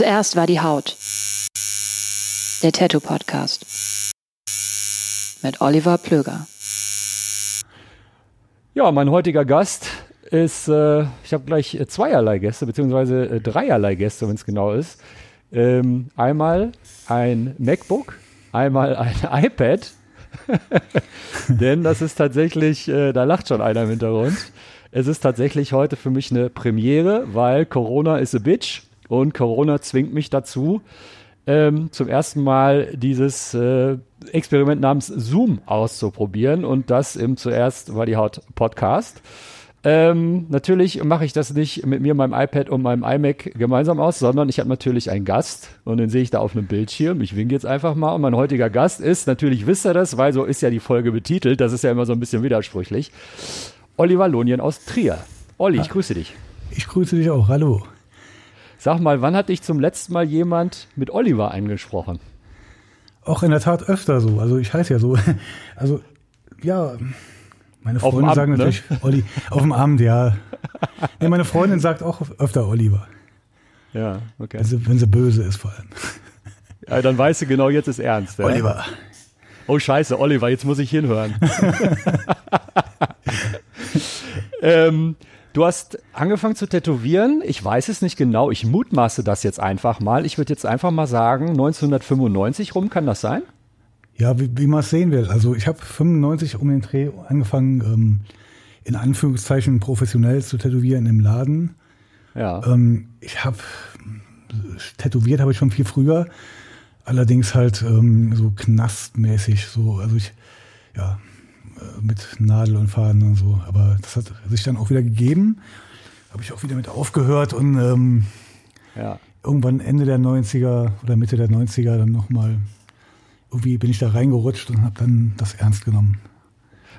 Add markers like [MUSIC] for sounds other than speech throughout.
Zuerst war die Haut. Der Tattoo Podcast. Mit Oliver Plöger. Ja, mein heutiger Gast ist, äh, ich habe gleich zweierlei Gäste, beziehungsweise äh, dreierlei Gäste, wenn es genau ist. Ähm, einmal ein MacBook, einmal ein [LAUGHS] iPad, [LAUGHS] denn das ist tatsächlich, äh, da lacht schon einer im Hintergrund. Es ist tatsächlich heute für mich eine Premiere, weil Corona is a bitch und Corona zwingt mich dazu, ähm, zum ersten Mal dieses äh, Experiment namens Zoom auszuprobieren und das im zuerst war die Haut Podcast. Ähm, natürlich mache ich das nicht mit mir, meinem iPad und meinem iMac gemeinsam aus, sondern ich habe natürlich einen Gast und den sehe ich da auf einem Bildschirm. Ich winke jetzt einfach mal und mein heutiger Gast ist, natürlich wisst ihr das, weil so ist ja die Folge betitelt, das ist ja immer so ein bisschen widersprüchlich, Oliver Lonien aus Trier. Olli, ich grüße dich. Ich grüße dich auch, hallo. Sag mal, wann hat dich zum letzten Mal jemand mit Oliver angesprochen? Auch in der Tat öfter so. Also ich heiße ja so. [LAUGHS] Also ja, meine Abend, sagen ne? natürlich Olli. Auf dem Abend, ja. Nee, meine Freundin sagt auch öfter Oliver. Ja, okay. Wenn sie, wenn sie böse ist vor allem. Ja, dann weißt du genau, jetzt ist ernst. Ja? Oliver. Oh scheiße, Oliver, jetzt muss ich hinhören. [LAUGHS] ähm, du hast angefangen zu tätowieren. Ich weiß es nicht genau. Ich mutmaße das jetzt einfach mal. Ich würde jetzt einfach mal sagen, 1995 rum, kann das sein? Ja, wie, wie man es sehen will. Also ich habe 95 um den Dreh angefangen, ähm, in Anführungszeichen professionell zu tätowieren im Laden. Ja. Ähm, ich habe tätowiert habe ich schon viel früher, allerdings halt ähm, so knastmäßig so, also ich ja mit Nadel und Faden und so, aber das hat sich dann auch wieder gegeben, habe ich auch wieder mit aufgehört und ähm, ja. irgendwann Ende der 90er oder Mitte der 90er dann nochmal irgendwie bin ich da reingerutscht und habe dann das ernst genommen.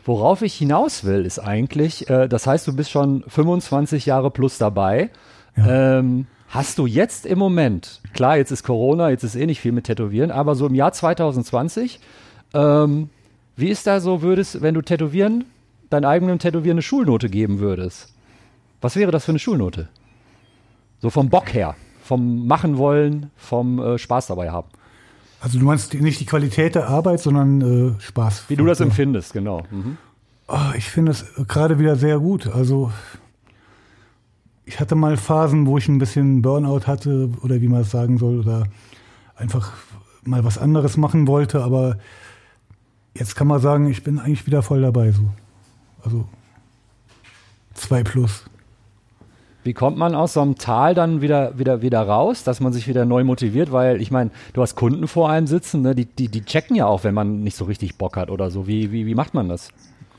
Worauf ich hinaus will, ist eigentlich, äh, das heißt, du bist schon 25 Jahre plus dabei. Ja. Ähm, hast du jetzt im Moment, klar, jetzt ist Corona, jetzt ist eh nicht viel mit Tätowieren, aber so im Jahr 2020, ähm, wie ist da so, würdest, wenn du Tätowieren, deinem eigenen Tätowieren eine Schulnote geben würdest? Was wäre das für eine Schulnote? So vom Bock her, vom Machen wollen, vom äh, Spaß dabei haben. Also du meinst nicht die Qualität der Arbeit, sondern äh, Spaß. Wie du das empfindest, genau. Mhm. Ah, ich finde es gerade wieder sehr gut. Also ich hatte mal Phasen, wo ich ein bisschen Burnout hatte oder wie man es sagen soll oder einfach mal was anderes machen wollte, aber jetzt kann man sagen, ich bin eigentlich wieder voll dabei so. Also zwei plus. Wie kommt man aus so einem Tal dann wieder, wieder, wieder raus, dass man sich wieder neu motiviert? Weil ich meine, du hast Kunden vor einem sitzen, ne? die, die, die checken ja auch, wenn man nicht so richtig Bock hat oder so. Wie, wie, wie macht man das?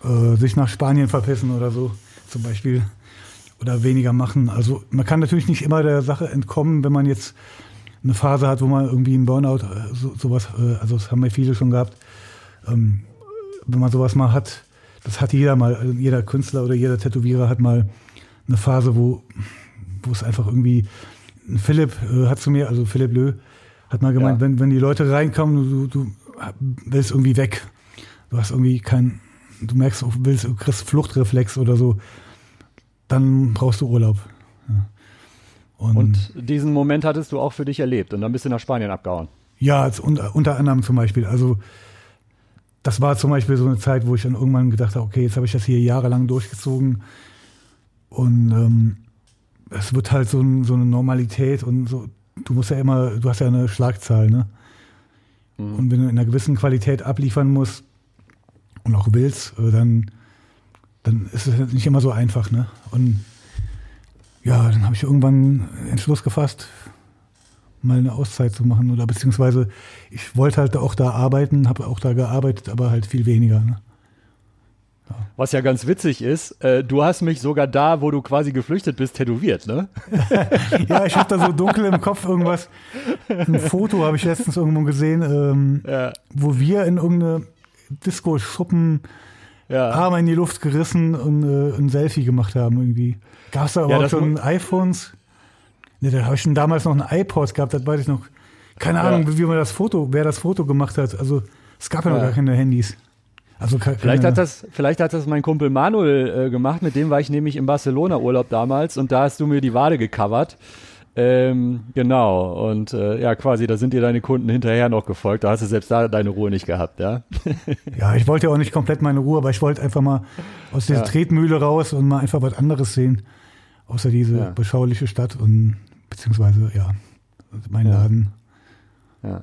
Äh, sich nach Spanien verpissen oder so zum Beispiel oder weniger machen. Also man kann natürlich nicht immer der Sache entkommen, wenn man jetzt eine Phase hat, wo man irgendwie einen Burnout, äh, so, sowas, äh, also das haben ja viele schon gehabt, ähm, wenn man sowas mal hat, das hat jeder mal, also jeder Künstler oder jeder Tätowierer hat mal eine Phase, wo, wo es einfach irgendwie, Philipp äh, hat zu mir, also Philipp Lö, hat mal gemeint, ja. wenn, wenn die Leute reinkommen, du, du willst irgendwie weg. Du hast irgendwie kein, du merkst, du willst, du kriegst Fluchtreflex oder so, dann brauchst du Urlaub. Ja. Und, und, diesen Moment hattest du auch für dich erlebt und dann bist du nach Spanien abgehauen. Ja, unter, unter anderem zum Beispiel. Also das war zum Beispiel so eine Zeit, wo ich dann irgendwann gedacht habe, okay, jetzt habe ich das hier jahrelang durchgezogen und ähm, es wird halt so, ein, so, eine Normalität und so. Du musst ja immer, du hast ja eine Schlagzahl, ne? Mhm. Und wenn du in einer gewissen Qualität abliefern musst und auch willst, äh, dann, dann ist es nicht immer so einfach, ne? Und ja, dann habe ich irgendwann Entschluss gefasst, mal eine Auszeit zu machen oder beziehungsweise ich wollte halt auch da arbeiten, habe auch da gearbeitet, aber halt viel weniger. Ne? Ja. Was ja ganz witzig ist, äh, du hast mich sogar da, wo du quasi geflüchtet bist, tätowiert, ne? [LAUGHS] ja, ich habe da so dunkel im Kopf irgendwas. Ein Foto habe ich letztens irgendwo gesehen, ähm, ja. wo wir in irgendeine Disco-Schuppen ja. Arme in die Luft gerissen und äh, ein Selfie gemacht haben irgendwie. Gab es da auch schon iPhones? Ne, da habe ich schon damals noch ein iPod gehabt, das weiß ich noch. Keine Ahnung, ja. wie man das Foto, wer das Foto gemacht hat. Also es gab ja noch gar keine Handys. Also keine, vielleicht hat das, vielleicht hat das mein Kumpel Manuel äh, gemacht. Mit dem war ich nämlich im Barcelona Urlaub damals und da hast du mir die Wade gecovert. Ähm, genau, und äh, ja, quasi, da sind dir deine Kunden hinterher noch gefolgt. Da hast du selbst da deine Ruhe nicht gehabt, ja? [LAUGHS] ja, ich wollte ja auch nicht komplett meine Ruhe, aber ich wollte einfach mal aus dieser ja. Tretmühle raus und mal einfach was anderes sehen, außer diese ja. beschauliche Stadt und beziehungsweise, ja, mein Laden. Ja.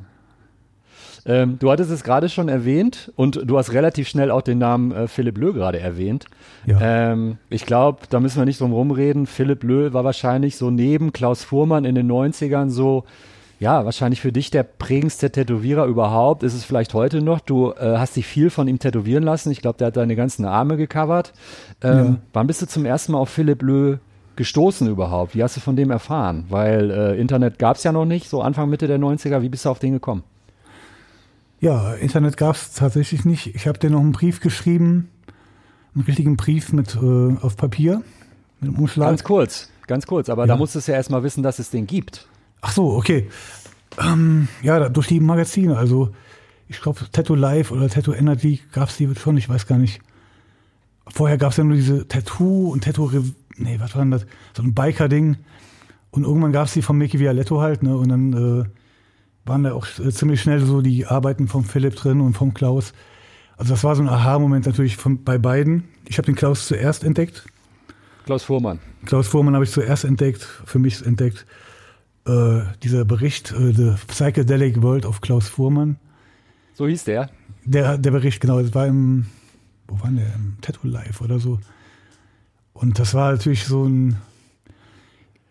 Ähm, du hattest es gerade schon erwähnt und du hast relativ schnell auch den Namen äh, Philipp Löh gerade erwähnt. Ja. Ähm, ich glaube, da müssen wir nicht drum rumreden. Philipp Löh war wahrscheinlich so neben Klaus Fuhrmann in den 90ern so, ja, wahrscheinlich für dich der prägendste Tätowierer überhaupt. Ist es vielleicht heute noch? Du äh, hast dich viel von ihm tätowieren lassen. Ich glaube, der hat deine ganzen Arme gecovert. Ähm, ja. Wann bist du zum ersten Mal auf Philipp Löh gestoßen überhaupt? Wie hast du von dem erfahren? Weil äh, Internet gab es ja noch nicht, so Anfang, Mitte der 90er. Wie bist du auf den gekommen? Ja, Internet gab es tatsächlich nicht. Ich habe dir noch einen Brief geschrieben, einen richtigen Brief mit äh, auf Papier, mit einem Umschlag. Ganz kurz, ganz kurz, aber ja. da musstest du ja erstmal wissen, dass es den gibt. Ach so, okay. Ähm, ja, durch die Magazine, also ich glaube Tattoo Live oder Tattoo Energy gab es die schon, ich weiß gar nicht. Vorher gab es ja nur diese Tattoo und Tattoo, nee, was war denn das? So ein Biker-Ding. Und irgendwann gab es die von Mickey Vialetto halt, ne? Und dann äh, waren da auch äh, ziemlich schnell so die Arbeiten vom Philipp drin und vom Klaus. Also das war so ein Aha-Moment natürlich von, bei beiden. Ich habe den Klaus zuerst entdeckt. Klaus Fuhrmann. Klaus Fuhrmann habe ich zuerst entdeckt, für mich entdeckt. Äh, dieser Bericht, äh, The Psychedelic World of Klaus Fuhrmann. So hieß der? Der, der Bericht, genau. Das war im, wo war der? Im Tattoo Live oder so. Und das war natürlich so ein,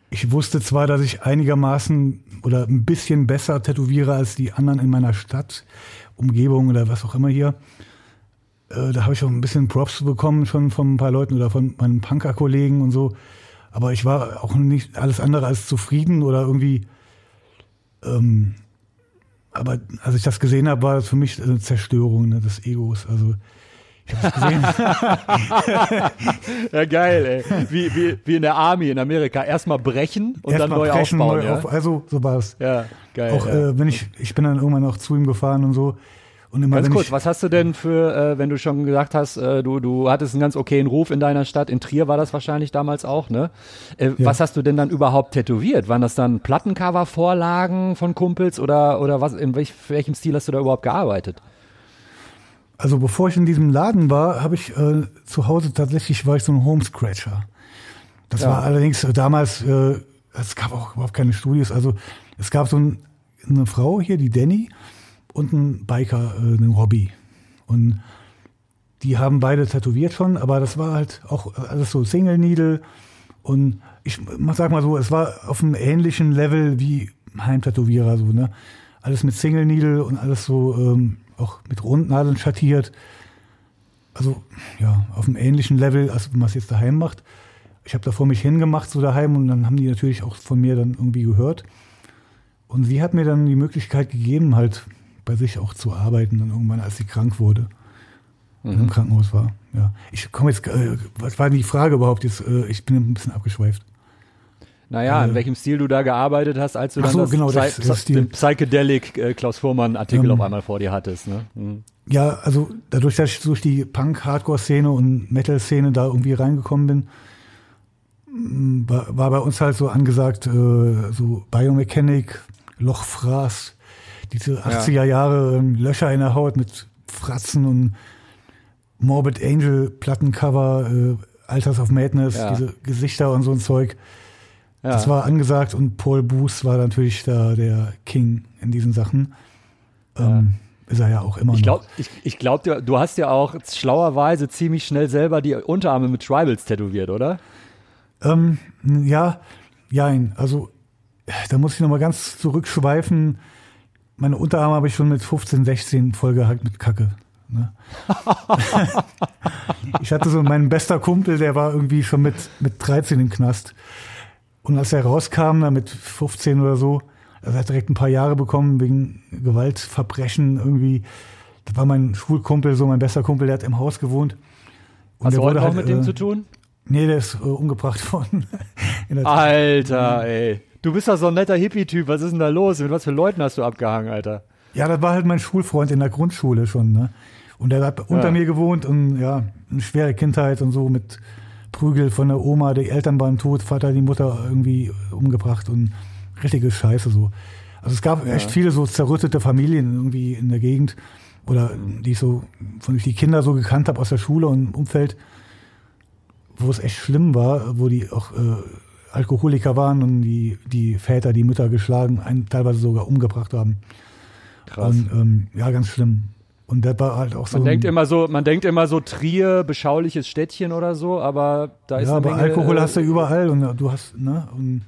ich wusste zwar, dass ich einigermaßen oder ein bisschen besser tätowiere als die anderen in meiner Stadt, Umgebung oder was auch immer hier. Äh, da habe ich auch ein bisschen Props bekommen schon von ein paar Leuten oder von meinen Punker-Kollegen und so. Aber ich war auch nicht alles andere als zufrieden oder irgendwie. Ähm, aber als ich das gesehen habe, war das für mich eine Zerstörung ne, des Egos. Also. [LAUGHS] ja, geil, ey. Wie, wie, wie in der Army in Amerika. Erstmal brechen und Erst dann neu brechen, aufbauen. Neu ja? auf, also so war es. Ja, geil. Auch ja. Äh, wenn ich, ich bin dann irgendwann auch zu ihm gefahren und so. Und immer, ganz kurz, ich, was hast du denn für, äh, wenn du schon gesagt hast, äh, du, du hattest einen ganz okayen Ruf in deiner Stadt, in Trier war das wahrscheinlich damals auch, ne? Äh, ja. Was hast du denn dann überhaupt tätowiert? Waren das dann Plattencover-Vorlagen von Kumpels oder, oder was, in welch, welchem Stil hast du da überhaupt gearbeitet? Also bevor ich in diesem Laden war, habe ich äh, zu Hause tatsächlich war ich so ein Homescratcher. Das ja. war allerdings äh, damals, äh, es gab auch überhaupt keine Studios. Also es gab so ein, eine Frau hier, die Danny, und ein Biker, äh, einen Robbie. Und die haben beide tätowiert schon, aber das war halt auch alles so Single Needle. Und ich sag mal so, es war auf einem ähnlichen Level wie Heimtätowierer, so, ne? Alles mit Single Needle und alles so ähm, auch mit Rundnadeln schattiert. Also ja, auf einem ähnlichen Level, als man es jetzt daheim macht. Ich habe da vor mich hingemacht, so daheim, und dann haben die natürlich auch von mir dann irgendwie gehört. Und sie hat mir dann die Möglichkeit gegeben, halt bei sich auch zu arbeiten, dann irgendwann, als sie krank wurde. Mhm. Im Krankenhaus war. Ja. Ich komme jetzt, äh, was war die Frage überhaupt? Jetzt, äh, ich bin ein bisschen abgeschweift. Naja, in äh, welchem Stil du da gearbeitet hast, als du dann so, das, genau, das, das den Psychedelic äh, Klaus Fuhrmann Artikel ähm, auf einmal vor dir hattest. Ne? Mhm. Ja, also dadurch, dass ich durch die Punk-Hardcore-Szene und Metal-Szene da irgendwie reingekommen bin, mm, war, war bei uns halt so angesagt, äh, so Biomechanik, Lochfraß, diese 80er Jahre ähm, Löcher in der Haut mit Fratzen und Morbid Angel Plattencover, äh, Alters of Madness, ja. diese Gesichter und so ein Zeug. Ja. Das war angesagt und Paul Booth war natürlich da der King in diesen Sachen. Ähm, ist er ja auch immer ich glaub, noch. Ich, ich glaube, du hast ja auch schlauerweise ziemlich schnell selber die Unterarme mit Tribals tätowiert, oder? Ähm, ja, jein. Also, da muss ich nochmal ganz zurückschweifen. Meine Unterarme habe ich schon mit 15, 16 vollgehackt mit Kacke. Ne? [LAUGHS] ich hatte so meinen bester Kumpel, der war irgendwie schon mit, mit 13 im Knast. Und als er rauskam, mit 15 oder so, er hat direkt ein paar Jahre bekommen wegen Gewaltverbrechen irgendwie. Das war mein Schulkumpel, so mein bester Kumpel, der hat im Haus gewohnt. Und Hast du heute halt, mit dem äh, zu tun? Nee, der ist äh, umgebracht [LAUGHS] worden. Alter, ey. Du bist doch so ein netter Hippie-Typ. Was ist denn da los? Mit was für Leuten hast du abgehangen, Alter? Ja, das war halt mein Schulfreund in der Grundschule schon, ne? Und der hat unter ja. mir gewohnt und ja, eine schwere Kindheit und so mit Prügel von der Oma, die Eltern waren tot, Vater die Mutter irgendwie umgebracht und richtige Scheiße so. Also es gab ja. echt viele so zerrüttete Familien irgendwie in der Gegend oder die ich so, von ich die Kinder so gekannt habe aus der Schule und im Umfeld, wo es echt schlimm war, wo die auch äh, Alkoholiker waren und die, die Väter die Mütter geschlagen, einen teilweise sogar umgebracht haben. Krass. Und ähm, ja, ganz schlimm. Und das war halt auch so. Man denkt immer so, man denkt immer so Trier, beschauliches Städtchen oder so, aber da ist Ja, aber Menge, Alkohol äh, hast du überall und du hast, ne? Und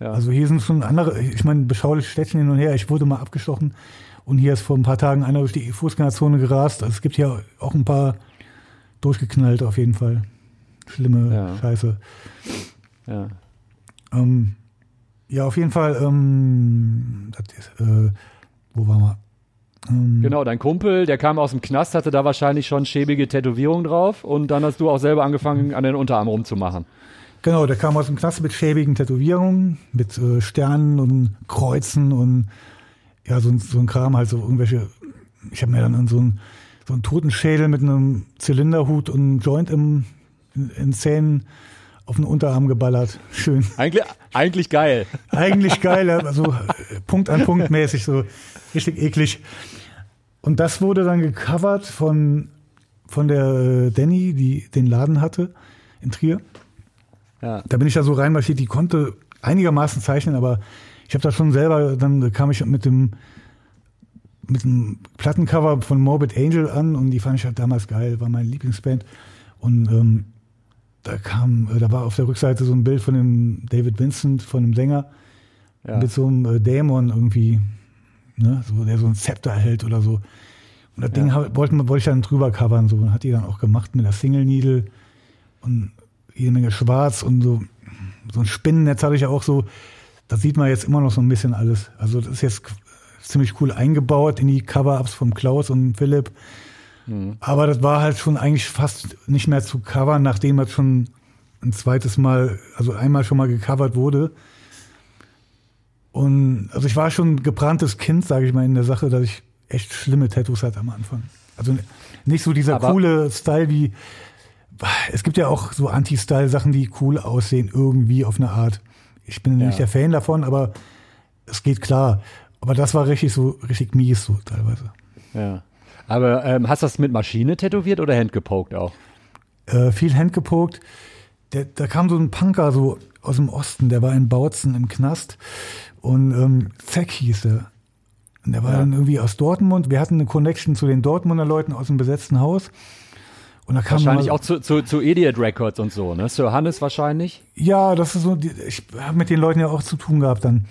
ja. Also hier sind schon andere, ich meine, beschauliche Städtchen hin und her. Ich wurde mal abgestochen und hier ist vor ein paar Tagen einer durch die Fußgängerzone gerast. Also es gibt hier auch ein paar durchgeknallt auf jeden Fall. Schlimme ja. Scheiße. Ja. Ähm, ja, auf jeden Fall, ähm, ist, äh, wo waren wir? Ähm, genau, dein Kumpel, der kam aus dem Knast, hatte da wahrscheinlich schon schäbige Tätowierungen drauf und dann hast du auch selber angefangen, an den Unterarm rumzumachen. Genau, der kam aus dem Knast mit schäbigen Tätowierungen, mit äh, Sternen und Kreuzen und ja, so, so ein Kram, halt so irgendwelche, ich habe mir dann so einen, so einen Totenschädel mit einem Zylinderhut und einem Joint im, in, in Zähnen auf den Unterarm geballert. Schön. Eigentlich, eigentlich geil. Eigentlich geil, also Punkt an Punkt mäßig, so richtig eklig. Und das wurde dann gecovert von, von der äh, Danny, die den Laden hatte in Trier. Ja. Da bin ich da so reinmarschiert, die konnte einigermaßen zeichnen, aber ich habe da schon selber, dann kam ich mit dem mit dem Plattencover von Morbid Angel an und die fand ich halt damals geil, war meine Lieblingsband. Und ähm, da kam, da war auf der Rückseite so ein Bild von dem David Vincent, von dem Sänger, ja. mit so einem äh, Dämon irgendwie, ne, so, der so ein Zepter hält oder so. Und das ja. Ding wollte, wollte ich dann drüber covern, so, und hat die dann auch gemacht mit der Single Needle und jede Menge schwarz und so, so ein Spinnennetz hatte ich ja auch so, das sieht man jetzt immer noch so ein bisschen alles. Also das ist jetzt ziemlich cool eingebaut in die Cover-Ups vom Klaus und Philipp. Mhm. Aber das war halt schon eigentlich fast nicht mehr zu covern, nachdem das schon ein zweites Mal, also einmal schon mal gecovert wurde. Und also ich war schon ein gebranntes Kind, sage ich mal, in der Sache, dass ich echt schlimme Tattoos hatte am Anfang. Also nicht so dieser Aber coole Style wie, es gibt ja auch so Anti-Style-Sachen, die cool aussehen, irgendwie auf eine Art. Ich bin ja. nicht der Fan davon, aber es geht klar. Aber das war richtig so, richtig mies so teilweise. Ja. Aber ähm, hast du das mit Maschine tätowiert oder handgepokt auch? Äh, viel handgepokt. Der, da kam so ein Punker so aus dem Osten, der war in Bautzen im Knast und ähm, Zack hieß er. Und der war ja. dann irgendwie aus Dortmund. Wir hatten eine Connection zu den Dortmunder Leuten aus dem besetzten Haus. Und da kam wahrscheinlich mal, auch zu, zu, zu Idiot Records und so, ne? Sir Hannes wahrscheinlich? Ja, das ist so, ich habe mit den Leuten ja auch zu tun gehabt dann.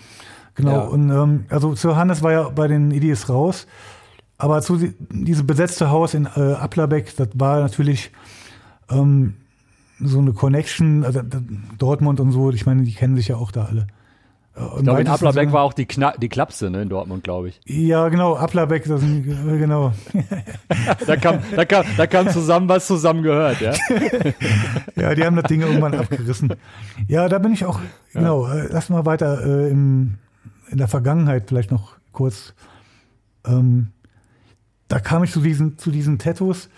Genau. Ja. Und ähm, also Sir Hannes war ja bei den Idiots raus. Aber zu dieses besetzte Haus in äh, Applerbeck, das war natürlich ähm, so eine Connection, also Dortmund und so, ich meine, die kennen sich ja auch da alle. Ich glaube, in Applerbeck war auch die, Kna die Klapse ne, in Dortmund, glaube ich. Ja, genau, Applerbeck, das sind, genau. [LAUGHS] da, kam, da, kam, da kam zusammen, was zusammen gehört, ja. [LAUGHS] ja, die haben das Ding irgendwann abgerissen. Ja, da bin ich auch, ja. genau, äh, lass mal weiter äh, im, in der Vergangenheit vielleicht noch kurz. Ähm, da kam ich zu diesen, zu diesen Tattoos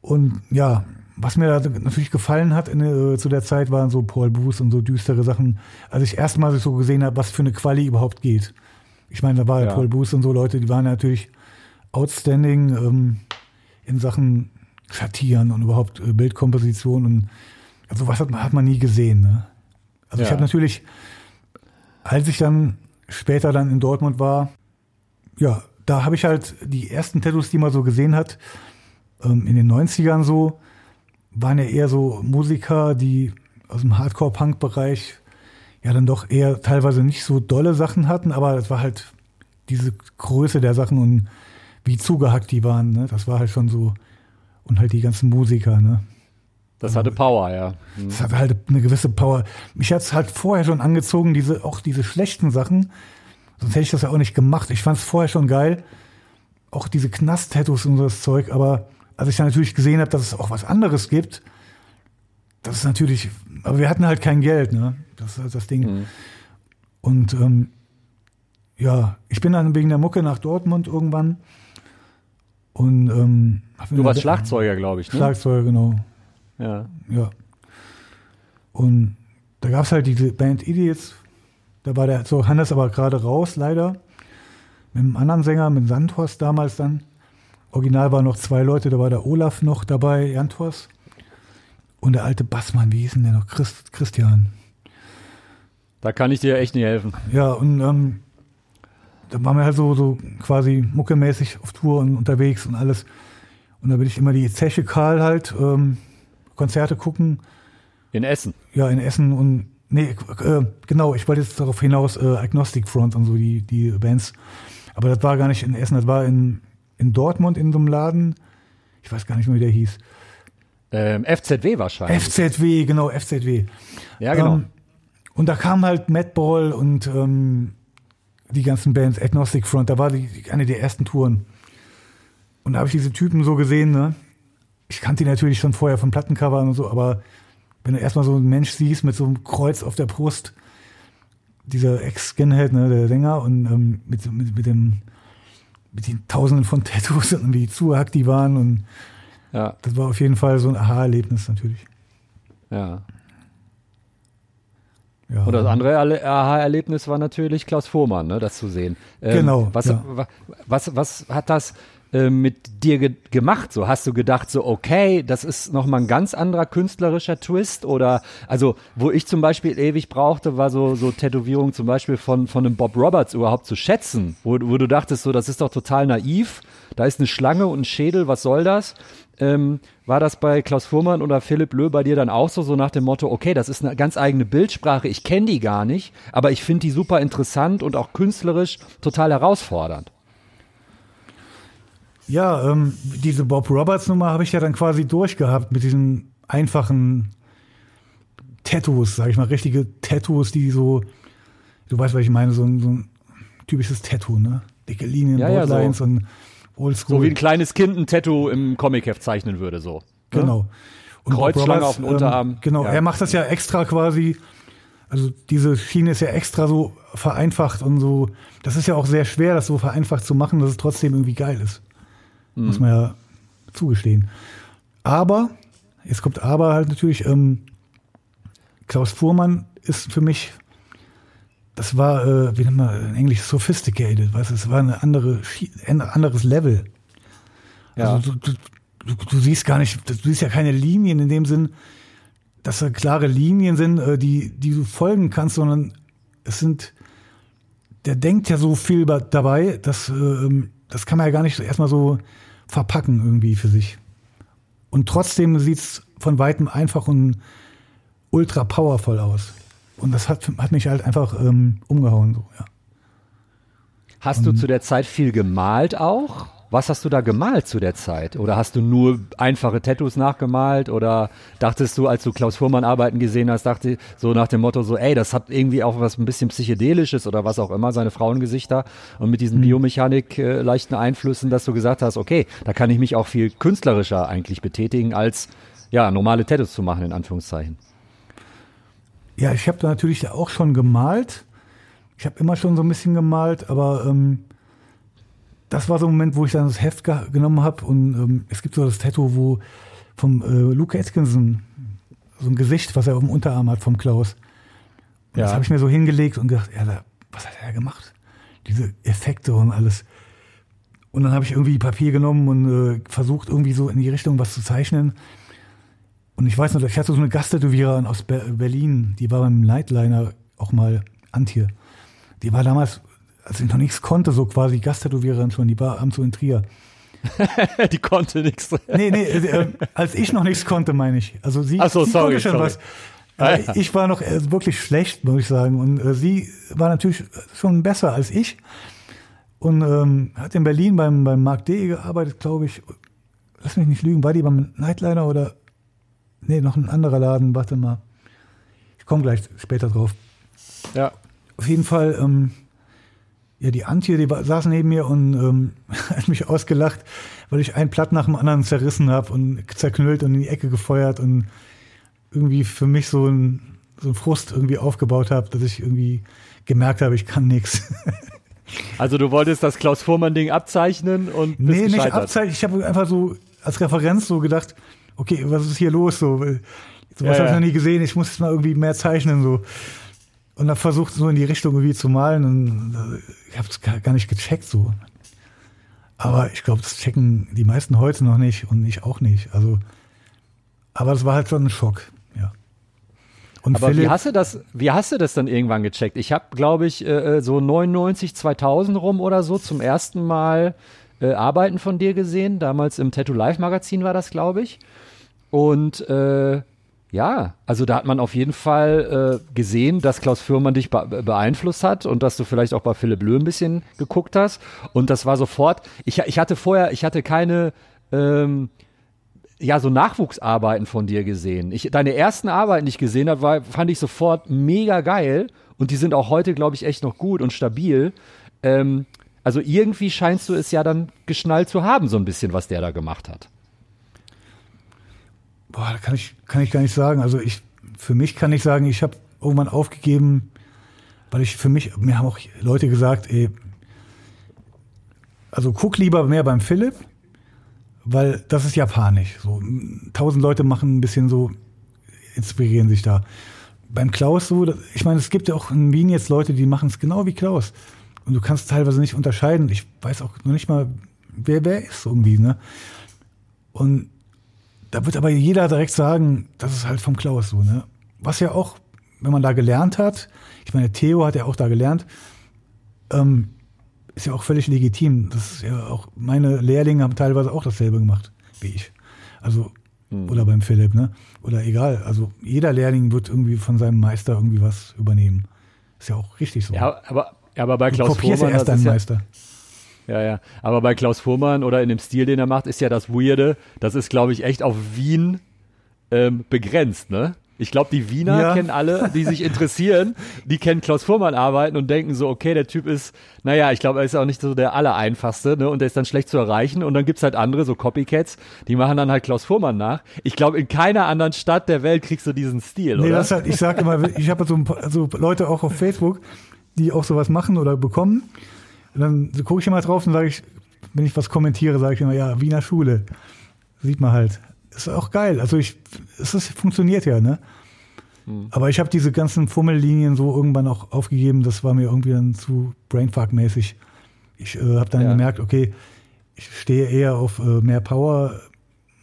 und ja, was mir da natürlich gefallen hat in, äh, zu der Zeit, waren so Paul Booth und so düstere Sachen. Als ich erstmal so gesehen habe, was für eine Quali überhaupt geht. Ich meine, da war ja. Paul Booth und so Leute, die waren natürlich outstanding ähm, in Sachen Schattieren und überhaupt äh, Bildkomposition und also was hat man, hat man nie gesehen. Ne? Also ja. ich habe natürlich, als ich dann später dann in Dortmund war, ja, da habe ich halt die ersten Tattoos, die man so gesehen hat, ähm, in den 90ern so, waren ja eher so Musiker, die aus dem Hardcore-Punk-Bereich ja dann doch eher teilweise nicht so dolle Sachen hatten, aber es war halt diese Größe der Sachen und wie zugehackt die waren, ne? Das war halt schon so. Und halt die ganzen Musiker, ne? Das hatte Power, ja. Mhm. Das hatte halt eine gewisse Power. Mich hat's halt vorher schon angezogen, diese, auch diese schlechten Sachen. Sonst hätte ich das ja auch nicht gemacht. Ich fand's vorher schon geil. Auch diese Knast-Tattoos und so das Zeug, aber als ich dann natürlich gesehen habe, dass es auch was anderes gibt, das ist natürlich, aber wir hatten halt kein Geld, ne? Das ist halt das Ding. Mhm. Und ähm, ja, ich bin dann wegen der Mucke nach Dortmund irgendwann. Und ähm, du warst Schlagzeuger, glaube ich, ne? Schlagzeuger, genau. Ja. Ja. Und da gab es halt diese Band Idiots. Da war der so Hannes aber gerade raus, leider. Mit einem anderen Sänger, mit Sandhorst damals dann. Original waren noch zwei Leute, da war der Olaf noch dabei, Jantors. Und der alte Bassmann, wie hieß denn der noch? Christ, Christian. Da kann ich dir echt nicht helfen. Ja, und ähm, da waren wir halt so, so quasi muckemäßig auf Tour und unterwegs und alles. Und da bin ich immer die Zeche Karl halt, ähm, Konzerte gucken. In Essen? Ja, in Essen und, nee, äh, genau, ich wollte jetzt darauf hinaus, äh, Agnostic Front und so, die, die Bands. Aber das war gar nicht in Essen, das war in in Dortmund in so einem Laden. Ich weiß gar nicht mehr, wie der hieß. Ähm, FZW wahrscheinlich. FZW, genau, FZW. Ja, genau. Ähm, und da kam halt Madball und ähm, die ganzen Bands, Agnostic Front, da war die, eine der ersten Touren. Und da habe ich diese Typen so gesehen, ne? Ich kannte die natürlich schon vorher von Plattencovern und so, aber wenn du erstmal so einen Mensch siehst mit so einem Kreuz auf der Brust, dieser Ex-Skinhead, ne, der Sänger, und ähm, mit, mit, mit dem mit den Tausenden von [LAUGHS] Tattoos und wie zuhackt die waren. Und ja. das war auf jeden Fall so ein Aha-Erlebnis natürlich. Ja. ja. Und das andere Aha-Erlebnis war natürlich Klaus Vormann, ne, das zu sehen. Ähm, genau. Was, ja. was, was hat das äh, mit dir ge gemacht? So hast du gedacht, so okay, das ist noch mal ein ganz anderer künstlerischer Twist oder also wo ich zum Beispiel ewig brauchte, war so so Tätowierung zum Beispiel von von einem Bob Roberts überhaupt zu schätzen, wo, wo du dachtest, so das ist doch total naiv. Da ist eine Schlange und ein Schädel, was soll das? Ähm, war das bei Klaus Fuhrmann oder Philipp Löh bei dir dann auch so, so nach dem Motto, okay, das ist eine ganz eigene Bildsprache, ich kenne die gar nicht, aber ich finde die super interessant und auch künstlerisch total herausfordernd? Ja, ähm, diese Bob Roberts Nummer habe ich ja dann quasi durchgehabt mit diesen einfachen Tattoos, sag ich mal, richtige Tattoos, die so, du weißt, was ich meine, so ein, so ein typisches Tattoo, ne? Dicke Linien, ja, Boardlines ja, so. und Oldschool. So wie ein kleines Kind ein Tattoo im Comicheft zeichnen würde, so. Ne? Genau. Und Kreuzschlange auf dem Unterarm. Ähm, genau, ja. er macht das ja extra quasi, also diese Schiene ist ja extra so vereinfacht und so, das ist ja auch sehr schwer, das so vereinfacht zu machen, dass es trotzdem irgendwie geil ist. Mhm. Muss man ja zugestehen. Aber, jetzt kommt aber halt natürlich, ähm, Klaus Fuhrmann ist für mich, das war, äh, wie nennt man in Englisch, sophisticated, weißt du, es war eine andere, ein anderes Level. Ja. Also du, du, du, siehst gar nicht, du siehst ja keine Linien in dem Sinn, dass da klare Linien sind, äh, die, die du folgen kannst, sondern es sind, der denkt ja so viel dabei, dass, äh, das kann man ja gar nicht erstmal so verpacken irgendwie für sich. Und trotzdem sieht es von weitem einfach und ultra powervoll aus. Und das hat, hat mich halt einfach ähm, umgehauen. So, ja. Hast und, du zu der Zeit viel gemalt auch? Was hast du da gemalt zu der Zeit? Oder hast du nur einfache Tattoos nachgemalt? Oder dachtest du, als du Klaus Fuhrmann arbeiten gesehen hast, dachte so nach dem Motto so, ey, das hat irgendwie auch was ein bisschen psychedelisches oder was auch immer, seine Frauengesichter und mit diesen mhm. Biomechanik äh, leichten Einflüssen, dass du gesagt hast, okay, da kann ich mich auch viel künstlerischer eigentlich betätigen, als ja, normale Tattoos zu machen, in Anführungszeichen. Ja, ich habe da natürlich auch schon gemalt. Ich habe immer schon so ein bisschen gemalt, aber ähm, das war so ein Moment, wo ich dann das Heft genommen habe und ähm, es gibt so das Tattoo, wo vom äh, Luke Atkinson so ein Gesicht, was er auf dem Unterarm hat vom Klaus. Und ja. Das habe ich mir so hingelegt und gedacht, ja, was hat er gemacht? Diese Effekte und alles. Und dann habe ich irgendwie Papier genommen und äh, versucht irgendwie so in die Richtung was zu zeichnen. Und ich weiß noch, ich hatte so eine Gasttätowiererin aus Berlin, die war beim Nightliner auch mal Antje. Die war damals, als ich noch nichts konnte, so quasi Gasttätowiererin schon, die war abends so in Trier. [LAUGHS] die konnte nichts. Nee, nee, äh, als ich noch nichts konnte, meine ich. Also sie, so, sie sorry, konnte schon sorry. was. Ah, ja. Ich war noch äh, wirklich schlecht, muss ich sagen. Und äh, sie war natürlich schon besser als ich. Und ähm, hat in Berlin beim, beim Markt D gearbeitet, glaube ich. Lass mich nicht lügen, war die beim Nightliner oder Nee, noch ein anderer Laden, warte mal. Ich komme gleich später drauf. Ja. Auf jeden Fall, ähm, ja, die Antje, die saß neben mir und ähm, [LAUGHS] hat mich ausgelacht, weil ich ein Platt nach dem anderen zerrissen habe und zerknüllt und in die Ecke gefeuert und irgendwie für mich so ein, so ein Frust irgendwie aufgebaut habe, dass ich irgendwie gemerkt habe, ich kann nichts. [LAUGHS] Also du wolltest das Klaus Fuhrmann-Ding abzeichnen und bist Nee, nicht abzeichnen. Ich habe einfach so als Referenz so gedacht, okay, was ist hier los? So, so was ja, habe ich noch nie gesehen, ich muss jetzt mal irgendwie mehr zeichnen. So. Und dann versucht so in die Richtung irgendwie zu malen und äh, ich habe es gar nicht gecheckt so. Aber ich glaube, das checken die meisten heute noch nicht und ich auch nicht. Also, aber das war halt schon ein Schock, ja. Und aber Philipp, wie hast du das, wie hast du das dann irgendwann gecheckt? Ich habe, glaube ich, äh, äh so 99, 2000 rum oder so zum ersten Mal äh, Arbeiten von dir gesehen. Damals im Tattoo Live Magazin war das, glaube ich. Und äh, ja, also da hat man auf jeden Fall äh, gesehen, dass Klaus Fürmann dich be beeinflusst hat und dass du vielleicht auch bei Philipp Löh ein bisschen geguckt hast. Und das war sofort, ich, ich hatte vorher, ich hatte keine, ähm, ja, so Nachwuchsarbeiten von dir gesehen. Ich, deine ersten Arbeiten, die ich gesehen habe, war, fand ich sofort mega geil. Und die sind auch heute, glaube ich, echt noch gut und stabil. Ähm, also irgendwie scheinst du es ja dann geschnallt zu haben, so ein bisschen, was der da gemacht hat. Boah, da kann ich, kann ich gar nicht sagen. Also ich, für mich kann ich sagen, ich habe irgendwann aufgegeben, weil ich für mich, mir haben auch Leute gesagt, ey, also guck lieber mehr beim Philipp, weil das ist japanisch. So, tausend Leute machen ein bisschen so, inspirieren sich da. Beim Klaus so, ich meine, es gibt ja auch in Wien jetzt Leute, die machen es genau wie Klaus. Und du kannst teilweise nicht unterscheiden. Ich weiß auch noch nicht mal, wer wer ist irgendwie, ne? Und da wird aber jeder direkt sagen, das ist halt vom Klaus so, ne? Was ja auch, wenn man da gelernt hat, ich meine, Theo hat ja auch da gelernt, ähm, ist ja auch völlig legitim. Das ist ja auch, meine Lehrlinge haben teilweise auch dasselbe gemacht, wie ich. Also, mhm. oder beim Philipp, ne? Oder egal. Also, jeder Lehrling wird irgendwie von seinem Meister irgendwie was übernehmen. Ist ja auch richtig so. Ja, aber, aber bei Klaus ja erst deinen Meister. Ja, ja, ja. Aber bei Klaus Fuhrmann oder in dem Stil, den er macht, ist ja das Weirde, das ist, glaube ich, echt auf Wien ähm, begrenzt, ne? Ich glaube, die Wiener ja. kennen alle, die sich interessieren, [LAUGHS] die kennen Klaus Fuhrmann arbeiten und denken so, okay, der Typ ist, naja, ich glaube, er ist auch nicht so der allereinfachste, ne? Und der ist dann schlecht zu erreichen. Und dann gibt's halt andere, so Copycats, die machen dann halt Klaus Fuhrmann nach. Ich glaube, in keiner anderen Stadt der Welt kriegst du diesen Stil, nee, oder? Das halt, ich sag immer, ich habe so, ein paar, so Leute auch auf Facebook, die auch sowas machen oder bekommen. Und dann gucke ich immer drauf und sage ich, wenn ich was kommentiere, sage ich immer, ja, Wiener Schule. Sieht man halt. Ist auch geil. Also ich, es ist, funktioniert ja, ne? Hm. Aber ich habe diese ganzen Fummellinien so irgendwann auch aufgegeben. Das war mir irgendwie dann zu Brainfuck-mäßig. Ich äh, habe dann ja. gemerkt, okay, ich stehe eher auf äh, mehr Power,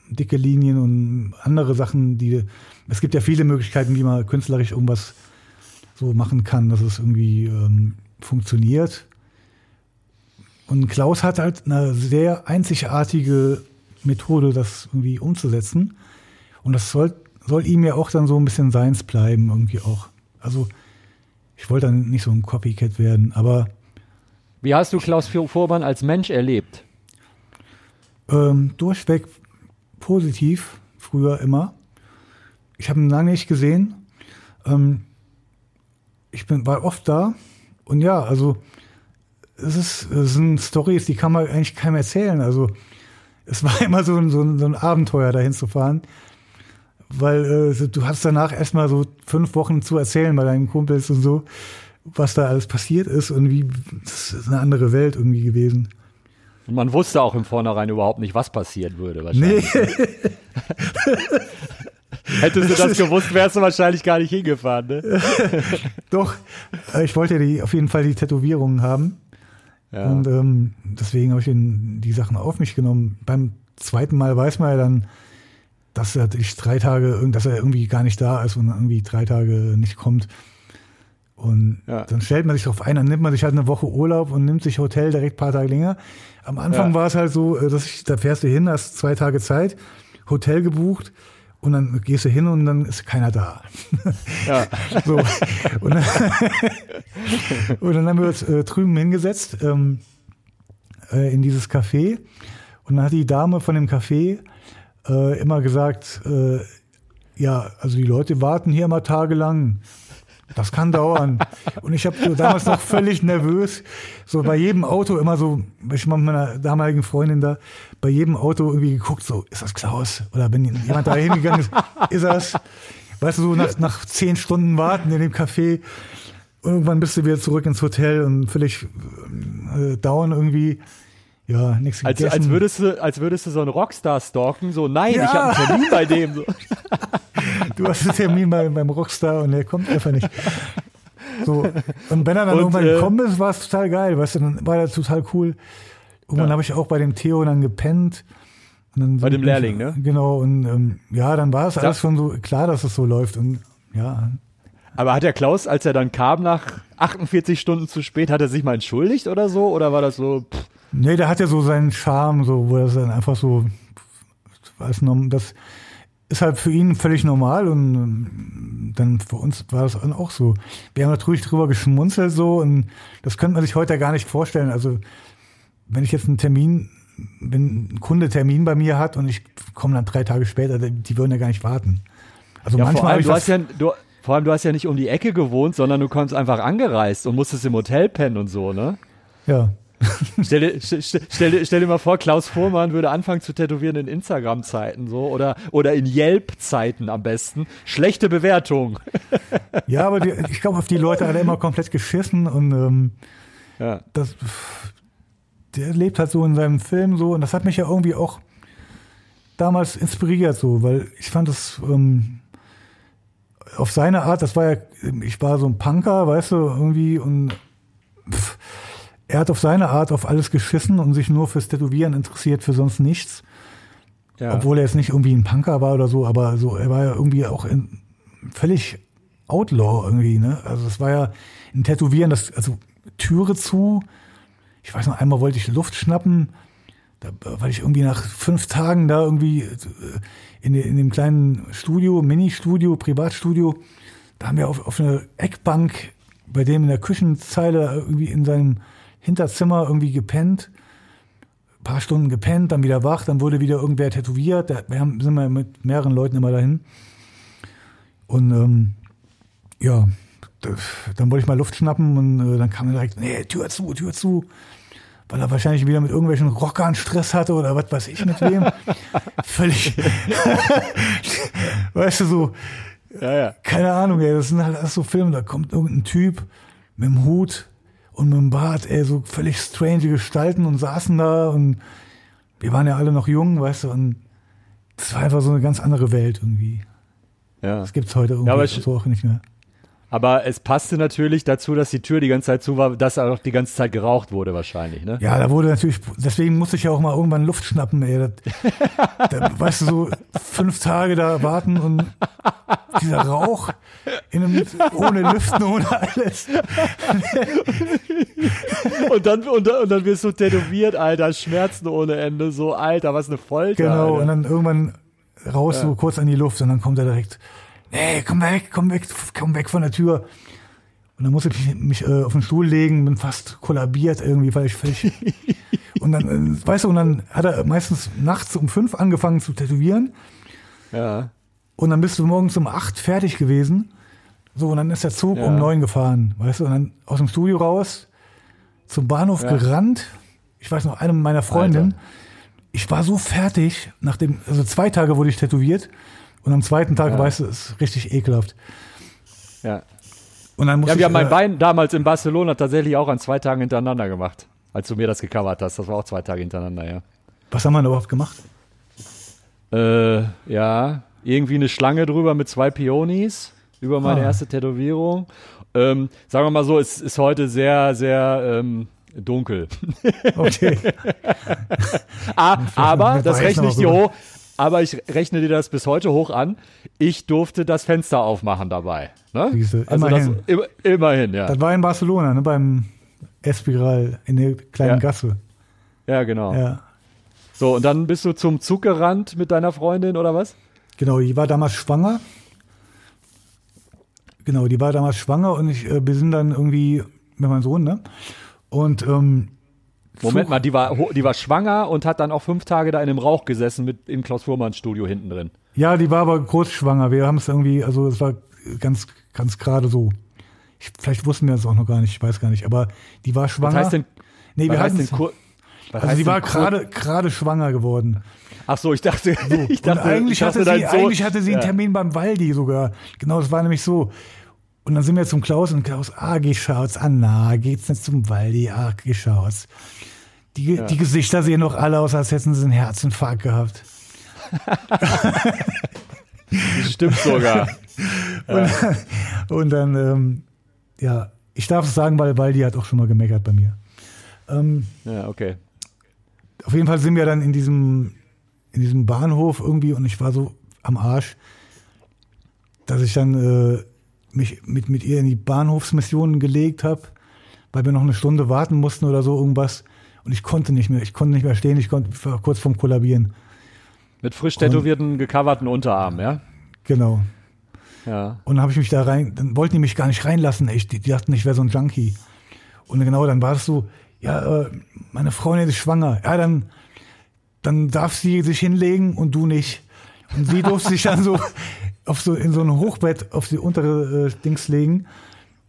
dicke Linien und andere Sachen, die. Es gibt ja viele Möglichkeiten, wie man künstlerisch irgendwas so machen kann, dass es irgendwie ähm, funktioniert. Und Klaus hat halt eine sehr einzigartige Methode, das irgendwie umzusetzen. Und das soll, soll ihm ja auch dann so ein bisschen seins bleiben, irgendwie auch. Also, ich wollte dann nicht so ein Copycat werden, aber. Wie hast du Klaus Vormann als Mensch erlebt? Ähm, durchweg positiv, früher immer. Ich habe ihn lange nicht gesehen. Ähm, ich bin, war oft da. Und ja, also es, ist, es sind Stories, die kann man eigentlich keinem erzählen. Also es war [LAUGHS] immer so ein, so ein, so ein Abenteuer, dahin zu fahren. Weil äh, du hast danach erstmal so fünf Wochen zu erzählen bei deinen Kumpels und so, was da alles passiert ist und wie, das ist eine andere Welt irgendwie gewesen. Und man wusste auch im Vornherein überhaupt nicht, was passieren würde wahrscheinlich. Nee. [LAUGHS] Hättest du das gewusst, wärst du wahrscheinlich gar nicht hingefahren, ne? [LAUGHS] Doch, äh, ich wollte die, auf jeden Fall die Tätowierungen haben. Ja. Und ähm, deswegen habe ich die Sachen auf mich genommen. Beim zweiten Mal weiß man ja dann, dass er ich drei Tage, dass er irgendwie gar nicht da ist und irgendwie drei Tage nicht kommt. Und ja. dann stellt man sich darauf ein, dann nimmt man sich halt eine Woche Urlaub und nimmt sich Hotel direkt ein paar Tage länger. Am Anfang ja. war es halt so, äh, dass ich, da fährst du hin, hast zwei Tage Zeit, Hotel gebucht und dann gehst du hin und dann ist keiner da. Ja. [LAUGHS] so. und, dann, [LAUGHS] und dann haben wir uns äh, drüben hingesetzt ähm, äh, in dieses Café und dann hat die Dame von dem Café äh, immer gesagt, äh, ja, also die Leute warten hier immer tagelang. Das kann dauern. Und ich habe so damals noch völlig nervös, so bei jedem Auto immer so, ich war mit meiner damaligen Freundin da, bei jedem Auto irgendwie geguckt, so, ist das Klaus? Oder wenn jemand da hingegangen ist, ist das? Weißt du, so nach, nach zehn Stunden warten in dem Café, irgendwann bist du wieder zurück ins Hotel und völlig äh, down irgendwie. Ja, nichts als, gegessen. Als würdest, du, als würdest du so einen Rockstar stalken, so, nein, ja. ich habe einen Termin bei dem. So. [LAUGHS] [LAUGHS] Du hast einen Termin bei, beim Rockstar und der kommt einfach nicht. So. Und wenn er dann und, irgendwann äh, gekommen ist, war es total geil, weißt du, dann war das total cool. Irgendwann ja. habe ich auch bei dem Theo dann gepennt. Dann bei dem Lehrling, ne? Genau, und ähm, ja, dann war es alles schon so klar, dass es so läuft. Und ja. Aber hat der Klaus, als er dann kam, nach 48 Stunden zu spät, hat er sich mal entschuldigt oder so? Oder war das so? Pff? Nee, der hat ja so seinen Charme, so, wo er dann einfach so, weiß noch, das ist halt für ihn völlig normal und ähm, dann für uns war das dann auch so. Wir haben natürlich drüber geschmunzelt so und das könnte man sich heute gar nicht vorstellen. Also wenn ich jetzt einen Termin, wenn ein Kunde Termin bei mir hat und ich komme dann drei Tage später, die würden ja gar nicht warten. Also ja, manchmal vor allem, du hast ja, du, vor allem, du hast ja nicht um die Ecke gewohnt, sondern du kommst einfach angereist und musstest im Hotel pennen und so, ne? Ja. stell, dir, [LAUGHS] stell, dir, stell dir mal vor, Klaus Vormann würde anfangen zu tätowieren in Instagram-Zeiten so oder, oder in Yelp-Zeiten am besten. Schlechte Bewertung. ja, aber die, ich glaube, auf die Leute hat er immer komplett geschissen und ähm, ja. das, der lebt halt so in seinem Film so und das hat mich ja irgendwie auch damals inspiriert so, weil ich fand das ähm, auf seine Art, das war ja, ich war so ein Punker, weißt du, irgendwie und pff, er hat auf seine Art auf alles geschissen und sich nur fürs Tätowieren interessiert, für sonst nichts. Ja. Obwohl er jetzt nicht irgendwie ein Punker war oder so, aber so, er war ja irgendwie auch in, völlig Outlaw irgendwie, ne? Also es war ja ein Tätowieren, das, also Türe zu. Ich weiß noch, einmal wollte ich Luft schnappen, da, weil ich irgendwie nach fünf Tagen da irgendwie äh, in, in dem kleinen Studio, Mini-Studio, Privatstudio, da haben wir auf, auf einer Eckbank bei dem in der Küchenzeile irgendwie in seinem Hinterzimmer irgendwie gepennt, ein paar Stunden gepennt, dann wieder wach, dann wurde wieder irgendwer tätowiert. Wir haben, sind wir mit mehreren Leuten immer dahin. Und ähm, ja, dann wollte ich mal Luft schnappen und äh, dann kam er direkt, nee, Tür zu, Tür zu. Weil er wahrscheinlich wieder mit irgendwelchen Rockern Stress hatte oder was weiß ich mit wem. [LAUGHS] Völlig. [LAUGHS] weißt du, so. Ja, ja. Keine Ahnung, ey. Das sind halt alles so Filme, da kommt irgendein Typ mit dem Hut, und mit dem Bart, ey, so völlig strange Gestalten und saßen da und wir waren ja alle noch jung, weißt du, und das war einfach so eine ganz andere Welt irgendwie. Ja. Das gibt's heute irgendwie ja, so auch nicht mehr. Aber es passte natürlich dazu, dass die Tür die ganze Zeit zu war, dass auch die ganze Zeit geraucht wurde wahrscheinlich, ne? Ja, da wurde natürlich, deswegen musste ich ja auch mal irgendwann Luft schnappen, ey. Das, [LAUGHS] da, weißt du, so fünf Tage da warten und dieser Rauch in einem, ohne Lüften, ohne alles. [LAUGHS] und, dann, und, dann, und dann wirst du tätowiert, Alter, Schmerzen ohne Ende, so, Alter, was eine Folter. Genau, Alter. und dann irgendwann raus, ja. so kurz an die Luft und dann kommt er direkt nee, komm weg, komm weg, komm weg von der Tür. Und dann musste ich mich, äh, auf den Stuhl legen, bin fast kollabiert irgendwie, weil ich völlig. [LAUGHS] und dann, äh, weißt du, und dann hat er meistens nachts um fünf angefangen zu tätowieren. Ja. Und dann bist du morgens um acht fertig gewesen. So, und dann ist der Zug Ja. um neun gefahren, weißt du, und dann aus dem Studio raus, zum Bahnhof Ja. gerannt. Ich weiß noch, eine meiner Freundinnen, Alter. ich war so fertig, nach dem, also zwei Tage wurde ich tätowiert und am zweiten Tag, Ja. weißt du, ist richtig ekelhaft. Ja. Und dann Ja, wir haben mein äh, Bein damals in Barcelona tatsächlich auch an zwei Tagen hintereinander gemacht. Als du mir das gecovert hast. Das war auch zwei Tage hintereinander, ja. Was haben wir denn überhaupt gemacht? Äh, ja, irgendwie eine Schlange drüber mit zwei Pionis über meine Ah. erste Tätowierung. Ähm, sagen wir mal so, es ist heute sehr, sehr ähm, dunkel. Okay. [LAUGHS] Ah, aber das rechne ich dir hoch. Aber ich rechne dir das bis heute hoch an. Ich durfte das Fenster aufmachen dabei. Ne? Siehste, also immerhin. Das, im, immerhin, ja. Das war in Barcelona, ne, beim Espiral in der kleinen Ja. Gasse. Ja, genau. Ja. So, und dann bist du zum Zug gerannt mit deiner Freundin oder was? Genau, die war damals schwanger. Genau, die war damals schwanger und ich, äh, wir sind dann irgendwie mit meinem Sohn, ne? Und ähm, Moment mal, die war, die war schwanger und hat dann auch fünf Tage da in dem Rauch gesessen mit im Klaus Fuhrmanns Studio hinten drin. Ja, die war aber kurz schwanger. Wir haben es irgendwie, also es war ganz, ganz gerade so. Ich, vielleicht wussten wir das auch noch gar nicht, ich weiß gar nicht. Aber die war Was schwanger. heißt denn, nee, wir was heißt hatten denn kur was also denn war gerade gerade schwanger geworden. Ach so, ich dachte, [LAUGHS] ich Und dachte, eigentlich ich dachte, hatte sie, eigentlich hatte sie einen ja. Termin beim Waldi sogar. Genau, das war nämlich so. Und dann sind wir zum Klaus und Klaus, ah, geh schaut's an, na, geht's nicht zum Waldi, ah, geh schaut's. Die, die Gesichter sehen doch alle aus, als hätten sie einen Herzinfarkt gehabt. [LAUGHS] Stimmt sogar. [LAUGHS] Und dann, ähm, ja, ich darf es sagen, weil Waldi hat auch schon mal gemeckert bei mir. Ähm, ja, okay. auf jeden Fall sind wir dann in diesem, in diesem Bahnhof irgendwie und ich war so am Arsch, dass ich dann äh, mich mit, mit ihr in die Bahnhofsmission gelegt habe, weil wir noch eine Stunde warten mussten oder so irgendwas. Und ich konnte nicht mehr, ich konnte nicht mehr stehen, ich konnte ich war kurz vorm Kollabieren. Mit frisch tätowierten, gecoverten Unterarm, ja? Genau. Ja. Und dann habe ich mich da rein, dann wollten die mich gar nicht reinlassen. Ich, die, die dachten, ich wäre so ein Junkie. Und genau, dann war es so, ja, äh, meine Freundin ist schwanger. Ja, dann, dann darf sie sich hinlegen und du nicht. Und sie durfte sich dann so [LAUGHS] [LAUGHS] auf so in so ein Hochbett auf die untere äh, Dings legen.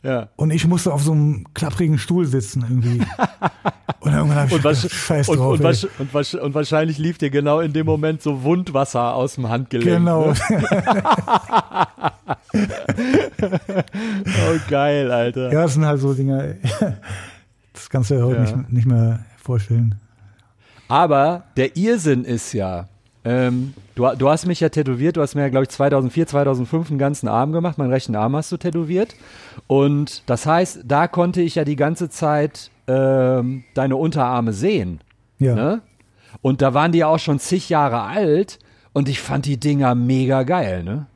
Ja. Und ich musste auf so einem klapprigen Stuhl sitzen irgendwie. [LAUGHS] Und irgendwann habe ich Und, gedacht, wasch, Scheiß drauf. und, und, wasch, und wahrscheinlich lief dir genau in dem Moment so Wundwasser aus dem Handgelenk. genau. Ne? [LAUGHS] Oh, geil, Alter. Ja, das sind halt so Dinge. [LAUGHS] Das kannst du ja heute Ja. nicht, nicht mehr vorstellen. Aber der Irrsinn ist ja, ähm, du, du hast mich ja tätowiert, du hast mir ja, glaube ich, 2004, 2005 einen ganzen Arm gemacht, meinen rechten Arm hast du tätowiert. Und das heißt, da konnte ich ja die ganze Zeit ähm, deine Unterarme sehen. Ja. Ne? Und da waren die ja auch schon zig Jahre alt und ich fand die Dinger mega geil, ne?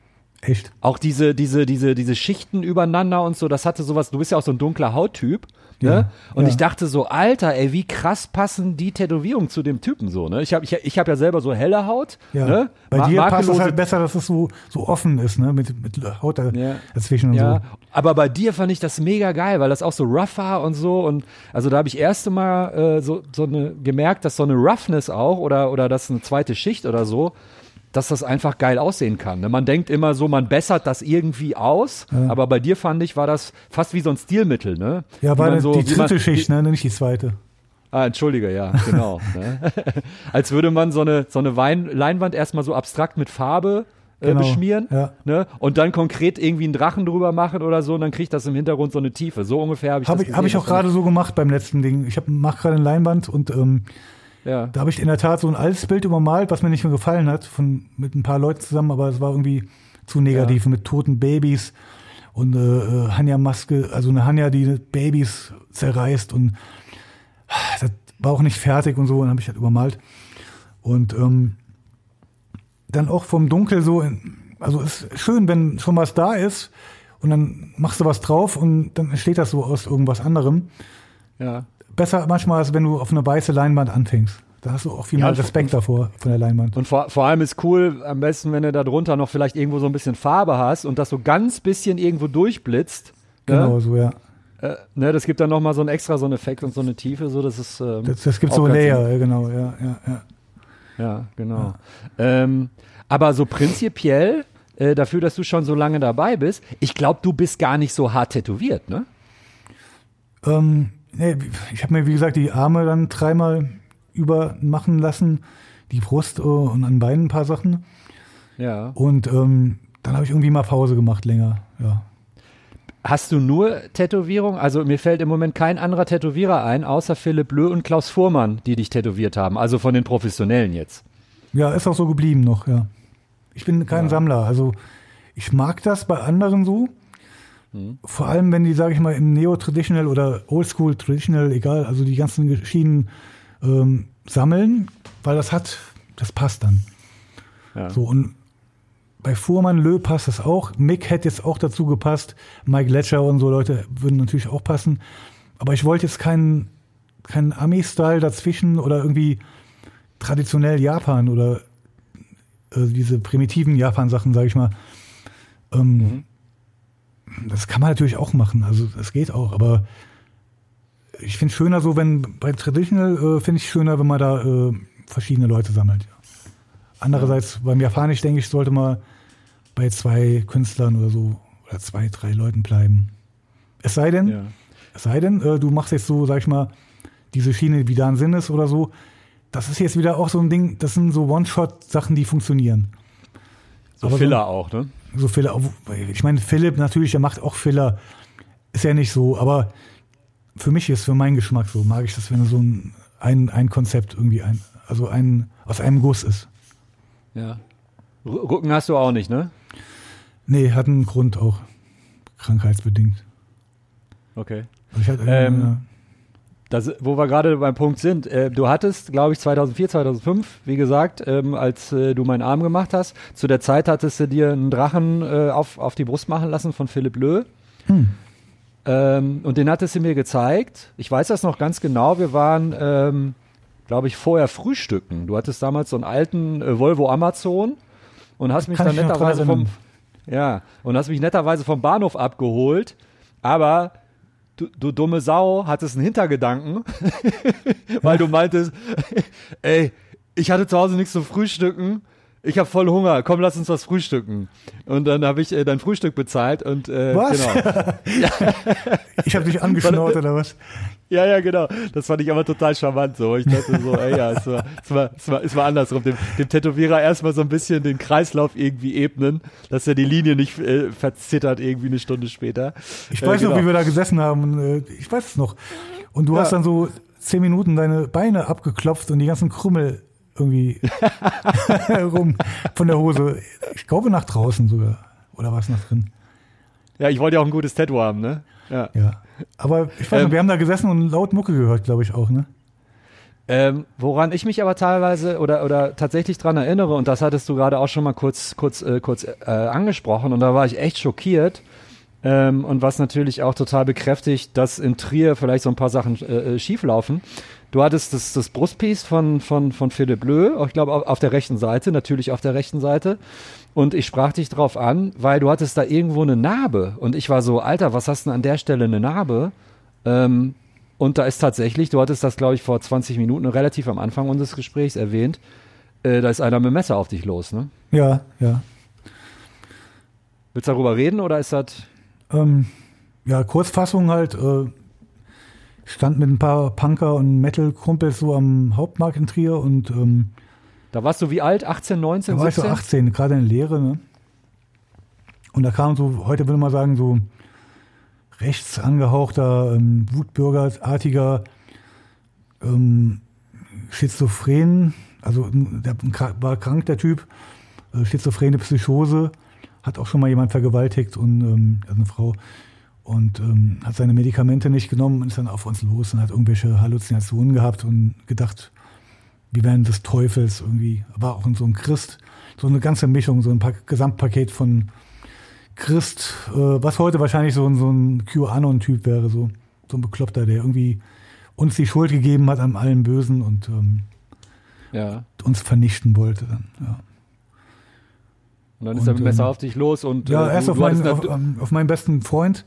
Echt. Auch diese, diese, diese, diese Schichten übereinander und so, das hatte sowas, du bist ja auch so ein dunkler Hauttyp. Ne? Ja, Und ja. ich dachte so, Alter, ey, wie krass passen die Tätowierungen zu dem Typen so, ne? Ich habe ich, ich hab ja selber so helle Haut. Ja. Ne? Bei Ma- dir passt es halt besser, dass es so, so offen ist, ne? Mit, mit Haut dazwischen und Ja, so. aber bei dir fand ich das mega geil, weil das auch so rough war und so. Und also da habe ich erste Mal äh, so, so eine, gemerkt, dass so eine Roughness auch oder, oder das eine zweite Schicht oder so, dass das einfach geil aussehen kann. Ne? Man denkt immer so, man bessert das irgendwie aus, aber bei dir fand ich, war das fast wie so ein Stilmittel. Ne? Ja, war so, die wie man- dritte Schicht, ne? Nicht die zweite. Ah, entschuldige, ja, genau. ne? [LAUGHS] Als würde man so eine, so eine Wein Leinwand erstmal so abstrakt mit Farbe äh, Genau, beschmieren ja. ne? und dann konkret irgendwie einen Drachen drüber machen oder so und dann kriegt das im Hintergrund so eine Tiefe. So ungefähr habe ich Habe das ich, hab ich auch gerade so gemacht beim letzten Ding. Ich hab, mach gerade eine Leinwand und ähm, Ja. da habe ich in der Tat so ein altes Bild übermalt, was mir nicht mehr gefallen hat, von, mit ein paar Leuten zusammen, aber es war irgendwie zu negativ, mit toten Babys und äh, äh, Hanja-Maske, also eine Hanja, die Babys zerreißt und ah, das war auch nicht fertig und so, und dann habe ich das übermalt. Und ähm, dann auch vom Dunkel so, in, also es ist schön, wenn schon was da ist und dann machst du was drauf und dann entsteht das so aus irgendwas anderem. ja. Besser manchmal, als wenn du auf eine weiße Leinwand anfängst. Da hast du auch viel Ja, mehr Respekt davor, von der Leinwand. Und vor, vor allem ist cool, am besten, wenn du da drunter noch vielleicht irgendwo so ein bisschen Farbe hast und das so ganz bisschen irgendwo durchblitzt. Genau Ne? so, ja. Äh, ne, das gibt dann nochmal so ein extra, so einen Effekt und so eine Tiefe, so dass es. Ähm, das, das gibt so Layer, ja, genau, ja, ja, ja. Ja, genau. Ja. Ähm, aber so prinzipiell, äh, dafür, dass du schon so lange dabei bist, ich glaube, du bist gar nicht so hart tätowiert, ne? Ähm, nee, ich habe mir, wie gesagt, die Arme dann dreimal übermachen lassen, die Brust uh, und an Beinen ein paar Sachen. Ja. Und ähm, dann habe ich irgendwie mal Pause gemacht länger, ja. Hast du nur Tätowierung? Also mir fällt im Moment kein anderer Tätowierer ein, außer Philipp Löh und Klaus Fuhrmann, die dich tätowiert haben. Also von den Professionellen jetzt. Ja, ist auch so geblieben noch, ja. Ich bin kein ja. Sammler. Also ich mag das bei anderen so. Mhm. Vor allem, wenn die, sage ich mal, im Neo-Traditional oder Oldschool Traditional, egal, also die ganzen Schienen ähm, sammeln, weil das hat, das passt dann. Ja. So, und bei Fuhrmann, Lö passt das auch. Mick hätte jetzt auch dazu gepasst. Mike Letcher und so Leute würden natürlich auch passen. Aber ich wollte jetzt keinen keinen Ami-Style dazwischen oder irgendwie traditionell Japan oder äh, diese primitiven Japan-Sachen, sage ich mal. Ähm, mhm. Das kann man natürlich auch machen, also das geht auch, aber ich finde es schöner so, wenn bei Traditional äh, finde ich schöner, wenn man da äh, verschiedene Leute sammelt. Andererseits beim Japanisch denke ich, sollte man bei zwei Künstlern oder so oder zwei, drei Leuten bleiben. Es sei denn, ja. es sei denn, äh, du machst jetzt so, sag ich mal, diese Schiene wie da ein Sinn ist oder so. Das ist jetzt wieder auch so ein Ding, das sind so One-Shot-Sachen, die funktionieren. So Aber Filler so, auch, ne? So Filler. Ich meine, Philipp natürlich, der macht auch Filler. Ist ja nicht so, aber für mich ist, für meinen Geschmack so, mag ich das, wenn so ein, ein, ein Konzept irgendwie ein, also ein, aus einem Guss ist. Ja. Rücken hast du auch nicht, ne? Nee, hat einen Grund auch. Krankheitsbedingt. Okay. Hatte, ähm. Das, wo wir gerade beim Punkt sind, äh, du hattest, glaube ich, 2004, 2005, wie gesagt, ähm, als äh, du meinen Arm gemacht hast, zu der Zeit hattest du dir einen Drachen äh, auf, auf die Brust machen lassen von Philipp Löh. Hm. Ähm, und den hattest du mir gezeigt. Ich weiß das noch ganz genau. Wir waren, ähm, glaube ich, vorher frühstücken. Du hattest damals so einen alten äh, Volvo Amazon und hast mich dann netterweise vom, ja, und hast mich netterweise vom Bahnhof abgeholt, aber du, du dumme Sau hattest einen Hintergedanken, [LAUGHS] weil du meintest, [LAUGHS] ey, ich hatte zu Hause nichts zum Frühstücken. Ich habe voll Hunger. Komm, lass uns was frühstücken. Und dann habe ich äh, dein Frühstück bezahlt und äh, was? genau. [LAUGHS] ich habe dich angeschnauzt oder was? Ja, ja, genau. Das fand ich aber total charmant so. Ich dachte so, ey, ja, es war, es war, es war, es war andersrum. Dem, dem Tätowierer erstmal so ein bisschen den Kreislauf irgendwie ebnen, dass er die Linie nicht äh, verzittert irgendwie eine Stunde später. Ich weiß äh, genau. noch, wie wir da gesessen haben. Äh, ich weiß es noch. Und du ja. hast dann so zehn Minuten deine Beine abgeklopft und die ganzen Krümmel irgendwie [LAUGHS] [LAUGHS] rum von der Hose. Ich glaube nach draußen sogar. Oder war es nach drin? Ja, ich wollte ja auch ein gutes Tattoo haben, ne? Ja. ja. Aber ich weiß ähm, nicht, wir haben da gesessen und laut Mucke gehört, glaube ich auch, ne? Ähm, woran ich mich aber teilweise oder, oder tatsächlich dran erinnere, und das hattest du gerade auch schon mal kurz, kurz, äh, kurz äh, angesprochen, und da war ich echt schockiert. Ähm, und was natürlich auch total bekräftigt, dass in Trier vielleicht so ein paar Sachen äh, äh schief laufen. Du hattest das, das Brustpiece von, von, von Philipp Löh, ich glaube auf, auf der rechten Seite, natürlich auf der rechten Seite. Und ich sprach dich drauf an, weil du hattest da irgendwo eine Narbe. Und ich war so, Alter, was hast du denn an der Stelle eine Narbe? Ähm, und da ist tatsächlich, du hattest das, glaube ich, vor 20 Minuten relativ am Anfang unseres Gesprächs erwähnt, äh, da ist einer mit dem Messer auf dich los, ne? Ja, ja. Willst du darüber reden oder ist das. Ähm, ja, Kurzfassung halt. Äh, stand mit ein paar Punker und Metal-Kumpels so am Hauptmarkt in Trier und ähm, da warst du wie alt? 18, 19, da 17? War ich so 18, gerade in Lehre. Ne? Und da kam so, heute würde man sagen, so rechts angehauchter, ähm, Wutbürgerartiger, ähm, Schizophren, also der war krank, der Typ, äh, schizophrene Psychose, hat auch schon mal jemand vergewaltigt und ähm, also eine Frau und ähm, hat seine Medikamente nicht genommen und ist dann auf uns los und hat irgendwelche Halluzinationen gehabt und gedacht, wie wären des Teufels irgendwie, war auch so ein Christ, so eine ganze Mischung, so ein Gesamtpaket von Christ, äh, was heute wahrscheinlich so, so ein QAnon-Typ wäre, so, so ein Bekloppter, der irgendwie uns die Schuld gegeben hat an allem Bösen und ähm, ja. uns vernichten wollte dann, ja. Und dann ist er mit Messer ähm, auf dich los und ja, äh, erst auf meinen, auf, auf meinen besten Freund,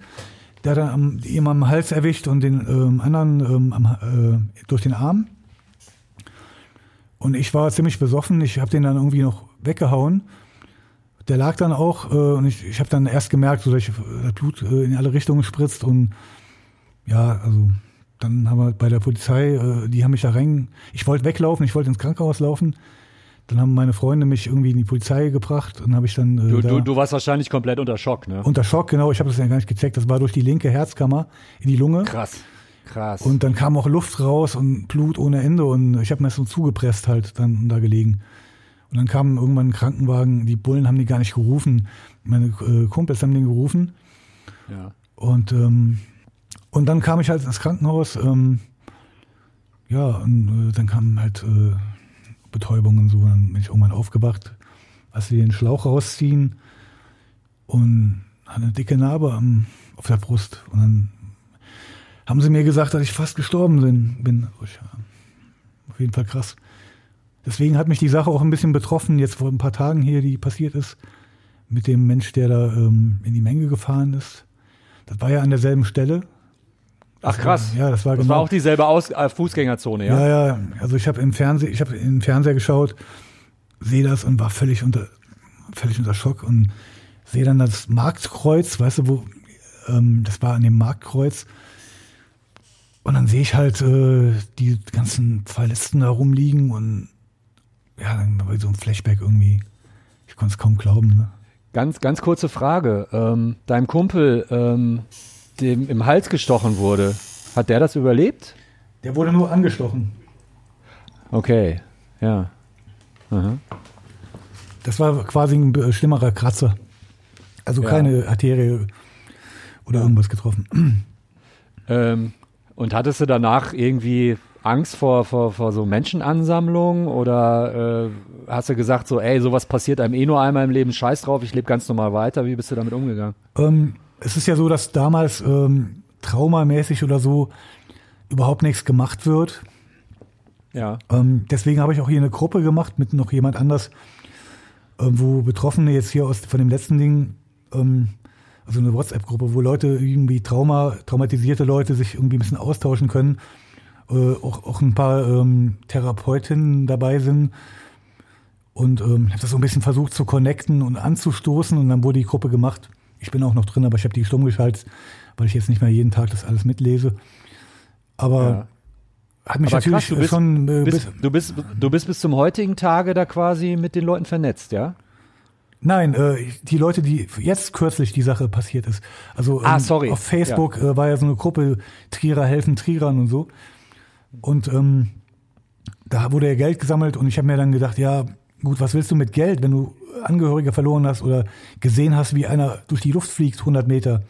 der hat dann am, jemanden am Hals erwischt und den ähm, anderen ähm, am, äh, durch den Arm. Und ich war ziemlich besoffen. Ich habe den dann irgendwie noch weggehauen. Der lag dann auch äh, und ich, ich habe dann erst gemerkt, so dass ich, das Blut äh, in alle Richtungen spritzt und ja, also dann haben wir bei der Polizei, äh, die haben mich da rein. Ich wollte weglaufen, ich wollte ins Krankenhaus laufen. Dann haben meine Freunde mich irgendwie in die Polizei gebracht und habe ich dann. Äh, Du, da du, du warst wahrscheinlich komplett unter Schock, ne? unter Schock, genau, ich habe das ja gar nicht gecheckt. Das war durch die linke Herzkammer in die Lunge. Krass. Krass. Und dann kam auch Luft raus und Blut ohne Ende und ich habe mir das so zugepresst halt dann da gelegen. Und dann kam irgendwann ein Krankenwagen, die Bullen haben die gar nicht gerufen, meine äh, Kumpels haben den gerufen ja. und ähm, und dann kam ich halt ins Krankenhaus, ähm, ja und äh, dann kam halt äh, Betäubung und so, dann bin ich irgendwann aufgewacht, als sie den Schlauch rausziehen und hatte eine dicke Narbe am, auf der Brust und dann haben sie mir gesagt, dass ich fast gestorben bin. bin. Auf jeden Fall krass. Deswegen hat mich die Sache auch ein bisschen betroffen, jetzt vor ein paar Tagen hier, die passiert ist, mit dem Mensch, der da ähm, in die Menge gefahren ist. Das war ja an derselben Stelle. Ach krass. Ja, das war das genau. war auch dieselbe Aus äh, Fußgängerzone, ja? Ja, ja. Also ich habe im Fernsehen, ich habe in den Fernseher geschaut, sehe das und war völlig unter, völlig unter Schock und sehe dann das Marktkreuz, weißt du, wo, ähm, das war an dem Marktkreuz. Und dann sehe ich halt äh, die ganzen Verletzten da rumliegen und ja, dann war so ein Flashback irgendwie. Ich konnte es kaum glauben. Ne? Ganz, ganz kurze Frage. Ähm, deinem Kumpel, ähm, dem im Hals gestochen wurde, hat der das überlebt? Der wurde nur angestochen. Okay, ja. Aha. Das war quasi ein schlimmerer Kratzer. Also Ja. keine Arterie oder irgendwas getroffen. [CLEARS THROAT] Ähm, und hattest du danach irgendwie Angst vor, vor, vor so Menschenansammlungen oder äh, hast du gesagt so, ey, sowas passiert einem eh nur einmal im Leben, scheiß drauf, ich lebe ganz normal weiter. Wie bist du damit umgegangen? Ähm, es ist ja so, dass damals ähm, traumamäßig oder so überhaupt nichts gemacht wird. Ja. Ähm, deswegen habe ich auch hier eine Gruppe gemacht mit noch jemand anders, ähm, wo Betroffene jetzt hier aus von dem letzten Ding, ähm, also eine WhatsApp-Gruppe, wo Leute irgendwie Trauma, traumatisierte Leute sich irgendwie ein bisschen austauschen können. Äh, auch, auch ein paar ähm, Therapeutinnen dabei sind. Und ähm, ich habe das so ein bisschen versucht zu connecten und anzustoßen und dann wurde die Gruppe gemacht. Ich bin auch noch drin, aber ich habe die stumm geschaltet, weil ich jetzt nicht mehr jeden Tag das alles mitlese. Aber ja. hat mich Aber natürlich krass, du bist, schon äh, bist, du, bist, du bist bis zum heutigen Tage da quasi mit den Leuten vernetzt, ja? Nein, äh, die Leute, die jetzt kürzlich die Sache passiert ist. Also Ah, ähm, sorry. auf Facebook äh, war ja so eine Gruppe Trierer helfen Trierern und so. Und ähm, da wurde ja Geld gesammelt und ich habe mir dann gedacht, ja gut, was willst du mit Geld, wenn du Angehörige verloren hast oder gesehen hast, wie einer durch die Luft fliegt, 100 Meter?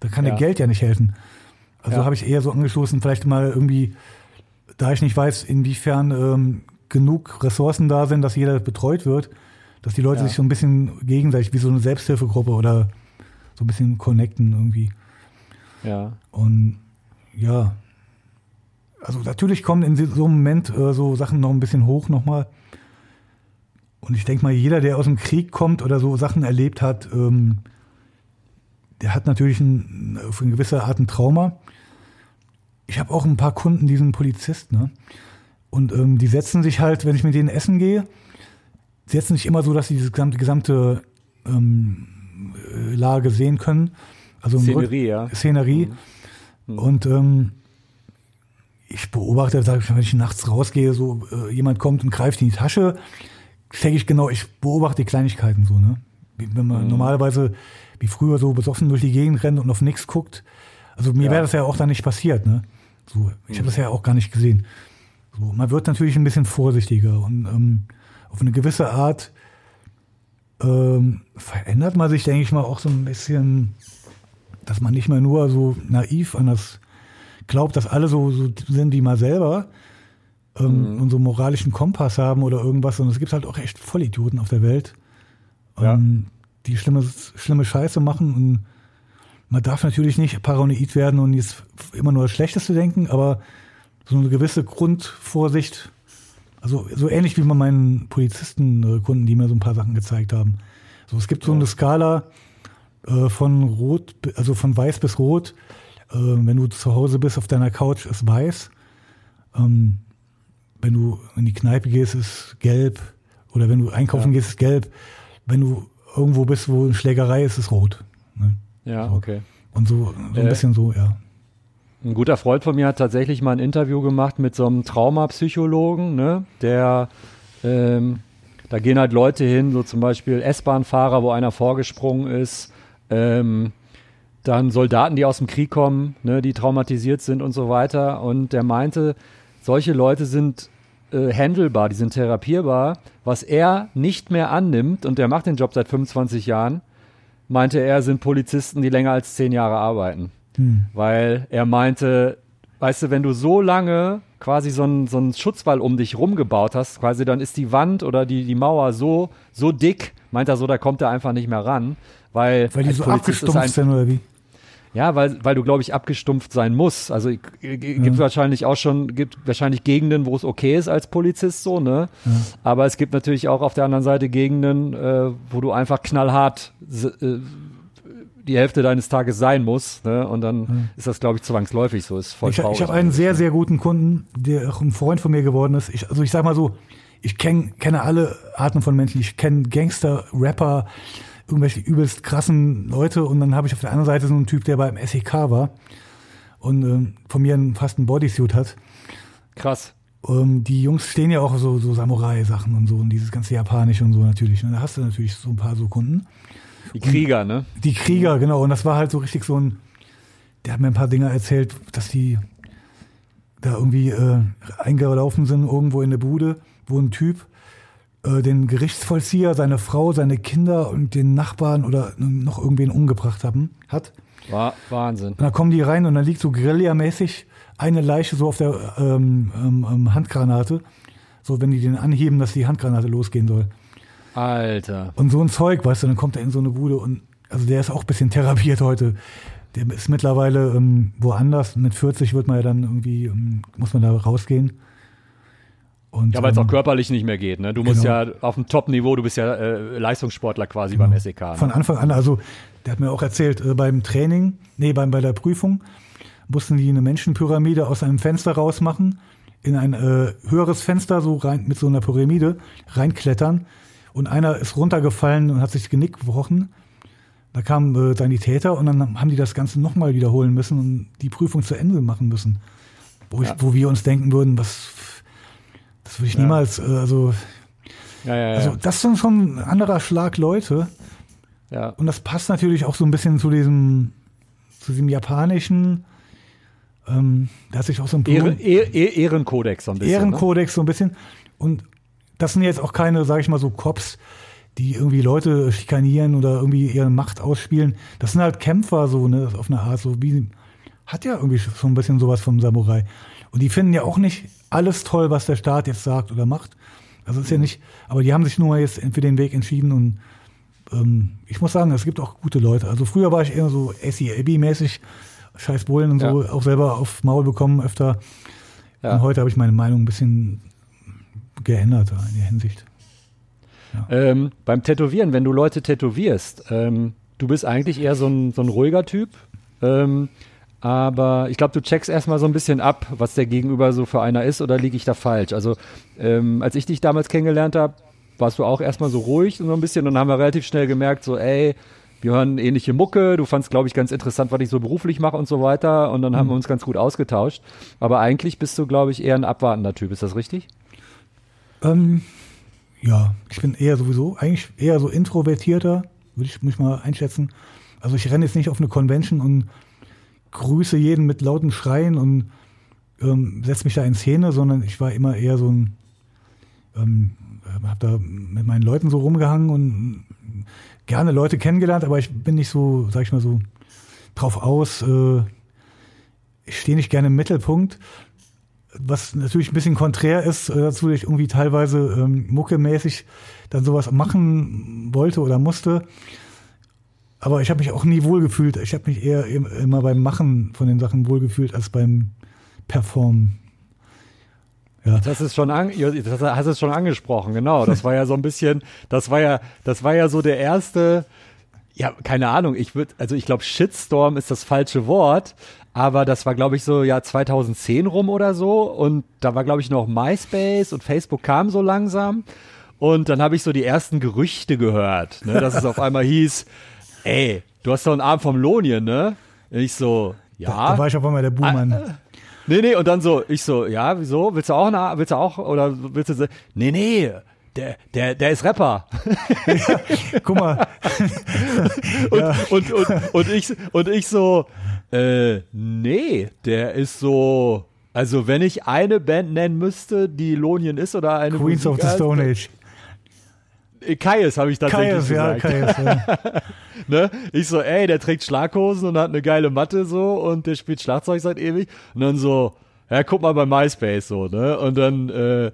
Da kann Ja. dir Geld ja nicht helfen. Also Ja. habe ich eher so angestoßen, vielleicht mal irgendwie, da ich nicht weiß, inwiefern ähm, genug Ressourcen da sind, dass jeder betreut wird, dass die Leute Ja. sich so ein bisschen gegenseitig wie so eine Selbsthilfegruppe oder so ein bisschen connecten irgendwie. Ja. Und ja, also natürlich kommen in so einem Moment äh, so Sachen noch ein bisschen hoch nochmal. Und ich denke mal, jeder, der aus dem Krieg kommt oder so Sachen erlebt hat, ähm, der hat natürlich ein, auf eine gewisse Art ein Trauma. Ich habe auch ein paar Kunden, die sind Polizist, ne? Und ähm, die setzen sich halt, wenn ich mit denen essen gehe, setzen sich immer so, dass sie diese gesamte, gesamte ähm, äh, Lage sehen können. Also Szenerie, ja. Szenerie. Und ähm, ich beobachte, sag ich, wenn ich nachts rausgehe, so äh, jemand kommt und greift in die Tasche, checke ich genau, ich beobachte die Kleinigkeiten so, ne? Wenn man normalerweise wie früher so besoffen durch die Gegend rennt und auf nichts guckt. Also mir Ja. wäre das ja auch dann nicht passiert, ne? So, ich habe das ja auch gar nicht gesehen. So, man wird natürlich ein bisschen vorsichtiger und ähm, auf eine gewisse Art ähm, verändert man sich, denke ich mal, auch so ein bisschen, dass man nicht mehr nur so naiv an das glaubt, dass alle so, so sind wie man selber ähm, und so moralischen Kompass haben oder irgendwas, sondern es gibt halt auch echt Vollidioten auf der Welt, Ja. ähm, die schlimme, schlimme Scheiße machen und man darf natürlich nicht paranoid werden und jetzt immer nur das Schlechteste denken, aber so eine gewisse Grundvorsicht, also so ähnlich wie bei meinen Polizistenkunden, die mir so ein paar Sachen gezeigt haben. So, es gibt so eine Skala, äh, von rot, also von weiß bis rot. Äh, wenn du zu Hause bist auf deiner Couch ist weiß. Ähm, wenn du in die Kneipe gehst, ist gelb. Oder wenn du einkaufen ja. gehst, ist gelb. Wenn du irgendwo bist, wo eine Schlägerei ist, ist rot. Ne? Ja, so. okay. Und so, so ein äh, bisschen so, ja. Ein guter Freund von mir hat tatsächlich mal ein Interview gemacht mit so einem Traumapsychologen, ne, der ähm, da gehen halt Leute hin, so zum Beispiel S-Bahn-Fahrer, wo einer vorgesprungen ist, ähm, dann Soldaten, die aus dem Krieg kommen, ne, die traumatisiert sind und so weiter. Und der meinte, solche Leute sind äh, handelbar, die sind therapierbar. Was er nicht mehr annimmt, und der macht den Job seit 25 Jahren, meinte er, sind Polizisten, die länger als zehn Jahre arbeiten. Hm. Weil er meinte, weißt du, wenn du so lange quasi so einen, so einen Schutzwall um dich rumgebaut hast, quasi dann ist die Wand oder die, die Mauer so, so dick, meint er so, da kommt er einfach nicht mehr ran. Weil, weil die so abgestumpft sind oder wie? Ja, weil, weil du, glaube ich, abgestumpft sein musst. Also gibt ja. wahrscheinlich auch schon, gibt wahrscheinlich Gegenden, wo es okay ist als Polizist so, ne? Ja. Aber es gibt natürlich auch auf der anderen Seite Gegenden, äh, wo du einfach knallhart äh, die Hälfte deines Tages sein muss. Ne? Und dann mhm. ist das, glaube ich, zwangsläufig so. Ist voll ich ich habe einen sehr, sehr guten Kunden, der auch ein Freund von mir geworden ist. Ich, also ich sag mal so, ich kenn, kenne alle Arten von Menschen. Ich kenne Gangster, Rapper, irgendwelche übelst krassen Leute. Und dann habe ich auf der anderen Seite so einen Typ, der beim SEK war und ähm, von mir einen, fast einen Bodysuit hat. Krass. Ähm, die Jungs stehen ja auch so, so Samurai-Sachen und so und dieses ganze Japanische und so natürlich. Und da hast du natürlich so ein paar so Kunden. Die Krieger, ne? Die Krieger, genau. Und das war halt so richtig so ein, der hat mir ein paar Dinge erzählt, dass die da irgendwie äh, eingelaufen sind, irgendwo in der Bude, wo ein Typ äh, den Gerichtsvollzieher, seine Frau, seine Kinder und den Nachbarn oder noch irgendwen umgebracht haben, hat. War Wahnsinn. Und da kommen die rein und dann liegt so Guerilla-mäßig eine Leiche so auf der ähm, ähm, ähm Handgranate. So, wenn die den anheben, dass die Handgranate losgehen soll. Alter. Und so ein Zeug, weißt du, dann kommt er in so eine Bude und also der ist auch ein bisschen therapiert heute. Der ist mittlerweile ähm, woanders. Mit 40 wird man ja dann irgendwie, ähm, muss man da rausgehen. Und, ja, weil es ähm, auch körperlich nicht mehr geht. Ne? Du musst genau. ja auf dem Top-Niveau, du bist ja äh, Leistungssportler quasi genau. beim SEK. Ne? Von Anfang an, also der hat mir auch erzählt, äh, beim Training, nee, beim, bei der Prüfung mussten die eine Menschenpyramide aus einem Fenster rausmachen, in ein äh, höheres Fenster so rein mit so einer Pyramide reinklettern und einer ist runtergefallen und hat sich das Genick gebrochen. Da kamen äh, Sanitäter und dann haben die das Ganze nochmal wiederholen müssen und die Prüfung zu Ende machen müssen. Wo, ich, ja. wo wir uns denken würden, was, das würde ich ja. niemals, äh, also, ja, also das sind schon ein anderer Schlag Leute. Ja. Und das passt natürlich auch so ein bisschen zu diesem, zu diesem japanischen, ähm, da hat sich auch so ein Ehren, Ehrenkodex so ein bisschen. Ne? Ehrenkodex ne? so ein bisschen. Und das sind jetzt auch keine, sage ich mal so, Cops, die irgendwie Leute schikanieren oder irgendwie ihre Macht ausspielen. Das sind halt Kämpfer so, ne, auf eine Art, so wie, hat ja irgendwie so ein bisschen sowas vom Samurai. Und die finden ja auch nicht alles toll, was der Staat jetzt sagt oder macht. Also ist ja nicht, aber die haben sich nur mal jetzt für den Weg entschieden und ähm, ich muss sagen, es gibt auch gute Leute. Also früher war ich eher so SE-Abby-mäßig, scheiß Bullen und so, ja. auch selber auf Maul bekommen öfter. Ja. Und heute habe ich meine Meinung ein bisschen geändert in der Hinsicht. Ja. Ähm, beim Tätowieren, wenn du Leute tätowierst, ähm, du bist eigentlich eher so ein, so ein ruhiger Typ. Ähm, aber ich glaube, du checkst erstmal so ein bisschen ab, was der Gegenüber so für einer ist, oder liege ich da falsch? Also, ähm, als ich dich damals kennengelernt habe, warst du auch erstmal so ruhig und so ein bisschen. Und dann haben wir relativ schnell gemerkt, so, ey, wir hören ähnliche Mucke. Du fandst, glaube ich, ganz interessant, was ich so beruflich mache und so weiter. Und dann mhm. haben wir uns ganz gut ausgetauscht. Aber eigentlich bist du, glaube ich, eher ein abwartender Typ. Ist das richtig? Ähm, ja, ich bin eher sowieso, eigentlich eher so introvertierter, würde ich mich mal einschätzen. Also ich renne jetzt nicht auf eine Convention und grüße jeden mit lauten Schreien und ähm, setze mich da in Szene, sondern ich war immer eher so ein, ähm, habe da mit meinen Leuten so rumgehangen und gerne Leute kennengelernt, aber ich bin nicht so, sag ich mal so, drauf aus. Äh, ich stehe nicht gerne im Mittelpunkt was natürlich ein bisschen konträr ist äh, dazu, dass ich irgendwie teilweise ähm, muckemäßig dann sowas machen wollte oder musste. Aber ich habe mich auch nie wohlgefühlt. Ich habe mich eher immer beim Machen von den Sachen wohlgefühlt als beim Performen. Ja. Das ist schon an, das hast es schon angesprochen, genau. Das war ja so ein bisschen, das war ja, das war ja so der erste, ja, keine Ahnung, ich würde, also ich glaube, Shitstorm ist das falsche Wort, aber das war, glaube ich, so ja 2010 rum oder so und da war, glaube ich, noch MySpace und Facebook kam so langsam und dann habe ich so die ersten Gerüchte gehört, ne, dass es auf [LAUGHS] einmal hieß, ey, du hast doch einen Arm vom Lonien, ne? Und ich so, ja. Da, da war ich auf einmal der Buhmann. Ah, nee, nee, und dann so, ich so, ja, wieso? Willst du auch, eine, willst du auch, oder willst du, nee, nee, der, der, der ist Rapper. Ja, guck mal. [LAUGHS] und, ja. und, und, und, ich, und ich so, äh, nee, der ist so, also wenn ich eine Band nennen müsste, die Lonien ist oder eine Queens Musik of the Stone Age. Kaius habe ich tatsächlich Kaius, gesagt. Ja, Kaius, ja. [LAUGHS] ne? Ich so, ey, der trägt Schlaghosen und hat eine geile Matte so und der spielt Schlagzeug seit ewig. Und dann so, ja, guck mal bei MySpace so, ne? Und dann, äh,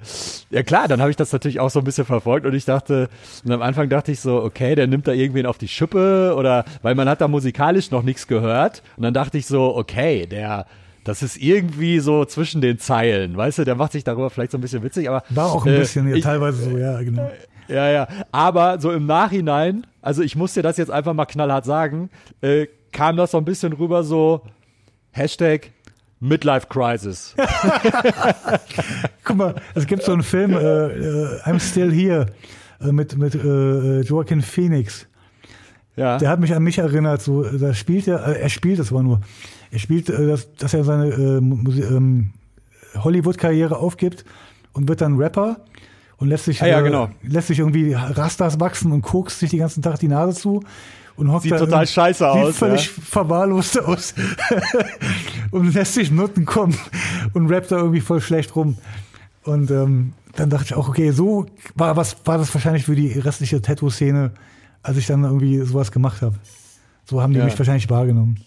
ja klar, dann habe ich das natürlich auch so ein bisschen verfolgt und ich dachte, und am Anfang dachte ich so, okay, der nimmt da irgendwen auf die Schippe oder, weil man hat da musikalisch noch nichts gehört. Und dann dachte ich so, okay, der, das ist irgendwie so zwischen den Zeilen, weißt du, der macht sich darüber vielleicht so ein bisschen witzig, aber. War auch ein äh, bisschen, ja, ich, teilweise so, ja, genau. Ja, ja. Aber so im Nachhinein, also ich muss dir das jetzt einfach mal knallhart sagen, äh, kam das so ein bisschen rüber so, Hashtag Midlife Crisis. [LAUGHS] Guck mal, es gibt so einen Film, äh, äh, I'm Still Here, äh, mit, mit äh, Joaquin Phoenix. Ja. Der hat mich an mich erinnert, so, da spielt er, äh, er spielt das war nur, er spielt, äh, dass, dass er seine ähm, Hollywood-Karriere aufgibt und wird dann Rapper und lässt sich, ah, ja, genau. lässt sich irgendwie Rastas wachsen und kokst sich den ganzen Tag die Nase zu und hockt Sieht total scheiße sieht aus. Sieht völlig ja. verwahrlost aus. [LAUGHS] und lässt sich Nutten kommen und rappt da irgendwie voll schlecht rum. Und ähm, dann dachte ich auch, okay, so war, was, war das wahrscheinlich für die restliche Tattoo-Szene, als ich dann irgendwie sowas gemacht habe. So haben die ja. mich wahrscheinlich wahrgenommen.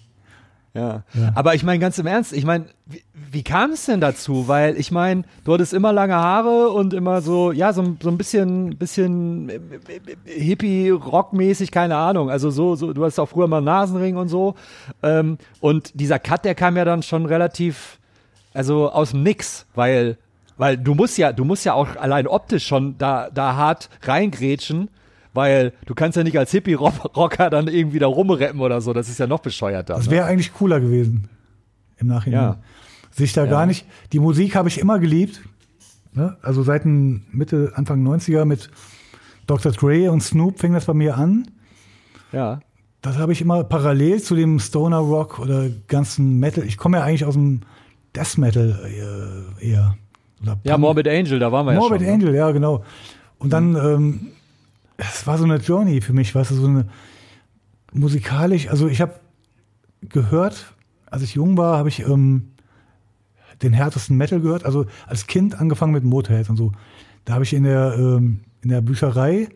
Ja. ja. Aber ich meine, ganz im Ernst, ich meine, wie, wie kam es denn dazu? Weil ich meine, du hattest immer lange Haare und immer so, ja, so, so ein bisschen, bisschen äh, Hippie-Rock-mäßig, keine Ahnung. Also so, so, du hattest auch früher mal einen Nasenring und so. Ähm, und dieser Cut, der kam ja dann schon relativ, also aus dem Nix, weil, weil du musst ja, du musst ja auch allein optisch schon da, da hart reingrätschen weil du kannst ja nicht als Hippie-Rocker dann irgendwie da rumreppen oder so, das ist ja noch bescheuerter. Das wäre ne? eigentlich cooler gewesen im Nachhinein. Ja. Sich da ja. gar nicht. Die Musik habe ich immer geliebt. Ne? Also seit Mitte, Anfang 90er mit Dr. Dre und Snoop fing das bei mir an. Ja. Das habe ich immer parallel zu dem Stoner Rock oder ganzen Metal. Ich komme ja eigentlich aus dem Death Metal äh, eher. ja, Morbid Angel, da waren wir Morbid ja schon. Morbid Angel, ne? ja, genau. Und dann ähm, es war so eine Journey für mich, weißt du, so eine musikalisch, also ich habe gehört, als ich jung war, habe ich ähm, den härtesten Metal gehört, also als Kind angefangen mit Motorhead und so. Da habe ich in der, ähm, in der Bücherei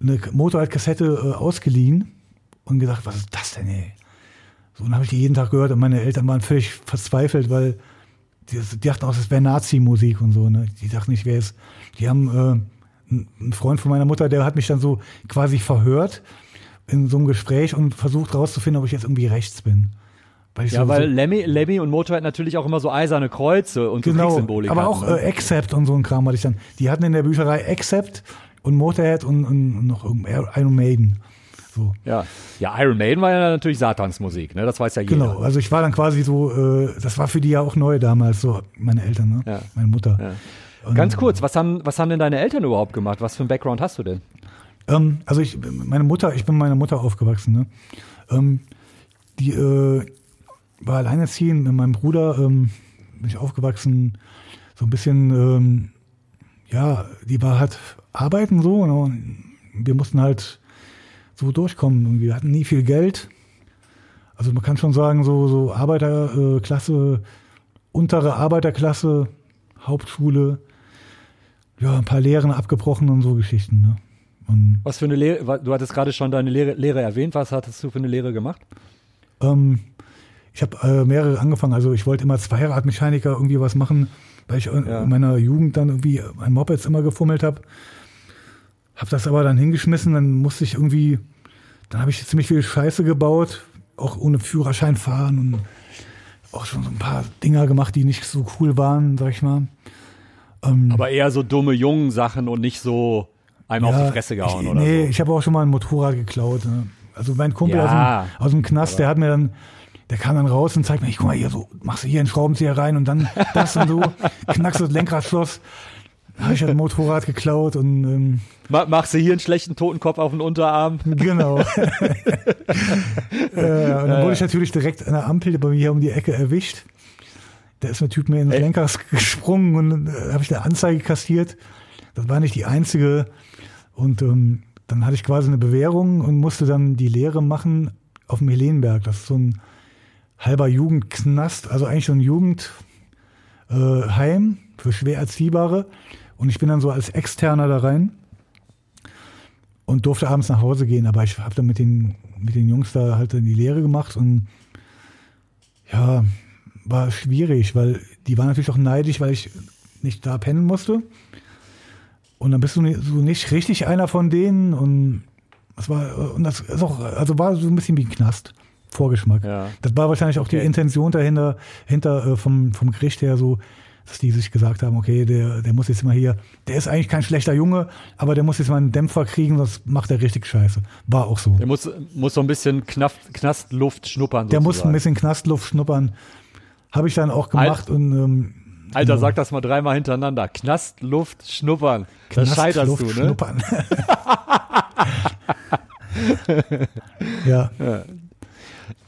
eine Motorhead-Kassette äh, ausgeliehen und gedacht, was ist das denn, ey? So, und habe ich die jeden Tag gehört und meine Eltern waren völlig verzweifelt, weil die, die dachten auch, das wäre Nazi-Musik und so, ne? Die dachten, ich wäre es. Die haben äh, ein Freund von meiner Mutter, der hat mich dann so quasi verhört in so einem Gespräch und versucht rauszufinden, ob ich jetzt irgendwie rechts bin. Weil ja, so, weil so Lemmy, Lemmy und Motorhead natürlich auch immer so eiserne Kreuze und genau, so Kriegssymbolik Aber auch ne? äh, Accept und so ein Kram hatte ich dann. Die hatten in der Bücherei Accept und Motorhead und, und noch Iron Maiden. So. Ja. ja, Iron Maiden war ja natürlich Satansmusik, ne? Das weiß ja jeder. Genau, also ich war dann quasi so, äh, das war für die ja auch neu damals, so meine Eltern, ne? Ja. meine Mutter. Ja. Ganz kurz, was haben, was haben denn deine Eltern überhaupt gemacht? Was für einen Background hast du denn? Ähm, also ich, meine Mutter, ich bin mit meiner Mutter aufgewachsen. Ne? Ähm, die äh, war alleinerziehend mit meinem Bruder, ähm, bin ich aufgewachsen, so ein bisschen, ähm, ja, die war halt arbeiten so ne? und wir mussten halt so durchkommen und wir hatten nie viel Geld. Also man kann schon sagen, so, so Arbeiterklasse, untere Arbeiterklasse, Hauptschule, ja, ein paar Lehren abgebrochen und so Geschichten. Ne? Und was für eine Lehre, du hattest gerade schon deine Lehre, Lehre erwähnt, was hattest du für eine Lehre gemacht? Ähm, ich habe äh, mehrere angefangen, also ich wollte immer Zweiradmechaniker irgendwie was machen, weil ich ja. in meiner Jugend dann irgendwie ein Mopeds immer gefummelt habe. Habe das aber dann hingeschmissen, dann musste ich irgendwie, dann habe ich ziemlich viel Scheiße gebaut, auch ohne Führerschein fahren und auch schon so ein paar Dinger gemacht, die nicht so cool waren, sag ich mal. Ähm, Aber eher so dumme jungen Sachen und nicht so einmal ja, auf die Fresse gehauen ich, oder nee, so. ich habe auch schon mal ein Motorrad geklaut. Ne? Also mein Kumpel Ja, aus, dem, aus dem Knast, der hat mir dann, der kam dann raus und zeigt mir, ich guck mal hier so, machst du hier einen Schraubenzieher rein und dann das und so, [LAUGHS] knackst das Lenkradschloss. Habe ich das Motorrad geklaut und ähm, Ma machst du hier einen schlechten Totenkopf auf den Unterarm? Genau. [LAUGHS] [LAUGHS] äh, und dann wurde ich natürlich direkt an der Ampel bei mir um die Ecke erwischt. Da ist ein Typ mir ins Echt? Lenker [LAUGHS] gesprungen und äh, habe ich eine Anzeige kassiert. Das war nicht die einzige. Und ähm, dann hatte ich quasi eine Bewährung und musste dann die Lehre machen auf dem Helenberg. Das ist so ein halber Jugendknast, also eigentlich so ein Jugendheim äh, für schwer Erziehbare. Und ich bin dann so als Externer da rein und durfte abends nach Hause gehen, aber ich habe dann mit den, mit den Jungs da halt dann die Lehre gemacht und ja, war schwierig, weil die waren natürlich auch neidisch, weil ich nicht da pennen musste. Und dann bist du nicht, so nicht richtig einer von denen und das war, und das ist auch, also war so ein bisschen wie ein Knast. Vorgeschmack. Ja. Das war wahrscheinlich auch die Okay. Intention dahinter, hinter äh, vom, vom Gericht her so, dass die sich gesagt haben, okay, der, der muss jetzt mal hier, der ist eigentlich kein schlechter Junge, aber der muss jetzt mal einen Dämpfer kriegen, sonst macht er richtig scheiße. War auch so. Der muss, muss so ein bisschen Knaff, Knastluft schnuppern. Der muss ein sozusagen. bisschen Knastluft schnuppern. Habe ich dann auch gemacht und ähm, Alter, sag das mal dreimal hintereinander. Knastluft schnuppern. Da scheiterst Knastluft du, ne? schnuppern. [LAUGHS] ja,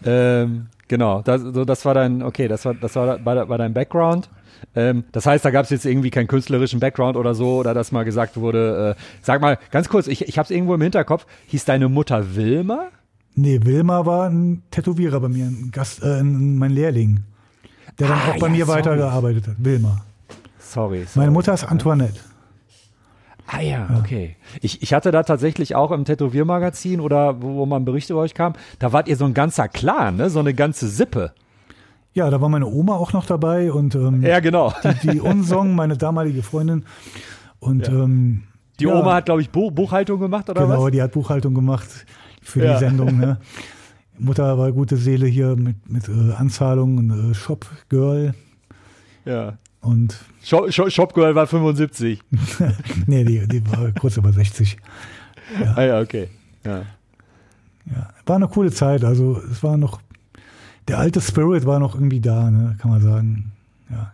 Ähm, genau, das, so, das war dein, okay, das war, das war, war, war dein Background. Ähm, das heißt, da gab es jetzt irgendwie keinen künstlerischen Background oder so, oder dass mal gesagt wurde, äh, sag mal, ganz kurz, ich, ich habe es irgendwo im Hinterkopf, hieß deine Mutter Wilma? nee, Wilma war ein Tätowierer bei mir, ein Gast, äh, ein- mein Lehrling, der dann Ah, auch bei ja, mir sorry. weitergearbeitet hat. Wilma. Sorry. sorry. Meine Mutter ist Antoinette. Ah ja, okay. Ich, ich hatte da tatsächlich auch im Tätowiermagazin oder wo, wo mal ein Bericht über euch kam, da wart ihr so ein ganzer Clan, ne? so eine ganze Sippe. Ja, da war meine Oma auch noch dabei und ähm, Ja, genau. die, die Unsong, meine damalige Freundin. Und ähm, Die ja, Oma hat, glaube ich, Buch, Buchhaltung gemacht oder Genau, was? die hat Buchhaltung gemacht für Ja. die Sendung. Ne? [LAUGHS] Mutter war gute Seele hier mit, mit äh, Anzahlung und äh, Shop Girl Ja. und Shop, Shop, Shopgirl war 75. [LAUGHS] nee, die, die war kurz über 60. Ah ja, okay. Ja. Ja, war eine coole Zeit. Also es war noch der alte Spirit war noch irgendwie da, ne? kann man sagen. Ja.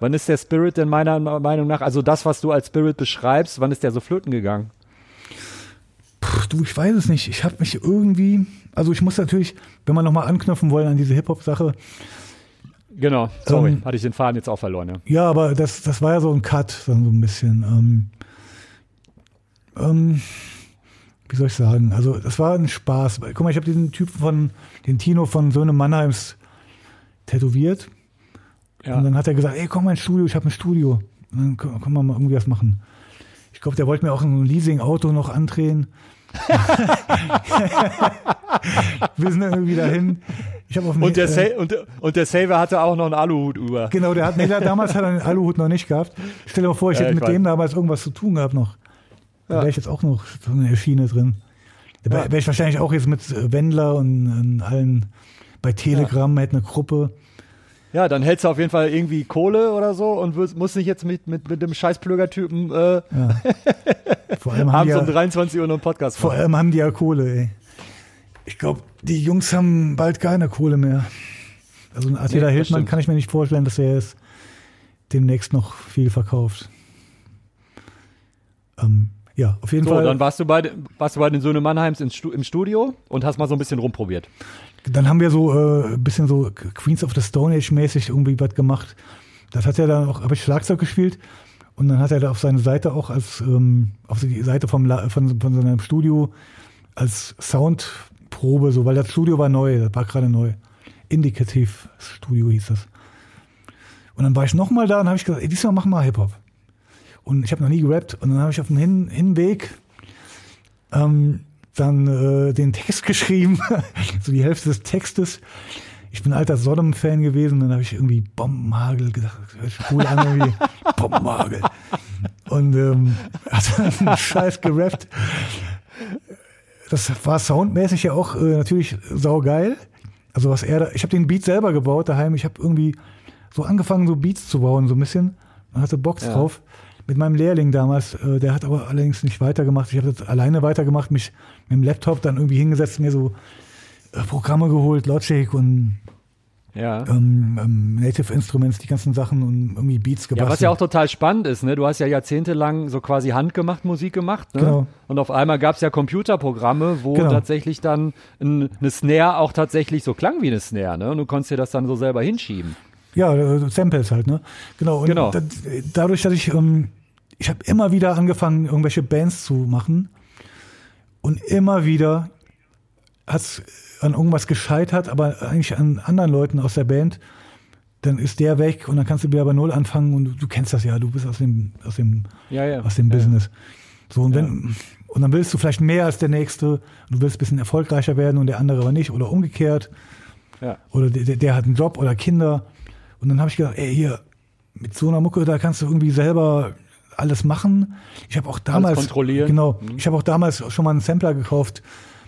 Wann ist der Spirit denn meiner Meinung nach, also das, was du als Spirit beschreibst, wann ist der so flöten gegangen? Puh, du, ich weiß es nicht. Ich habe mich irgendwie, also ich muss natürlich, wenn wir nochmal anknüpfen wollen an diese Hip-Hop-Sache, Genau, sorry, Ähm, hatte ich den Faden jetzt auch verloren. Ja. Ja, aber das, das war ja so ein Cut, dann so ein bisschen. Ähm, ähm, wie soll ich sagen? Also, das war ein Spaß. Guck mal, ich habe diesen Typen von, den Tino von Söhne Mannheims tätowiert. Ja. Und dann hat er gesagt, ey, komm mal ins Studio, ich habe ein Studio. Und dann können wir mal irgendwie was machen. Ich glaube, der wollte mir auch ein Leasing-Auto noch andrehen. [LAUGHS] Wir sind dann irgendwie dahin. Ich auf Und, der äh, und, und der Saver hatte auch noch einen Aluhut über. Genau, der hat, nee, der, damals hat er den Aluhut noch nicht gehabt. Stell dir mal vor, ich Ja, hätte ich mit weiß. dem damals irgendwas zu tun gehabt noch. Da Ja. wäre ich jetzt auch noch so in der Schiene drin. Da wäre Ja. ich wahrscheinlich auch jetzt mit Wendler und, und allen bei Telegram, hätte eine Gruppe. Ja, dann hältst du auf jeden Fall irgendwie Kohle oder so und wirst, musst nicht jetzt mit, mit, mit dem scheiß Plöger-Typen äh, Ja. vor, allem [LAUGHS] abends um ja, 23 Uhr noch einen Podcast vor machen. allem haben die ja Kohle, ey. Ich glaube, die Jungs haben bald keine Kohle mehr. Also ein Attila das Hildmann kann ich mir nicht vorstellen, dass er jetzt demnächst noch viel verkauft. Ähm, ja, auf jeden So, Fall. dann warst du bei, den- warst du bei den Söhne Mannheims im Studio und hast mal so ein bisschen rumprobiert. Dann haben wir so äh, ein bisschen so Queens of the Stone Age mäßig irgendwie was gemacht. Das hat er dann auch, habe ich Schlagzeug gespielt und dann hat er da auf seine Seite auch als, ähm, auf die Seite vom, von, von seinem Studio als Soundprobe, so, weil das Studio war neu, das war gerade neu. Indikativ Studio hieß das. Und dann war ich nochmal da und habe ich gesagt, ey, diesmal machen wir Hip-Hop. Und ich habe noch nie gerappt und dann habe ich auf dem Hin Hinweg ähm, dann äh, den Text [LAUGHS] geschrieben, so die Hälfte des Textes. Ich bin alter Sodom-Fan gewesen, dann habe ich irgendwie Bombenhagel gedacht, das hört sich cool an irgendwie. [LAUGHS] Bombenhagel. Und ähm, [LAUGHS] hat dann einen Scheiß gerappt. Das war soundmäßig ja auch äh, natürlich saugeil. Also was er da, ich habe den Beat selber gebaut daheim. Ich habe irgendwie so angefangen, so Beats zu bauen, so ein bisschen. Man hatte Bock Ja. drauf. mit meinem Lehrling damals, äh, der hat aber allerdings nicht weitergemacht. Ich habe das alleine weitergemacht, mich mit dem Laptop dann irgendwie hingesetzt, mir so äh, Programme geholt, Logic und Ja. ähm, ähm, Native Instruments, die ganzen Sachen und irgendwie Beats Ja, gebastelt. was ja auch total spannend ist, ne? Du hast ja jahrzehntelang so quasi handgemacht Musik gemacht, ne? Genau. Und auf einmal gab es ja Computerprogramme, wo Genau. tatsächlich dann ein, eine Snare auch tatsächlich so klang wie eine Snare, ne? Und du konntest dir das dann so selber hinschieben. Ja, äh, Samples halt, ne? Genau. Und Genau. da- dadurch, dass ich, ähm, ich habe immer wieder angefangen, irgendwelche Bands zu machen und immer wieder hat's an irgendwas gescheitert, aber eigentlich an anderen Leuten aus der Band. Dann ist der weg und dann kannst du wieder bei Null anfangen und du, du kennst das ja, du bist aus dem, aus dem, Ja, ja. aus dem Ja, Business. So, und, wenn, und dann willst du vielleicht mehr als der Nächste und du willst ein bisschen erfolgreicher werden und der andere aber nicht oder umgekehrt Ja. oder der, der- der hat einen Job oder Kinder. Und dann habe ich gedacht, ey, hier, mit so einer Mucke, da kannst du irgendwie selber alles machen. Ich habe auch damals. kontrollieren. Genau. Ich habe auch damals schon mal einen Sampler gekauft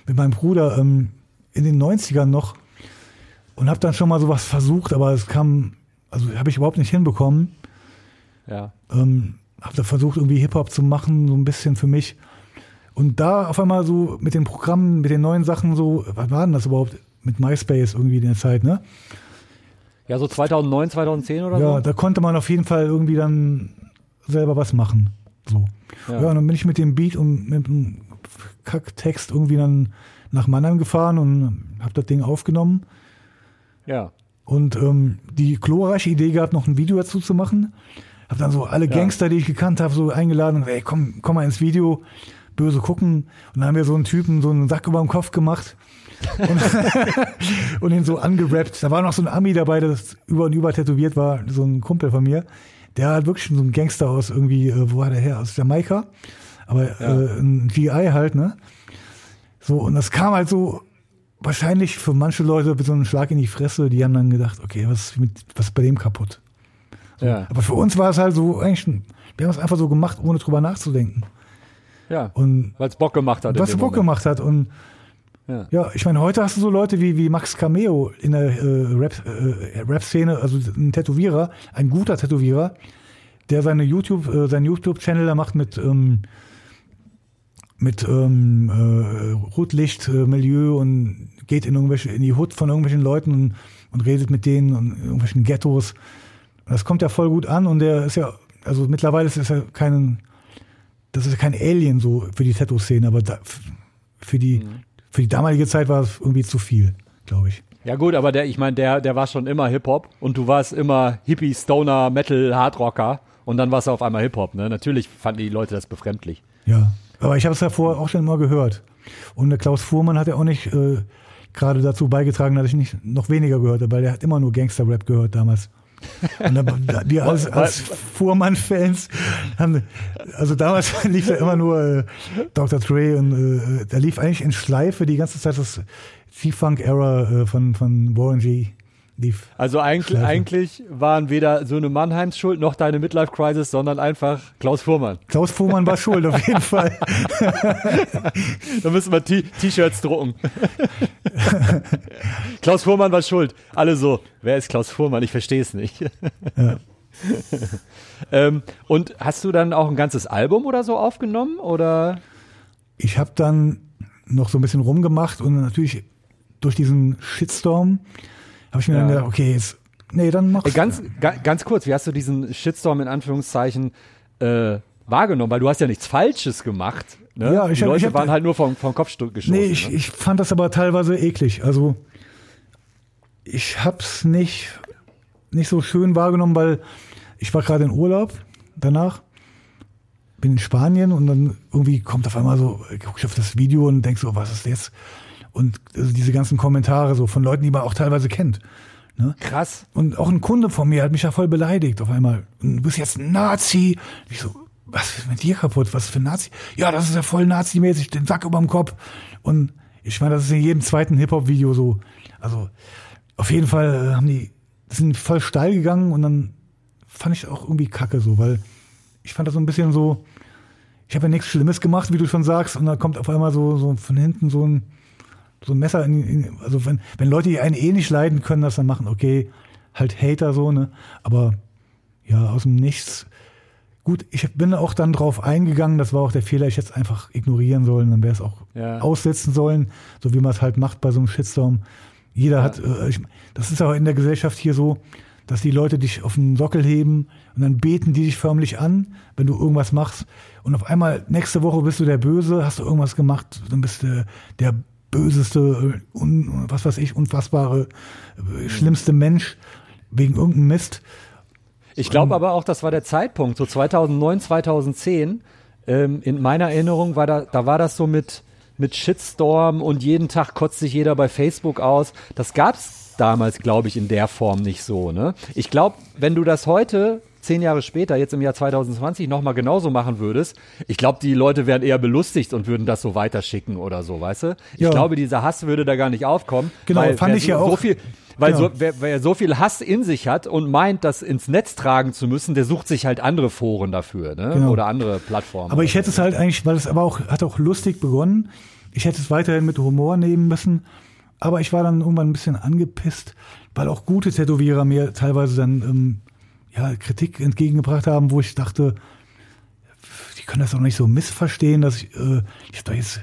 mit meinem Bruder ähm, in den 90ern noch und habe dann schon mal sowas versucht, aber es kam, also habe ich überhaupt nicht hinbekommen. Ja. Ähm, habe da versucht, irgendwie Hip-Hop zu machen, so ein bisschen für mich. Und da auf einmal so mit den Programmen, mit den neuen Sachen so, was war denn das überhaupt mit MySpace irgendwie in der Zeit, ne? Ja, so 2009, 2010 oder Ja, so? da konnte man auf jeden Fall irgendwie dann selber was machen. So. Ja. Ja, und dann bin ich mit dem Beat und mit dem Kacktext irgendwie dann nach Mannheim gefahren und habe das Ding aufgenommen. Ja. Und ähm, die glorreiche Idee gehabt, noch ein Video dazu zu machen. Habe dann so alle Gangster, die ich gekannt habe, so eingeladen und ey, komm, komm mal ins Video, böse gucken. Und dann haben wir so einen Typen so einen Sack über dem Kopf gemacht und, [LAUGHS] und ihn so angerappt. Da war noch so ein Ami dabei, der das über und über tätowiert war, so ein Kumpel von mir. Der hat wirklich so ein Gangster aus irgendwie, äh, wo war der her? Aus Jamaika. Aber äh, ein GI halt, ne? So, und das kam halt so wahrscheinlich für manche Leute wie so ein Schlag in die Fresse. Die haben dann gedacht, okay, was ist, mit, was ist bei dem kaputt? Ja. Aber für uns war es halt so, eigentlich, wir haben es einfach so gemacht, ohne drüber nachzudenken. Ja. Und Weil es Bock gemacht hat. was Bock Moment. gemacht hat. Und Ja. ja, ich meine, heute hast du so Leute wie, wie Max Cameo in der äh, Rap- äh, Rap-Szene, also ein Tätowierer, ein guter Tätowierer, der seine YouTube, äh, seinen YouTube-Channel da macht mit, ähm, mit ähm, äh, Rotlicht, äh, Milieu und geht in irgendwelche, in die Hut von irgendwelchen Leuten und, und redet mit denen und in irgendwelchen Ghettos. Und das kommt ja voll gut an und der ist ja, also mittlerweile ist es ja kein, das ist ja kein Alien so für die Tattoo-Szene, aber da, für die, für die damalige Zeit war es irgendwie zu viel, glaube ich. Ja gut, aber der, ich meine, der, der war schon immer Hip-Hop und du warst immer Hippie, Stoner, Metal, Hardrocker und dann warst du auf einmal Hip-Hop, ne? Natürlich fanden die Leute das befremdlich. Ja. Aber ich habe es davor auch schon immer gehört. Und der Klaus Fuhrmann hat ja auch nicht äh, gerade dazu beigetragen, dass ich nicht noch weniger gehört habe, weil der hat immer nur Gangster-Rap gehört damals. Und da, wir als, als Fuhrmann-Fans haben, also damals [LAUGHS] lief ja immer nur äh, Dr. Dre und äh, da lief eigentlich in Schleife die ganze Zeit das C-Funk-Era äh, von, von Warren G. lief. Also eigentlich, eigentlich waren weder Söhne Mannheims schuld noch deine Midlife-Crisis, sondern einfach Klaus Fuhrmann. Klaus Fuhrmann war schuld, auf jeden [LAUGHS] Fall. Da müssen wir T-Shirts drucken. Klaus Fuhrmann war schuld. Alle so, wer ist Klaus Fuhrmann? Ich verstehe es nicht. Ja. ähm, und hast du dann auch ein ganzes Album oder so aufgenommen? Oder? Ich habe dann noch so ein bisschen rumgemacht und natürlich durch diesen Shitstorm habe ich mir dann Ja. gedacht, okay, jetzt, nee, dann mach Ey, ganz, ga, ganz kurz, wie hast du diesen Shitstorm in Anführungszeichen äh, wahrgenommen? Weil du hast ja nichts Falsches gemacht. Ne? Ja, ich Die hab- Leute ich hab- waren halt nur vom, vom Kopf gestoßen. Nee, ich, ne? ich fand das aber teilweise eklig. Also ich hab's nicht, nicht so schön wahrgenommen, weil ich war gerade in Urlaub danach, bin in Spanien und dann irgendwie kommt auf einmal so, guck ich auf das Video und denk so, was ist jetzt? Und also diese ganzen Kommentare so von Leuten, die man auch teilweise kennt. Ne? Krass. Und auch ein Kunde von mir hat mich ja voll beleidigt auf einmal. Und Du bist jetzt ein Nazi. Ich so, was ist mit dir kaputt? Was für ein Nazi? Ja, das ist ja voll Nazi-mäßig, den Sack überm Kopf. Und ich meine, das ist in jedem zweiten Hip-Hop-Video so. Also, auf jeden Fall äh, haben die, sind voll steil gegangen und dann fand ich auch irgendwie kacke so, weil ich fand das so ein bisschen so, ich habe ja nichts Schlimmes gemacht, wie du schon sagst, und dann kommt auf einmal so, so von hinten so ein, so ein Messer in, in also wenn, wenn Leute die einen eh nicht leiden können, das dann machen, okay, halt Hater so, ne? Aber ja, aus dem Nichts. Gut, ich bin auch dann drauf eingegangen, das war auch der Fehler, ich hätte es einfach ignorieren sollen, dann wäre es auch Ja. aussetzen sollen, so wie man es halt macht bei so einem Shitstorm. Jeder hat, äh, ich, das ist auch in der Gesellschaft hier so, dass die Leute dich auf den Sockel heben und dann beten die dich förmlich an, wenn du irgendwas machst. Und auf einmal, nächste Woche bist du der Böse, hast du irgendwas gemacht, dann bist du der böseste, un, was weiß ich, unfassbare, äh, schlimmste Mensch wegen irgendeinem Mist. Ich glaube aber auch, das war der Zeitpunkt, so 2009, 2010. Ähm, in meiner Erinnerung war da, da war das so mit, mit Shitstorm und jeden Tag kotzt sich jeder bei Facebook aus. Das gab's damals, glaube ich, in der Form nicht so. Ne? Ich glaube, wenn du das heute, zehn Jahre später, jetzt im Jahr 2020, nochmal genauso machen würdest, ich glaube, die Leute wären eher belustigt und würden das so weiterschicken oder so, weißt du? Ich Ja. glaube, dieser Hass würde da gar nicht aufkommen. Genau, fand ich so, ja So auch. viel, weil Genau. so, wer, wer so viel Hass in sich hat und meint, das ins Netz tragen zu müssen, der sucht sich halt andere Foren dafür, ne? Genau. Oder andere Plattformen. Aber ich hätte es halt eigentlich, weil es aber auch, hat auch lustig begonnen. Ich hätte es weiterhin mit Humor nehmen müssen. Aber ich war dann irgendwann ein bisschen angepisst, weil auch gute Tätowierer mir teilweise dann ähm, ja, Kritik entgegengebracht haben, wo ich dachte, die können das doch nicht so missverstehen, dass ich, äh, ich doch jetzt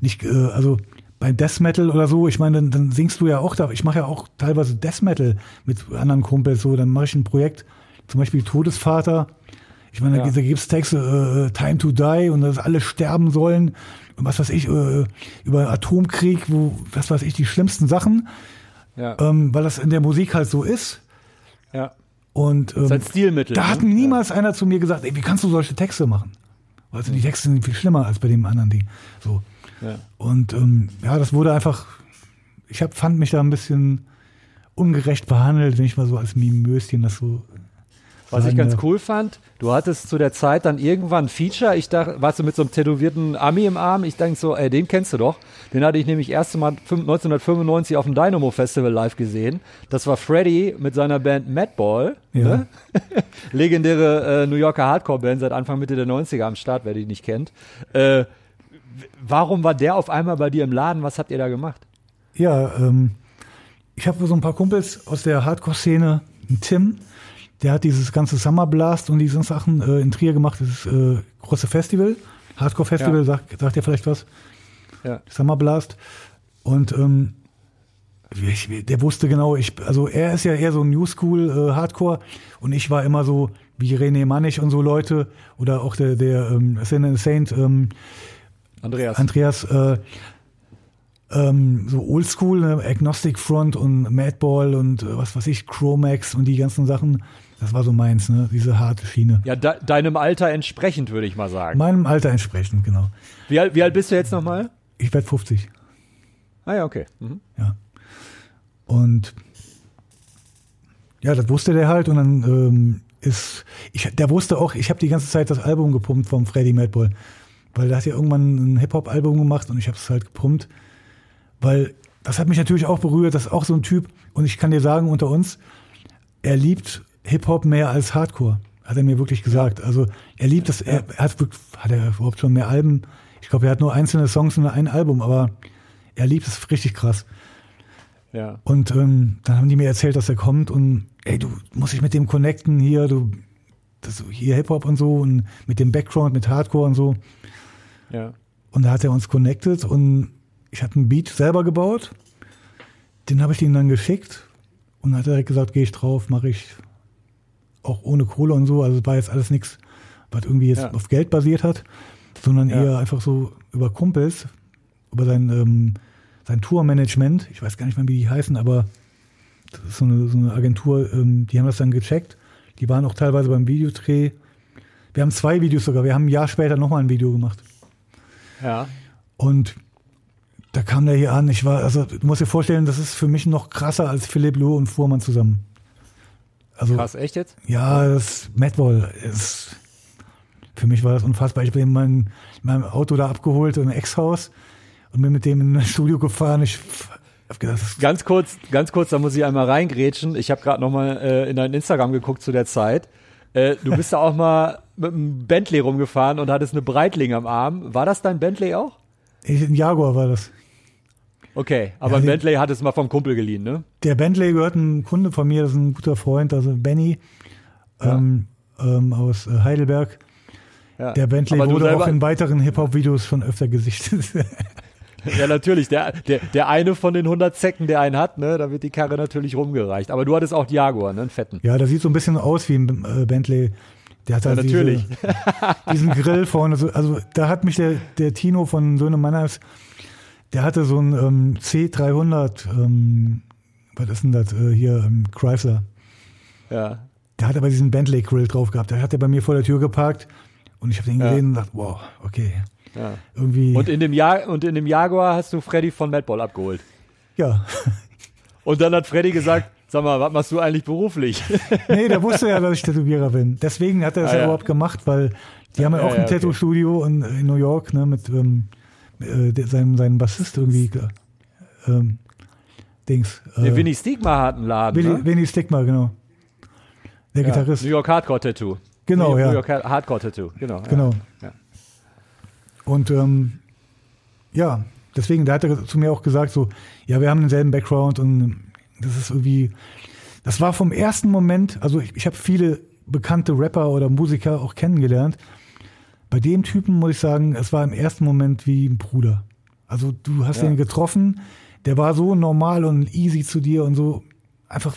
nicht, äh, also bei Death Metal oder so, ich meine, dann, dann singst du ja auch da, ich mache ja auch teilweise Death Metal mit anderen Kumpels, so, dann mache ich ein Projekt, zum Beispiel Todesvater, ich meine, da, Ja. da gibt's Texte, äh, Time to Die und dass alle sterben sollen und was weiß ich, äh, über Atomkrieg, wo, was weiß ich, die schlimmsten Sachen, ja, ähm, weil das in der Musik halt so ist. ja. Und ähm, ein Stilmittel. da ne? hat niemals einer zu mir gesagt, ey, wie kannst du solche Texte machen? Also die Texte sind viel schlimmer als bei dem anderen Ding. So. Ja. Und ähm, ja, das wurde einfach, ich hab, fand mich da ein bisschen ungerecht behandelt, wenn ich mal so als Mimöschen das so. Was ich ganz cool fand, du hattest zu der Zeit dann irgendwann ein Feature. Ich dachte, warst du mit so einem tätowierten Ami im Arm? Ich denke so, ey, den kennst du doch. Den hatte ich nämlich erste Mal fünf- 1995 auf dem Dynamo Festival live gesehen. Das war Freddy mit seiner Band Madball. Ja. Ne? [LAUGHS] Legendäre äh, New Yorker Hardcore-Band seit Anfang Mitte der 90er am Start, wer die nicht kennt. Äh, warum war der auf einmal bei dir im Laden? Was habt ihr da gemacht? Ja, ähm, ich habe so ein paar Kumpels aus der Hardcore-Szene, Tim, der hat dieses ganze Summer Blast und diese Sachen äh, in Trier gemacht, das äh, große Festival, Hardcore-Festival, Ja. sagt, sagt ihr vielleicht was? Ja. Summer Blast. Und ähm, ich, der wusste genau, ich, also er ist ja eher so New School äh, Hardcore und ich war immer so wie René Mannig und so Leute oder auch der, der ähm, Saint, Saint ähm, Andreas. Andreas, äh, ähm, so Oldschool, ne? Agnostic Front und Madball und äh, was weiß ich, Chromax und die ganzen Sachen. Das war so meins, ne? diese harte Schiene. ja, de deinem Alter entsprechend, würde ich mal sagen. Meinem Alter entsprechend, genau. Wie, alt- wie alt bist du jetzt nochmal? Ich werde 50. Ah ja, okay. Mhm. Ja. Und ja, das wusste der halt und dann ähm, ist, ich, der wusste auch, ich habe die ganze Zeit das Album gepumpt vom Freddy Madball, weil der hat ja irgendwann ein Hip-Hop-Album gemacht und ich habe es halt gepumpt, weil das hat mich natürlich auch berührt, das ist auch so ein Typ und ich kann dir sagen, unter uns, er liebt Hip-Hop mehr als Hardcore, hat er mir wirklich gesagt. Also er liebt das, er, hat, hat er überhaupt schon mehr Alben, ich glaube, er hat nur einzelne Songs und ein Album, aber er liebt es richtig krass. Ja. Und ähm, dann haben die mir erzählt, dass er kommt und ey, du musst dich mit dem connecten hier, du das hier Hip-Hop und so und mit dem Background, mit Hardcore und so. Ja. Und da hat er uns connected und ich hatte einen Beat selber gebaut. Den habe ich ihm dann geschickt und dann hat er direkt gesagt, gehe ich drauf, mache ich auch ohne Kohle und so. Also es war jetzt alles nichts, was irgendwie jetzt Ja. auf Geld basiert hat, sondern Ja. eher einfach so über Kumpels, über sein, ähm, sein Tourmanagement. Ich weiß gar nicht mehr, wie die heißen, aber das ist so eine, so eine Agentur, ähm, die haben das dann gecheckt. Die waren auch teilweise beim Videodreh. Wir haben zwei Videos sogar. Wir haben ein Jahr später nochmal ein Video gemacht. Ja. Und da kam der hier an. Ich war, also du musst dir vorstellen, das ist für mich noch krasser als Philipp Loh und Fuhrmann zusammen. Also Krass, echt jetzt? ja, das Madball ist für mich war das unfassbar. Ich bin in meinem, in meinem Auto da abgeholt im Ex-Haus und bin mit dem in ein Studio gefahren. Ich hab gedacht, das Ganz kurz, ganz kurz, da muss ich einmal reingrätschen. Ich habe gerade noch mal äh, in dein Instagram geguckt zu der Zeit. Äh, du bist da auch mal mit einem Bentley rumgefahren und hattest eine Breitling am Arm. War das dein Bentley auch? ich, ein Jaguar war das. Okay, aber Ja, den- Bentley hat es mal vom Kumpel geliehen, ne? Der Bentley gehört einem Kunde von mir, das ist ein guter Freund, also Benny Ja. ähm, ähm, aus äh, Heidelberg. Ja. Der Bentley Aber wurde auch in weiteren Hip-Hop-Videos schon öfter gesichtet. [LAUGHS] Ja, natürlich. Der, der, der eine von den 100 Zecken, der einen hat, ne, da wird die Karre natürlich rumgereicht. Aber du hattest auch Jaguar, ne, einen fetten. ja, der sieht so ein bisschen aus wie ein äh, Bentley. Der hat halt natürlich. Diese, diesen Grill vorne. So, also da hat mich der, der Tino von Söhne Mannheims, der hatte so ein ähm, C300, ähm, was ist denn das äh, hier, ähm, Chrysler. Ja. Der hat aber diesen Bentley Grill drauf gehabt. Der hat er bei mir vor der Tür geparkt und ich habe den Ja. gesehen und dachte, wow, okay. ja. Irgendwie, Und in dem ja und in dem Jaguar hast du Freddy von Madball abgeholt. ja. Und dann hat Freddy gesagt, sag mal, was machst du eigentlich beruflich? [LAUGHS] Nee, der wusste ja, dass ich Tätowierer bin. Deswegen hat er das Ah, ja, ja. überhaupt gemacht, weil die haben ja Ja, auch ja, ein okay. Tattoo-Studio in, in New York, ne, mit ähm, äh, der- seinem, seinem Bassist irgendwie. Ähm, Dings. Äh, Der Winnie Stigma hat einen Laden. Willi, ne? Winnie Stigma, genau. Der ja. Gitarrist. New York Hardcore Tattoo. Genau, New, ja. New York Hardcore Tattoo, genau. Genau. Ja. Und ähm, ja, deswegen, da hat er zu mir auch gesagt, so, ja, wir haben denselben Background und das ist irgendwie, das war vom ersten Moment, also ich, ich habe viele bekannte Rapper oder Musiker auch kennengelernt. Bei dem Typen muss ich sagen, es war im ersten Moment wie ein Bruder. Also du hast Ja. ihn getroffen, der war so normal und easy zu dir und so einfach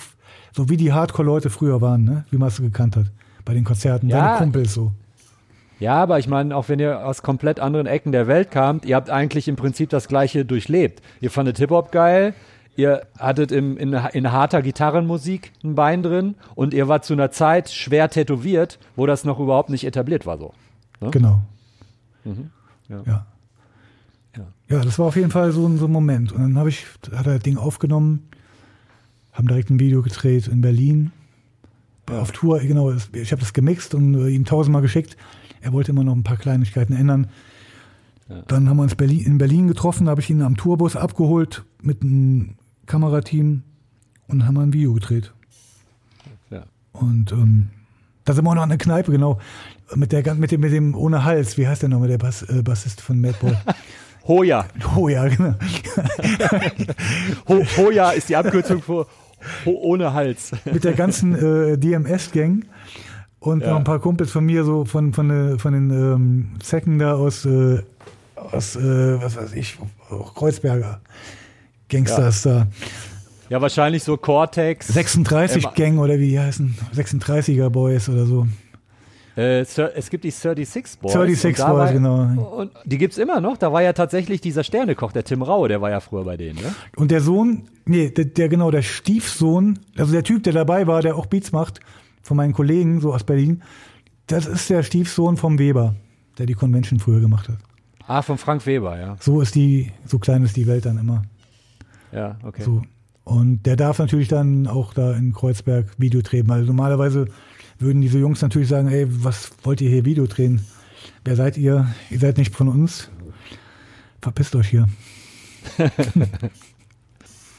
so wie die Hardcore-Leute früher waren, ne? wie man es gekannt hat. Bei den Konzerten, Ja. deine Kumpels so. Ja, aber ich meine, auch wenn ihr aus komplett anderen Ecken der Welt kamt, ihr habt eigentlich im Prinzip das Gleiche durchlebt. Ihr fandet Hip-Hop geil, ihr hattet im, in, in harter Gitarrenmusik ein Bein drin und ihr wart zu einer Zeit schwer tätowiert, wo das noch überhaupt nicht etabliert war so. Ne? Genau. Ja. Ja. Ja. Ja, das war auf jeden Fall so ein, so ein Moment. Und dann habe ich, hat er das Ding aufgenommen, haben direkt ein Video gedreht in Berlin. Auf Tour, genau, ich habe das gemixt und äh, ihm tausendmal geschickt. Er wollte immer noch ein paar Kleinigkeiten ändern. Dann haben wir uns Berlin, in Berlin getroffen, da habe ich ihn am Tourbus abgeholt mit einem Kamerateam und haben ein Video gedreht. Ja. Und ähm, da sind wir auch noch in der Kneipe, genau. Mit, der, mit, dem, mit dem ohne Hals, wie heißt der nochmal, der Bass, äh, Bassist von Madball? [LAUGHS] Hoja. Oh ja, genau. [LAUGHS] Ho Hoja ist die Abkürzung für Ho ohne Hals. [LAUGHS] Mit der ganzen äh, DMS-Gang und Ja. noch ein paar Kumpels von mir, so von, von, äh, von den ähm, Zecken da aus, äh, aus äh, was weiß ich, Kreuzberger Gangsters da. Ja, wahrscheinlich so Cortex. 36-Gang oder wie die heißen, 36er Boys oder so. Äh, es gibt die 36 Boys. 36 und da Boys, war, genau. Und die gibt's immer noch. Da war ja tatsächlich dieser Sternekoch, der Tim Raue, der war ja früher bei denen. Ne? Und der Sohn, nee, der, der genau, der Stiefsohn, also der Typ, der dabei war, der auch Beats macht, von meinen Kollegen, so aus Berlin, das ist der Stiefsohn vom Weber, der die Convention früher gemacht hat. Ah, von Frank Weber, ja. So ist die, so klein ist die Welt dann immer. Ja, okay. So. Und der darf natürlich dann auch da in Kreuzberg Video drehen, weil normalerweise würden diese Jungs natürlich sagen, ey, was wollt ihr hier Video drehen? Wer seid ihr? Ihr seid nicht von uns. Verpisst euch hier. [LAUGHS]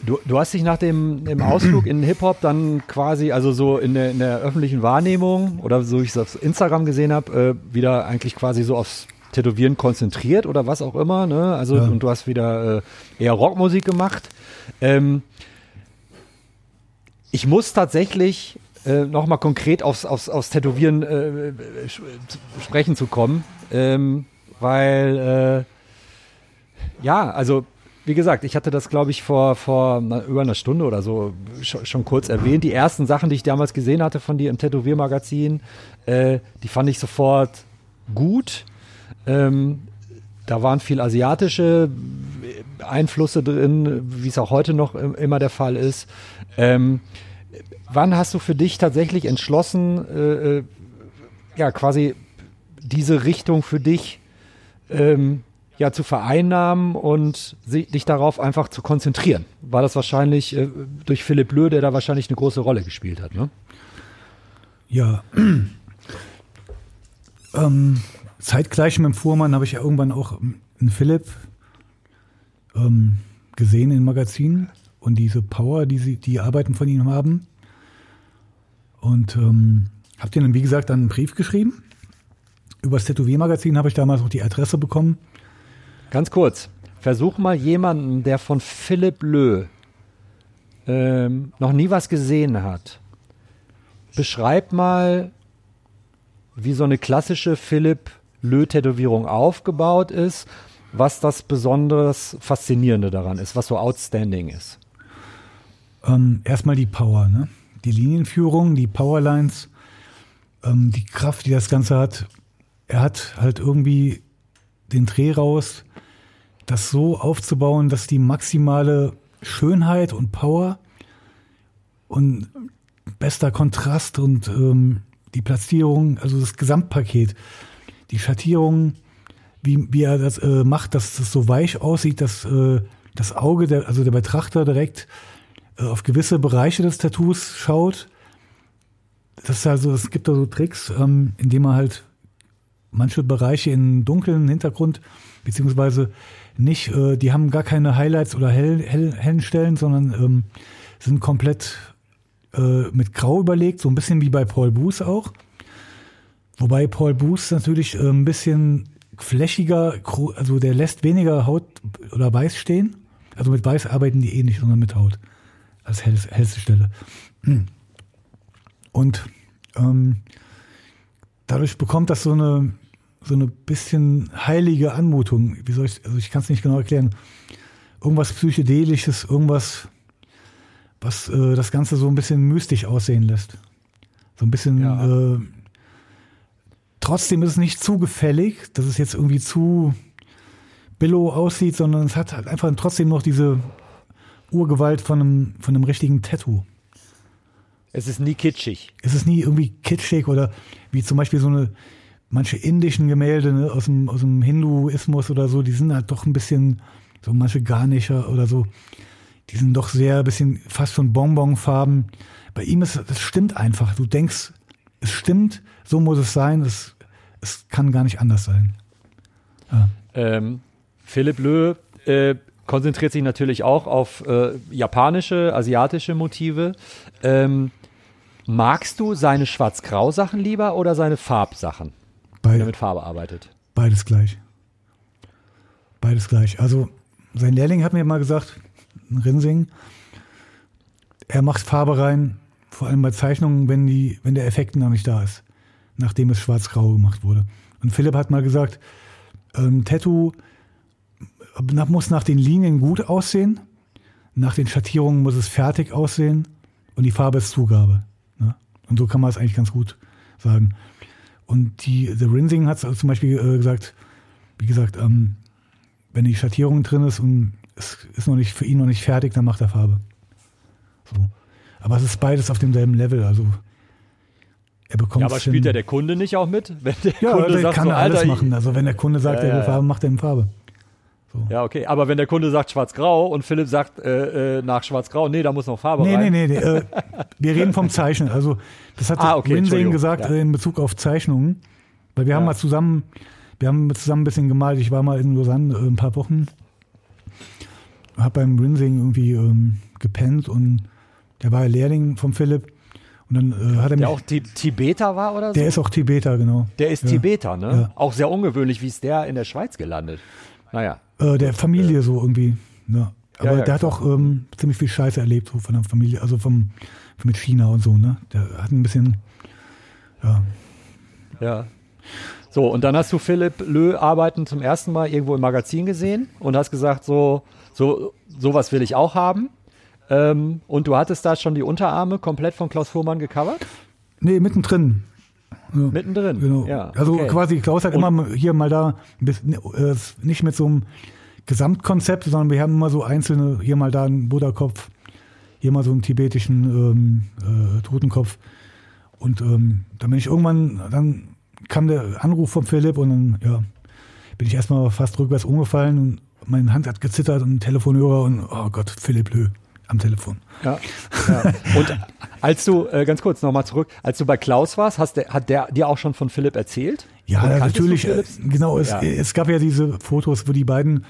Du, du hast dich nach dem im Ausflug in Hip-Hop dann quasi, also so in der, in der öffentlichen Wahrnehmung oder so wie ich es auf Instagram gesehen habe, äh, wieder eigentlich quasi so aufs Tätowieren konzentriert oder was auch immer. Ne? Also Ja. und du hast wieder äh, eher Rockmusik gemacht. Ähm, ich muss tatsächlich äh, nochmal konkret aufs, aufs, aufs Tätowieren äh, sprechen zu kommen, ähm, weil äh, ja, also wie gesagt, ich hatte das, glaube ich, vor, vor über einer Stunde oder so schon, schon kurz erwähnt. Die ersten Sachen, die ich damals gesehen hatte von dir im Tätowiermagazin, äh, die fand ich sofort gut. Ähm, da waren viel asiatische Einflüsse drin, wie es auch heute noch im- immer der Fall ist. Ähm, wann hast du für dich tatsächlich entschlossen, äh, äh, ja, quasi diese Richtung für dich ähm, ja, zu vereinnahmen und dich darauf einfach zu konzentrieren? War das wahrscheinlich äh, durch Philipp Löh, der da wahrscheinlich eine große Rolle gespielt hat, ne? Ja. [CLEARS THROAT] ähm, zeitgleich mit dem Fuhrmann habe ich ja irgendwann auch einen Philipp ähm, gesehen in Magazinen und diese Power, die sie, die Arbeiten von ihm haben. Und ähm, habe denen, wie gesagt, dann einen Brief geschrieben. Über das Tätowiermagazin habe ich damals auch die Adresse bekommen. Ganz kurz, versuch mal jemanden, der von Philipp Löh ähm, noch nie was gesehen hat. Beschreib mal, wie so eine klassische Philipp Lö-Tätowierung aufgebaut ist, was das besonders Faszinierende daran ist, was so outstanding ist. Ähm, erstmal die Power, ne? Die Linienführung, die Powerlines, ähm, die Kraft, die das Ganze hat. Er hat halt irgendwie den Dreh raus, das so aufzubauen, dass die maximale Schönheit und Power und bester Kontrast und ähm, die Platzierung, also das Gesamtpaket, die Schattierung, wie, wie er das äh, macht, dass das so weich aussieht, dass äh, das Auge, der, also der Betrachter direkt auf gewisse Bereiche des Tattoos schaut. Das ist also, es gibt da so Tricks, ähm, indem man halt manche Bereiche in dunklen Hintergrund, beziehungsweise nicht, äh, die haben gar keine Highlights oder hell, hell, hellen Stellen, sondern ähm, sind komplett äh, mit Grau überlegt, so ein bisschen wie bei Paul Booth auch. Wobei Paul Booth natürlich äh, ein bisschen flächiger, also der lässt weniger Haut oder Weiß stehen. Also mit Weiß arbeiten die eh nicht, sondern mit Haut. Als hell, hellste Stelle. Und ähm, dadurch bekommt das so eine, so eine bisschen heilige Anmutung. Wie soll ich, also ich kann es nicht genau erklären. Irgendwas Psychedelisches, irgendwas, was äh, das Ganze so ein bisschen mystisch aussehen lässt. So ein bisschen ja. äh, Trotzdem ist es nicht zu gefällig, dass es jetzt irgendwie zu billow aussieht, sondern es hat halt einfach trotzdem noch diese Urgewalt von einem, von einem richtigen Tattoo. Es ist nie kitschig. Es ist nie irgendwie kitschig oder wie zum Beispiel so eine, manche indischen Gemälde ne, aus, dem, aus dem Hinduismus oder so, die sind halt doch ein bisschen, so manche Garnischer oder so, die sind doch sehr ein bisschen fast schon Bonbonfarben. Bei ihm ist, das stimmt einfach. Du denkst, es stimmt, so muss es sein, es, es kann gar nicht anders sein. Ja. Ähm, Philipp Löh äh, konzentriert sich natürlich auch auf äh, japanische, asiatische Motive. Ähm, magst du seine Schwarz-Grau-Sachen lieber oder seine Farbsachen, Beide, wenn er mit Farbe arbeitet? Beides gleich. Beides gleich. Also sein Lehrling hat mir mal gesagt, Rinsing, er macht Farbe rein, vor allem bei Zeichnungen, wenn, die, wenn der Effekt noch nicht da ist, nachdem es schwarz-grau gemacht wurde. Und Philipp hat mal gesagt, ähm, Tattoo muss nach den Linien gut aussehen, nach den Schattierungen muss es fertig aussehen und die Farbe ist Zugabe. Ne? Und so kann man es eigentlich ganz gut sagen. Und die, The Rinsing hat zum Beispiel äh, gesagt, wie gesagt, ähm, wenn die Schattierung drin ist und es ist noch nicht für ihn noch nicht fertig, dann macht er Farbe. So. Aber es ist beides auf demselben Level. Also er bekommt. Ja, aber spielt ja der Kunde nicht auch mit? Wenn der ja, Kunde der sagt, kann so, alles Alter, machen. Also wenn der Kunde sagt, ja, er will Farbe, macht er in Farbe. So. Ja, okay. Aber wenn der Kunde sagt Schwarz-Grau und Philipp sagt äh, äh, nach Schwarz-Grau, nee, da muss noch Farbe nee, rein. Nee, nee, nee. Äh, wir reden vom Zeichnen. Also das hat ah, okay, Winsing gesagt ja. in Bezug auf Zeichnungen. Weil wir ja. haben mal zusammen, wir haben zusammen ein bisschen gemalt. Ich war mal in Lausanne äh, ein paar Wochen, habe beim Rinsing irgendwie ähm, gepennt und der war Lehrling von Philipp. Und dann äh, hat er der auch Tibeter war oder so? Der ist auch Tibeter, genau. Der ist ja. Tibeter, ne? Auch sehr ungewöhnlich, wie ist der in der Schweiz gelandet? Naja. Äh, der Familie äh. so irgendwie. Ne? Aber ja, der hat auch ähm, ziemlich viel Scheiße erlebt, so von der Familie, also vom mit China und so, ne? Der hat ein bisschen, ja. Ja. So, und dann hast du Philipp Lö arbeiten zum ersten Mal irgendwo im Magazin gesehen und hast gesagt, so, so, sowas will ich auch haben. Ähm, und du hattest da schon die Unterarme komplett von Klaus Fuhrmann gecovert? Nee, mittendrin. Ja, mittendrin, genau. Ja, also okay. quasi, Klaus hat immer hier mal da, äh, nicht mit so einem Gesamtkonzept, sondern wir haben immer so einzelne, hier mal da einen Buddha-Kopf, hier mal so einen tibetischen ähm, äh, Totenkopf. Und ähm, dann bin ich irgendwann, dann kam der Anruf von Philipp und dann, ja, bin ich erstmal fast rückwärts umgefallen und meine Hand hat gezittert und ein Telefonhörer und, oh Gott, Philipp Lö am Telefon. Ja. ja. Und als du, äh, ganz kurz nochmal zurück, als du bei Klaus warst, hast der, hat der dir auch schon von Philipp erzählt? Ja, natürlich. Äh, genau, es, ja. es gab ja diese Fotos, wo die beiden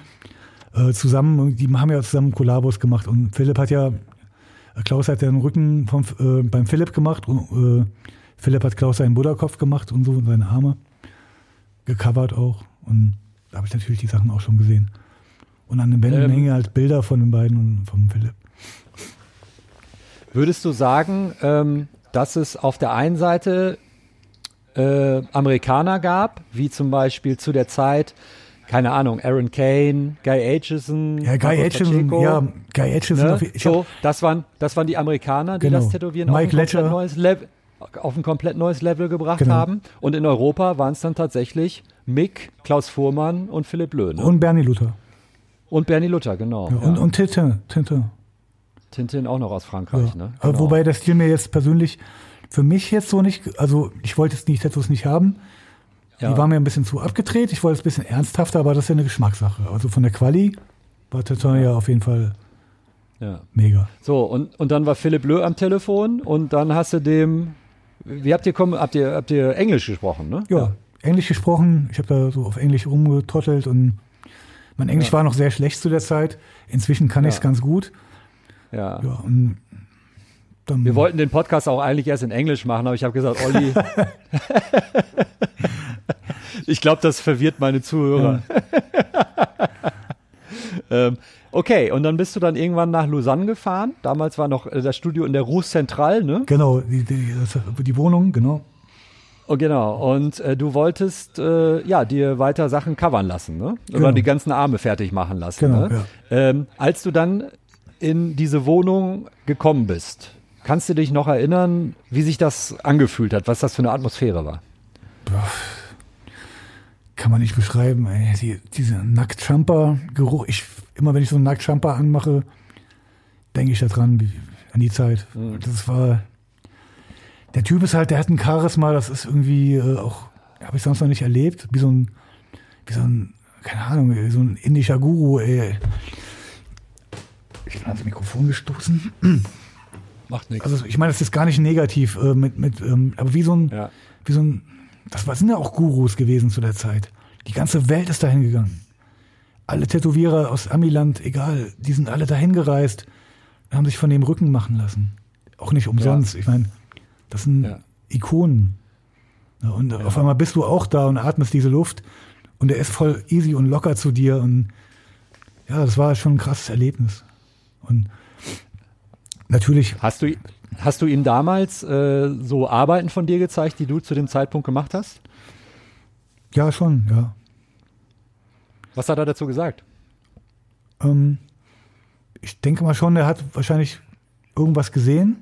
äh, zusammen, die haben ja zusammen Kollabos gemacht und Philipp hat ja, Klaus hat ja den Rücken vom, äh, beim Philipp gemacht und äh, Philipp hat Klaus seinen Buddha-Kopf gemacht und so und seine Arme gecovert auch und da habe ich natürlich die Sachen auch schon gesehen. Und an den Wänden ähm, hängen halt Bilder von den beiden und vom Philipp. Würdest du sagen, ähm, dass es auf der einen Seite äh, Amerikaner gab, wie zum Beispiel zu der Zeit, keine Ahnung, Aaron Kane, Guy Aitchison, Ja, Guy Aitchison, ja, Guy Aitchison. ne? auf- so, das waren, das waren die Amerikaner, die Genau. das Tätowieren Mike auf, ein neues Level, auf ein komplett neues Level gebracht Genau. haben. Und in Europa waren es dann tatsächlich Mick, Klaus Fuhrmann und Philipp Löhn. Ne? Und, und Bernie Luther. Bernie Luther, genau. Ja, und, ja. und Tintin. Tintin. Tintin auch noch aus Frankreich. Ja. Ne? Genau. Wobei der Stil mir jetzt persönlich für mich jetzt so nicht, also ich wollte jetzt die Tattoos nicht haben. Ja. Die waren mir ein bisschen zu abgedreht. Ich wollte es ein bisschen ernsthafter, aber das ist ja eine Geschmackssache. Also von der Quali war Tintin ja auf jeden Fall ja. mega. So, und, und dann war Philipp Löh am Telefon und dann hast du dem, wie habt ihr, kommen, habt ihr, habt ihr Englisch gesprochen, ne? Ja, Englisch gesprochen. Ich habe da so auf Englisch rumgetrottelt und mein Englisch war noch sehr schlecht zu der Zeit. Inzwischen kann ich es ganz gut. Ja. Ja, Wir wollten den Podcast auch eigentlich erst in Englisch machen, aber ich habe gesagt, Olli, [LAUGHS] ich glaube, das verwirrt meine Zuhörer. ähm, okay, und dann bist du dann irgendwann nach Lausanne gefahren. Damals war noch äh, das Studio in der Rue Centrale, ne? Genau, die, die, die Wohnung, genau. Oh, genau. Und äh, du wolltest äh, ja dir weiter Sachen covern lassen, ne? Oder Genau. die ganzen Arme fertig machen lassen. Genau, ne? ähm, als du dann in diese Wohnung gekommen bist, kannst du dich noch erinnern, wie sich das angefühlt hat, was das für eine Atmosphäre war? Kann man nicht beschreiben. Ey. Die, dieser Nacktjumper-Geruch. Ich, immer wenn ich so einen Nacktjumper anmache, denke ich daran, wie, an die Zeit. Das war. Der Typ ist halt, der hat ein Charisma, das ist irgendwie äh, auch, habe ich sonst noch nicht erlebt. Wie so ein, wie so ein, keine Ahnung, so ein indischer Guru, ey. Ich bin ans Mikrofon gestoßen. Macht nichts. Also ich meine, das ist gar nicht negativ, äh, mit, mit, ähm, aber wie so ein, Ja. wie so ein, das war- sind ja auch Gurus gewesen zu der Zeit. Die ganze Welt ist dahin gegangen. Alle Tätowierer aus Amiland, egal, die sind alle dahin gereist, haben sich von dem Rücken machen lassen. Auch nicht umsonst. Ich meine, das sind Ja. Ikonen. Ja, und auf einmal bist du auch da und atmest diese Luft und er ist voll easy und locker zu dir und ja, das war schon ein krasses Erlebnis. Und natürlich Hast du, hast du ihm damals äh, so Arbeiten von dir gezeigt, die du zu dem Zeitpunkt gemacht hast? Ja, schon, ja. Was hat er dazu gesagt? Ähm, ich denke mal schon, er hat wahrscheinlich irgendwas gesehen.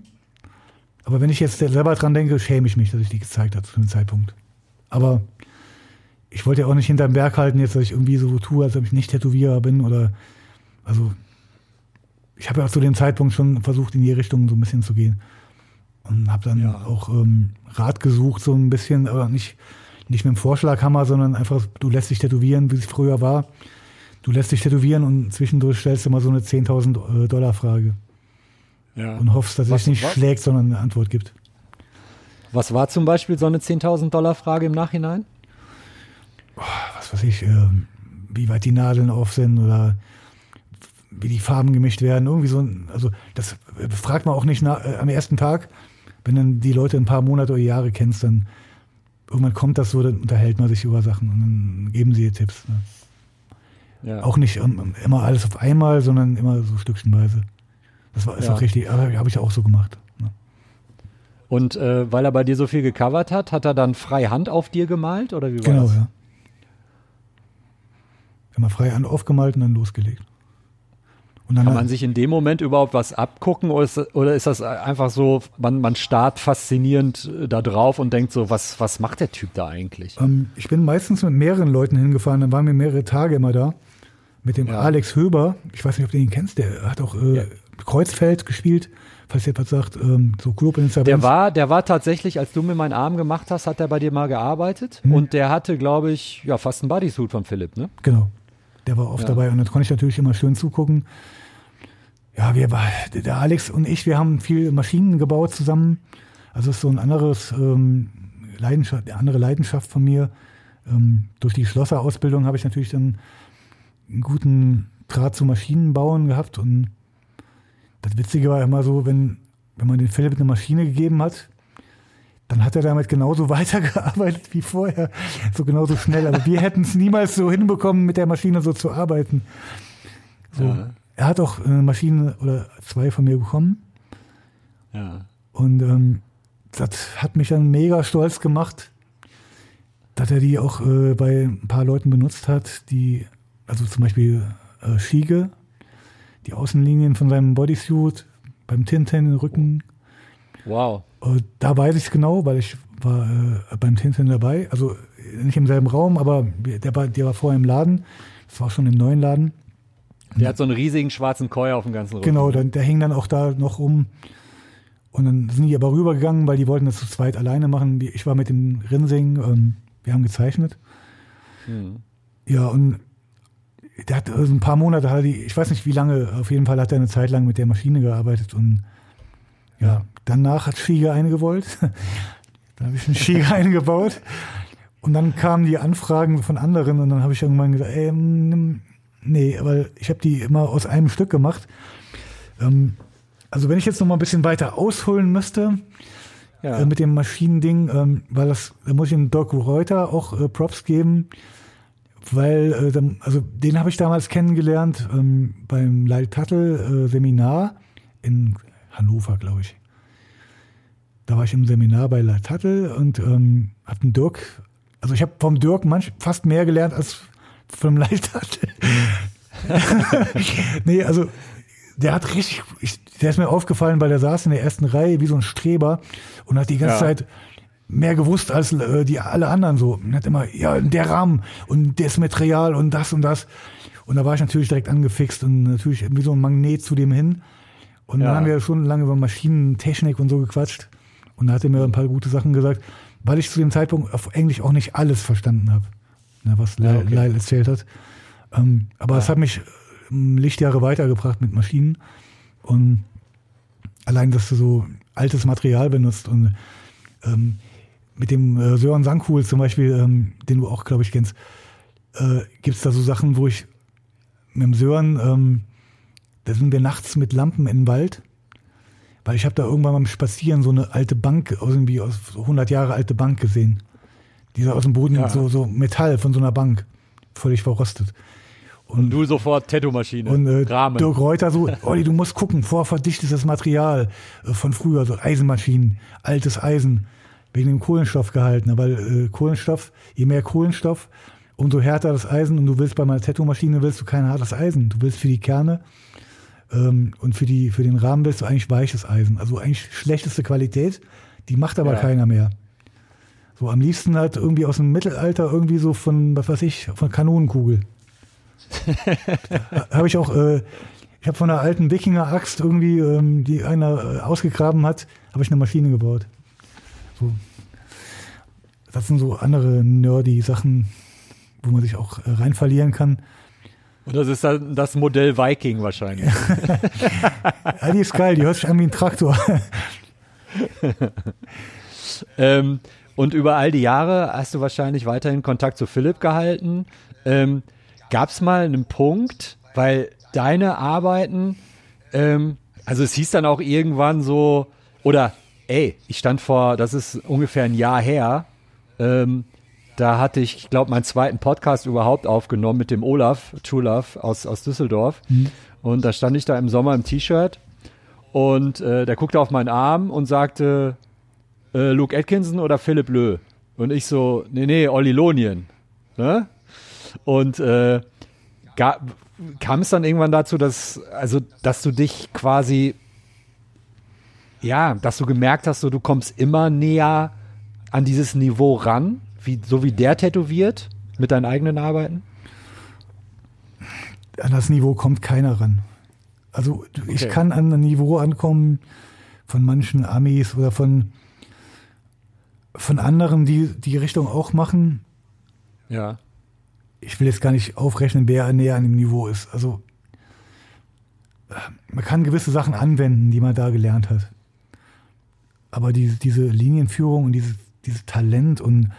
Aber wenn ich jetzt selber dran denke, schäme ich mich, dass ich die gezeigt habe zu dem Zeitpunkt. Aber ich wollte ja auch nicht hinterm Berg halten, jetzt, dass ich irgendwie so tue, als ob ich nicht Tätowierer bin oder, also, ich habe ja zu dem Zeitpunkt schon versucht, in die Richtung so ein bisschen zu gehen. Und habe dann Ja. auch ähm, Rat gesucht, so ein bisschen, aber nicht, nicht mit dem Vorschlaghammer, sondern einfach, du lässt dich tätowieren, wie es früher war. Du lässt dich tätowieren und zwischendurch stellst du mal so eine 10.000 äh, Dollar Frage Ja. und hoffst, dass es Was- dich nicht was? schlägt, sondern eine Antwort gibt. Was war zum Beispiel so eine 10.000 Dollar Frage im Nachhinein? was weiß ich, ähm, wie weit die Nadeln auf sind oder wie die Farben gemischt werden. Irgendwie so ein, also das äh, fragt man auch nicht na, äh, am ersten Tag. Wenn dann die Leute ein paar Monate oder Jahre kennst, dann irgendwann kommt das so, dann unterhält man sich über Sachen und dann geben sie ihr Tipps. Ne? Ja. Auch nicht ähm, immer alles auf einmal, sondern immer so stückchenweise. Das war ist Ja. auch richtig, aber habe ich auch so gemacht. Ne? Und äh, weil er bei dir so viel gecovert hat, hat er dann frei Hand auf dir gemalt oder wie war Genau, das? ja. Immer frei an aufgemalt und dann losgelegt. Und dann Kann man sich in dem Moment überhaupt was abgucken oder ist, oder ist das einfach so, man, man starrt faszinierend äh, da drauf und denkt so, was, was macht der Typ da eigentlich? Ähm, ich bin meistens mit mehreren Leuten hingefahren, dann waren wir mehrere Tage immer da. Mit dem Ja. Alex Höber, ich weiß nicht, ob du ihn kennst, der hat auch äh, Ja. Kreuzfeld gespielt, falls jemand sagt, ähm, so Club in Der war, der war tatsächlich, als du mir meinen Arm gemacht hast, hat er bei dir mal gearbeitet Hm. und der hatte, glaube ich, ja, fast einen Bodysuit von Philipp, ne? Genau. Der war oft Ja. dabei und dann konnte ich natürlich immer schön zugucken. Ja, wir der Alex und ich, wir haben viel Maschinen gebaut zusammen. Also ist so ein anderes ähm, Leidenschaft, eine andere Leidenschaft von mir. Ähm, durch die Schlosserausbildung habe ich natürlich dann einen guten Draht zu Maschinenbauen gehabt und das Witzige war immer so, wenn, wenn man den Philipp eine Maschine gegeben hat, dann hat er damit genauso [LAUGHS] weitergearbeitet wie vorher. So genauso schnell. Aber wir hätten es niemals so hinbekommen, mit der Maschine so zu arbeiten. So. Ja. Er hat auch eine Maschine oder zwei von mir bekommen. Ja. Und ähm, das hat mich dann mega stolz gemacht. dass er die auch äh, bei ein paar Leuten benutzt hat, die, also zum Beispiel äh, Schiege, die Außenlinien von seinem Bodysuit beim Tintin in den Rücken. Wow. Äh, da weiß ich es genau, weil ich war äh, beim Tintin dabei. Also nicht im selben Raum, aber der war, der war vorher im Laden. Das war schon im neuen Laden. Der hat so einen riesigen schwarzen Keuer auf dem ganzen Rücken. Genau, dann, der hing dann auch da noch rum. Und dann sind die aber rübergegangen, weil die wollten das zu zweit alleine machen. Ich war mit dem Rinsing, ähm, wir haben gezeichnet. Hm. Ja, und der hat also ein paar Monate, hat die, ich weiß nicht wie lange, auf jeden Fall hat er eine Zeit lang mit der Maschine gearbeitet. Und ja, danach hat Schiege eine gewollt. [LAUGHS] dann habe ich einen Schiege eingebaut. Und dann kamen die Anfragen von anderen und dann habe ich irgendwann gesagt, ey, nimm, nee, weil ich habe die immer aus einem Stück gemacht. Ähm, also wenn ich jetzt noch mal ein bisschen weiter ausholen müsste Ja. äh, mit dem Maschinending, ähm, weil das, da muss ich dem Doc Reuter auch äh, Props geben, weil, äh, dann, also den habe ich damals kennengelernt ähm, beim Light Tuttle äh, Seminar in Hannover, glaube ich. Da war ich im Seminar bei Tuttle und ähm, habe den Dirk, also ich habe vom Dirk manch, fast mehr gelernt als vom Light Tuttle. nee, also der hat richtig, ich, der ist mir aufgefallen, weil der saß in der ersten Reihe wie so ein Streber und hat die ganze Ja. Zeit mehr gewusst als äh, die alle anderen so. Und hat immer, ja, der Rahmen und das Material und das und das. Und da war ich natürlich direkt angefixt und natürlich wie so ein Magnet zu dem hin. Und Ja. dann haben wir schon lange über Maschinentechnik und so gequatscht. Und da hat er mir ein paar gute Sachen gesagt, weil ich zu dem Zeitpunkt auf Englisch auch nicht alles verstanden habe, ne, was Ja, Lyle okay. Lyle erzählt hat. Ähm, aber es hat mich ähm, Lichtjahre weitergebracht mit Maschinen. Und allein, dass du so altes Material benutzt und ähm, mit dem äh, Sören Sankuhl zum Beispiel, ähm, den du auch, glaube ich, kennst, äh, gibt es da so Sachen, wo ich mit dem Sören, ähm, da sind wir nachts mit Lampen in den Wald, weil ich habe da irgendwann beim Spazieren so eine alte Bank, aus irgendwie aus so 100 Jahre alte Bank gesehen. Die sah aus dem Boden, Ja. so, so Metall von so einer Bank, völlig verrostet. Und du sofort Tattoo-Maschine. Und äh, Rahmen. Dirk Reuter so, [LAUGHS] Olli, du musst gucken, vorverdichtetes Material äh, von früher, so Eisenmaschinen, altes Eisen, wegen dem Kohlenstoff gehalten. Weil äh, Kohlenstoff, je mehr Kohlenstoff, umso härter das Eisen. Und du willst bei meiner Tattoo-Maschine willst du kein hartes Eisen. Du willst für die Kerne ähm, und für, die, für den Rahmen willst du eigentlich weiches Eisen. Also eigentlich schlechteste Qualität, die macht aber Ja. keiner mehr. So am liebsten halt irgendwie aus dem Mittelalter, irgendwie so von, was weiß ich, von Kanonenkugel. [LAUGHS] habe ich auch, äh, ich habe von einer alten Wikinger-Axt irgendwie, ähm, die einer äh, ausgegraben hat, habe ich eine Maschine gebaut. So. Das sind so andere nerdy Sachen, wo man sich auch äh, rein verlieren kann. Und das ist dann das Modell Viking wahrscheinlich. [LAUGHS] Ja, die ist geil, die hört sich an wie ein Traktor. [LAUGHS] ähm, und über all die Jahre hast du wahrscheinlich weiterhin Kontakt zu Philipp gehalten. Ähm, Gab es mal einen Punkt, weil deine Arbeiten, ähm, also es hieß dann auch irgendwann so, oder ey, ich stand vor, das ist ungefähr ein Jahr her, ähm, da hatte ich, ich glaube, meinen zweiten Podcast überhaupt aufgenommen mit dem Olaf, True Love aus, aus Düsseldorf. Und da stand ich da im Sommer im T-Shirt und äh, der guckte auf meinen Arm und sagte, äh, Luke Atkinson oder Philipp Lö? Und ich so, nee, nee, Olli Lonien. Ne? Und äh, kam es dann irgendwann dazu, dass, also, dass du dich quasi, ja, dass du gemerkt hast, so, du kommst immer näher an dieses Niveau ran, wie, so wie der tätowiert mit deinen eigenen Arbeiten? An das Niveau kommt keiner ran. Also du- ich Okay. kann an ein Niveau ankommen von manchen Amis oder von, von anderen, die die Richtung auch machen. Ja. ich will jetzt gar nicht aufrechnen, wer näher an dem Niveau ist. Also äh, man kann gewisse Sachen anwenden, die man da gelernt hat. Aber die, diese Linienführung und dieses, dieses Talent und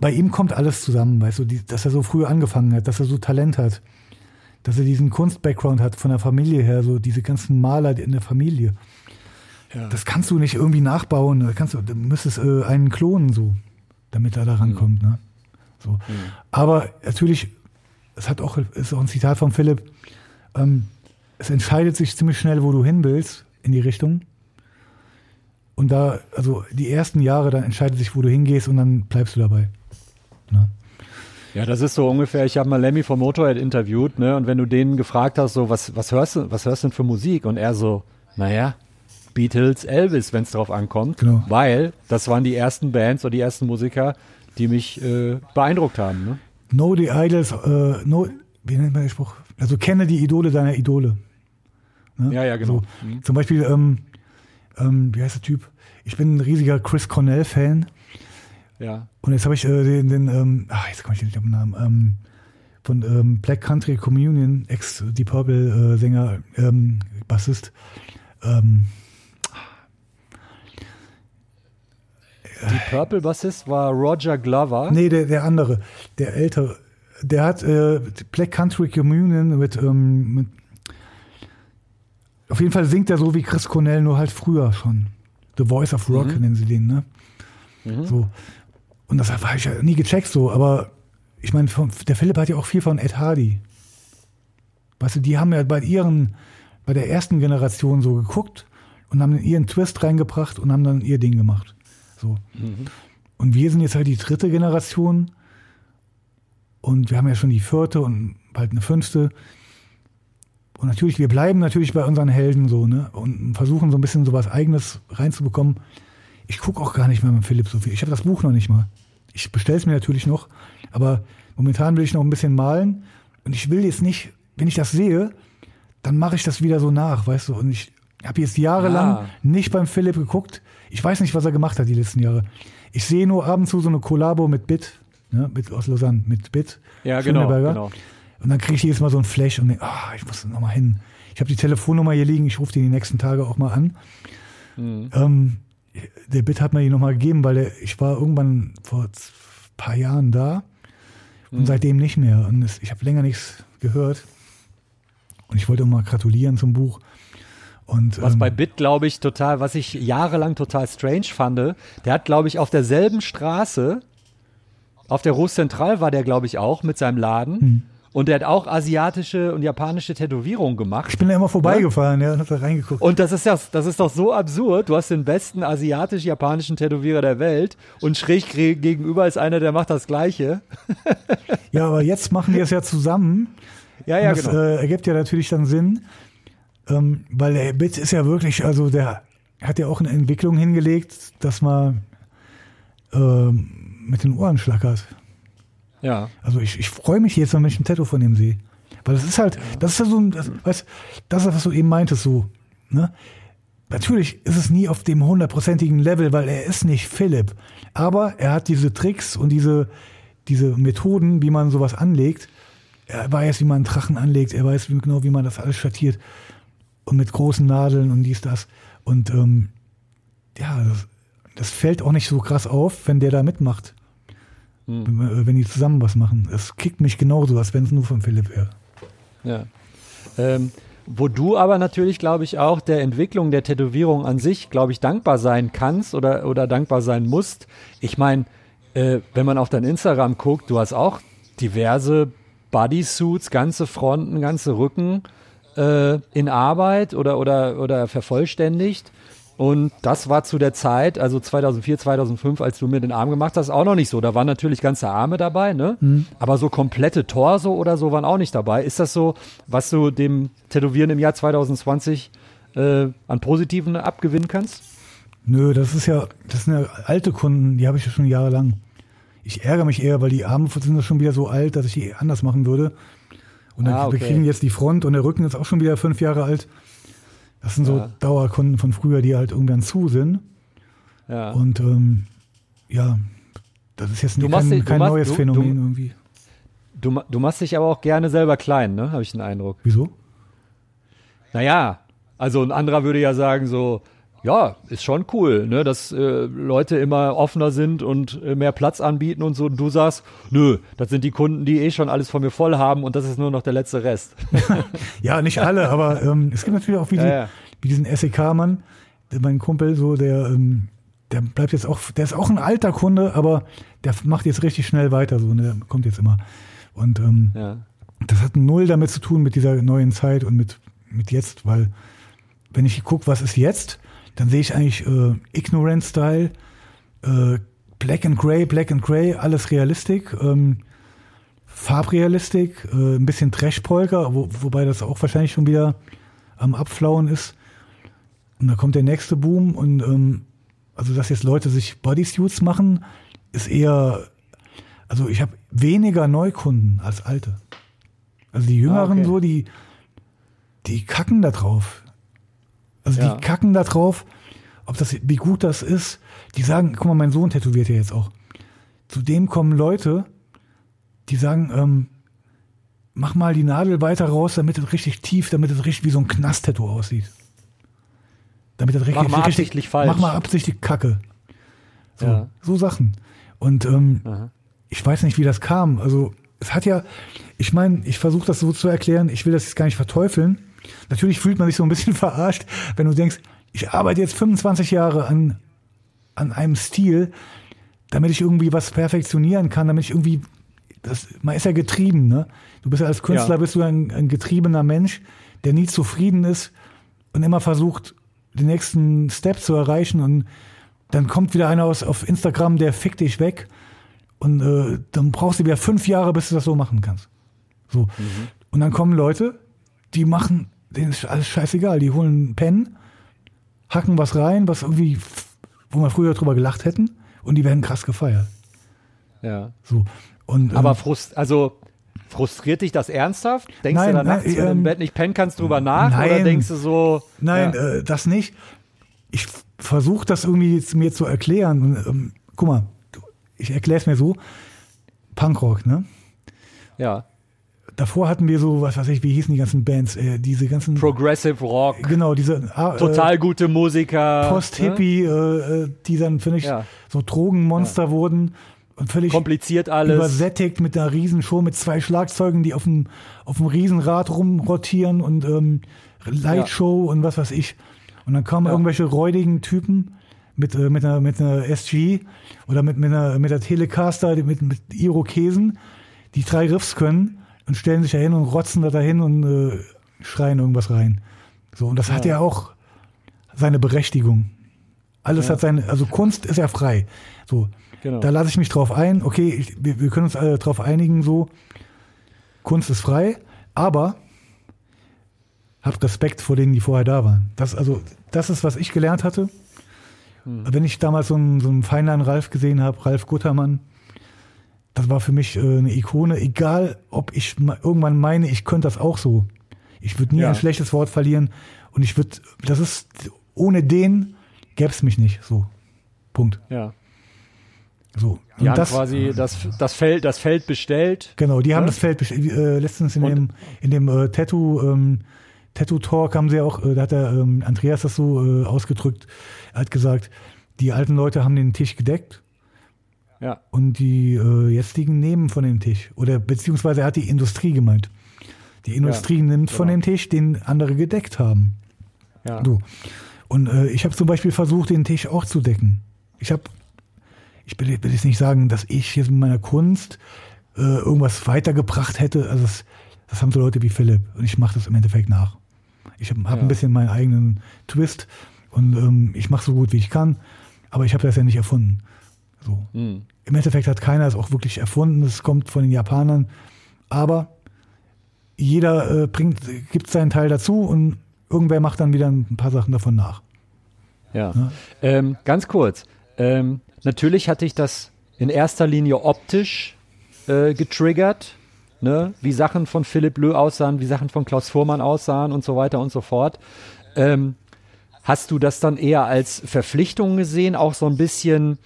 bei ihm kommt alles zusammen, weißt du, die, dass er so früh angefangen hat, dass er so Talent hat, dass er diesen Kunst-Background hat von der Familie her, so diese ganzen Maler in der Familie. Ja. Das kannst du nicht irgendwie nachbauen. Da kannst du, du müsstest äh, einen klonen so, damit er da rankommt. Ne? So. Aber natürlich, es hat auch, ist auch ein Zitat von Philipp. Ähm, es entscheidet sich ziemlich schnell, wo du hin willst in die Richtung. Und da, also die ersten Jahre, dann entscheidet sich, wo du hingehst und dann bleibst du dabei. Ne? Ja, das ist so ungefähr, ich habe mal Lemmy vom Motorhead interviewt, ne? Und wenn du denen gefragt hast, so, was, was hörst du, was hörst du denn für Musik? Und er so, naja, Beatles, Elvis, wenn es drauf ankommt. Genau. Weil das waren die ersten Bands oder die ersten Musiker, die mich äh, beeindruckt haben. Ne? Know the Idols, äh, know, wie nennt man den Spruch? Also kenne die Idole deiner Idole. Ne? Ja, ja, genau. So, Zum Beispiel, ähm, ähm, wie heißt der Typ? Ich bin ein riesiger Chris Cornell-Fan. Ja. Und jetzt habe ich äh, den, den ähm, ach, jetzt komme ich nicht auf den Namen, ähm, von ähm, Black Country Communion, Ex-Deep Purple-Sänger, ähm, Bassist. Ähm, Die Purple Bassist war Roger Glover. nee, der, der andere, der ältere. Der hat äh, Black Country Communion mit, ähm, mit auf jeden Fall singt er so wie Chris Cornell, nur halt früher schon. The Voice of Rock nennen sie den, ne? So. Und das habe ich ja nie gecheckt so, aber ich meine, der Philipp hat ja auch viel von Ed Hardy. Weißt du, die haben ja bei ihren, bei der ersten Generation so geguckt und haben ihren Twist reingebracht und haben dann ihr Ding gemacht. So. Und wir sind jetzt halt die dritte Generation und wir haben ja schon die vierte und bald eine fünfte. Und natürlich, wir bleiben natürlich bei unseren Helden so, ne? Und versuchen so ein bisschen so was Eigenes reinzubekommen. Ich gucke auch gar nicht mehr mit Philipp so viel. Ich habe das Buch noch nicht mal. Ich bestelle es mir natürlich noch, aber momentan will ich noch ein bisschen malen. Und ich will jetzt nicht, wenn ich das sehe, dann mache ich das wieder so nach, weißt du? Und ich habe jetzt jahrelang Ah. nicht beim Philipp geguckt. Ich weiß nicht, was er gemacht hat die letzten Jahre. Ich sehe nur ab und zu so eine Kollabo mit Bit, ne, mit, aus Lausanne, mit Bit. Ja, genau, genau. Und dann kriege ich jedes Mal so ein Flash und denke, ah, ich muss noch mal hin. Ich habe die Telefonnummer hier liegen, ich rufe die die nächsten Tage auch mal an. Mhm. Ähm, der Bit hat mir die nochmal gegeben, weil der, ich war irgendwann vor z- paar Jahren da Mhm. und seitdem nicht mehr. Und es, ich habe länger nichts gehört. Und ich wollte auch mal gratulieren zum Buch. Und, Was ähm, bei Bit, glaube ich, total, was ich jahrelang total strange fand, der hat, glaube ich, auf derselben Straße, auf der Rose Central war der, glaube ich, auch mit seinem Laden. Hm. Und der hat auch asiatische und japanische Tätowierungen gemacht. ich bin da immer vorbeigefahren, ja, und hab da reingeguckt. Und das ist ja, das ist doch so absurd. Du hast den besten asiatisch-japanischen Tätowierer der Welt und schräg gegenüber ist einer, der macht das Gleiche. Ja, aber jetzt machen wir es ja zusammen. Ja, ja, das genau. äh, ergibt ja natürlich dann Sinn, ähm, weil der Bit ist ja wirklich, also der hat ja auch eine Entwicklung hingelegt, dass man ähm, mit den Ohren schlackert. Ja. Also ich, ich freue mich jetzt, wenn ich ein Tattoo von ihm sehe. Weil das ist halt, das ist ja so ein, das, weißt, das ist, was du eben meintest, so. Ne? Natürlich ist es nie auf dem hundertprozentigen Level, weil er ist nicht Philipp. Aber er hat diese Tricks und diese, diese Methoden, wie man sowas anlegt. Er weiß, wie man einen Drachen anlegt. Er weiß genau, wie man das alles schattiert. Und mit großen Nadeln und dies, das. Und ähm, ja, das, das fällt auch nicht so krass auf, wenn der da mitmacht. Wenn, wir- wenn die zusammen was machen. Es kickt mich genauso, als wenn es nur von Philipp wäre. Ja. Ähm, wo du aber natürlich, glaube ich, auch der Entwicklung der Tätowierung an sich, glaube ich, dankbar sein kannst oder, oder dankbar sein musst. Ich meine, äh, wenn man auf dein Instagram guckt, du hast auch diverse Bodysuits, ganze Fronten, ganze Rücken äh, in Arbeit oder, oder, oder vervollständigt. Und das war zu der Zeit, also 2004, 2005, als du mir den Arm gemacht hast, auch noch nicht so. Da waren natürlich ganze Arme dabei, ne? Aber so komplette Torso oder so waren auch nicht dabei. Ist das so, was du dem Tätowieren im Jahr 2020 äh, an Positiven abgewinnen kannst? Nö, das ist ja, das sind ja alte Kunden, die habe ich ja schon jahrelang. Ich ärgere mich eher, weil die Arme sind ja schon wieder so alt, dass ich die anders machen würde. Und dann Ah, okay. wir kriegen jetzt die Front und der Rücken ist auch schon wieder fünf Jahre alt. Das sind so Ja. Dauerkunden von früher, die halt irgendwann zu sind. Ja. Und ähm, ja, das ist jetzt Du kein, dich- kein machst- neues du- Phänomen du- irgendwie. Du, du machst dich aber auch gerne selber klein, ne? Habe ich den Eindruck. Wieso? Naja, also ein anderer würde ja sagen so, ja, ist schon cool, ne, dass äh, Leute immer offener sind und äh, mehr Platz anbieten und so. Und du sagst, nö, das sind die Kunden, die eh schon alles von mir voll haben und das ist nur noch der letzte Rest. [LAUGHS] Ja, nicht [LAUGHS] alle, aber ähm, es gibt natürlich auch wie, Ja, die, ja. wie diesen SEK-Mann, der- mein Kumpel, so, der, ähm, der bleibt jetzt auch, der ist auch ein alter Kunde, aber der macht jetzt richtig schnell weiter, so, ne, der kommt jetzt immer. Und ähm, ja. das hat null damit zu tun mit dieser neuen Zeit und mit, mit jetzt, weil wenn ich gucke, was ist jetzt, dann sehe ich eigentlich äh, Ignorant Style, äh, Black and Grey, Black and Grey, alles Realistik, ähm, Farbrealistik, äh, ein bisschen Trash-Polka, wo, wobei das auch wahrscheinlich schon wieder am Abflauen ist. Und da kommt der nächste Boom und ähm, also dass jetzt Leute sich Bodysuits machen, ist eher, also ich habe weniger Neukunden als alte. Also die Jüngeren Ah, okay. so, die, die kacken da drauf. Also Ja. die kacken da drauf, ob das, wie gut das ist. Die sagen, guck mal, mein Sohn tätowiert ja jetzt auch. Zu dem kommen Leute, die sagen, ähm, mach mal die Nadel weiter raus, damit es richtig tief, damit es richtig wie so ein Knast-Tattoo aussieht. Damit es richtig, Mach mal richtig, absichtlich falsch. Mach mal absichtlich Kacke. So, Ja. so Sachen. Und ähm, Aha. ich weiß nicht, wie das kam. Also es hat ja, ich meine, ich versuche das so zu erklären, ich will das jetzt gar nicht verteufeln. Natürlich fühlt man sich so ein bisschen [LAUGHS] verarscht, wenn du denkst, ich arbeite jetzt 25 Jahre an, an einem Stil, damit ich irgendwie was perfektionieren kann, damit ich irgendwie, das, man ist ja getrieben, ne? Du bist ja als Künstler, Ja. bist du ein, ein getriebener Mensch, der nie zufrieden ist und immer versucht, den nächsten Step zu erreichen und dann kommt wieder einer aus, auf Instagram, der fickt dich weg und äh, dann brauchst du wieder fünf Jahre, bis du das so machen kannst. So. Und dann kommen Leute, die machen, denen ist alles scheißegal, die holen einen Pen, hacken was rein, was irgendwie, wo wir früher drüber gelacht hätten und die werden krass gefeiert. Ja. So. Und, Aber ähm, frust, also frustriert dich das ernsthaft? Denkst Nein, du da nein, nachts, wenn du im ähm, Bett nicht pennen kannst, drüber nach? Oder nein. denkst du so, Nein, ja, äh, das nicht. Ich versuche das irgendwie jetzt mir zu erklären. Und, ähm, guck mal, ich erkläre es mir so. Punkrock, ne? ja. Davor hatten wir so, was weiß ich, wie hießen die ganzen Bands, äh, diese ganzen, Progressive Rock, genau, diese ah, total äh, gute Musiker. ne? Post-Hippie, äh, äh, die dann, finde ich, Ja. so Drogenmonster wurden und völlig Kompliziert alles. übersättigt mit einer Riesenshow, mit zwei Schlagzeugen, die auf dem, auf dem Riesenrad rumrotieren und ähm, Lightshow und was weiß ich. Und dann kamen Ja. irgendwelche räudigen Typen mit, äh, mit, einer, mit einer SG oder mit, mit, einer, mit der Telecaster, mit, mit Irokesen, die drei Riffs können und stellen sich da hin und rotzen da dahin und äh, schreien irgendwas rein. So, und das hat ja auch seine Berechtigung. Alles hat seine, also Kunst ist ja frei. So, Genau. da lasse ich mich drauf ein. Okay, ich, wir, wir können uns alle drauf einigen, so Kunst ist frei, aber habt Respekt vor denen, die vorher da waren. Das, also, das ist, was ich gelernt hatte. Wenn ich damals so einen, so einen Feinlein Ralf gesehen habe, Ralf Guttermann, das war für mich äh, eine Ikone, egal ob ich irgendwann meine, ich könnte das auch so. Ich würde nie Ja. ein schlechtes Wort verlieren und ich würde, das ist, ohne den gäbe es mich nicht, so. Punkt. ja. So. Die Und haben das, quasi das, das, Feld, das Feld bestellt. Genau, die haben Ja? das Feld best- äh, letztens in Und- dem, in dem äh, Tattoo, ähm, Tattoo Talk haben sie auch, äh, da hat der ähm, Andreas das so äh, ausgedrückt. Er hat gesagt, die alten Leute haben den Tisch gedeckt Ja. und die äh, jetzigen nehmen von dem Tisch. Oder beziehungsweise er hat die Industrie gemeint. Die Industrie nimmt von genau. dem Tisch, den andere gedeckt haben. ja. So. Und äh, ich habe zum Beispiel versucht, den Tisch auch zu decken. Ich habe, ich will, will jetzt nicht sagen, dass ich jetzt mit meiner Kunst äh, irgendwas weitergebracht hätte. Also das, das haben so Leute wie Philipp und ich mache das im Endeffekt nach. Ich habe hab Ja. ein bisschen meinen eigenen Twist und ähm, ich mache so gut wie ich kann, aber ich habe das ja nicht erfunden. So. Hm. Im Endeffekt hat keiner es auch wirklich erfunden. Es kommt von den Japanern, aber jeder äh, bringt, gibt seinen Teil dazu und irgendwer macht dann wieder ein paar Sachen davon nach. Ja. Ja. Ähm, ganz kurz. Ähm, natürlich hatte ich das in erster Linie optisch äh, getriggert, ne? wie Sachen von Philipp Lö aussahen, wie Sachen von Klaus Fuhrmann aussahen und so weiter und so fort. Ähm, hast du das dann eher als Verpflichtung gesehen, auch so ein bisschen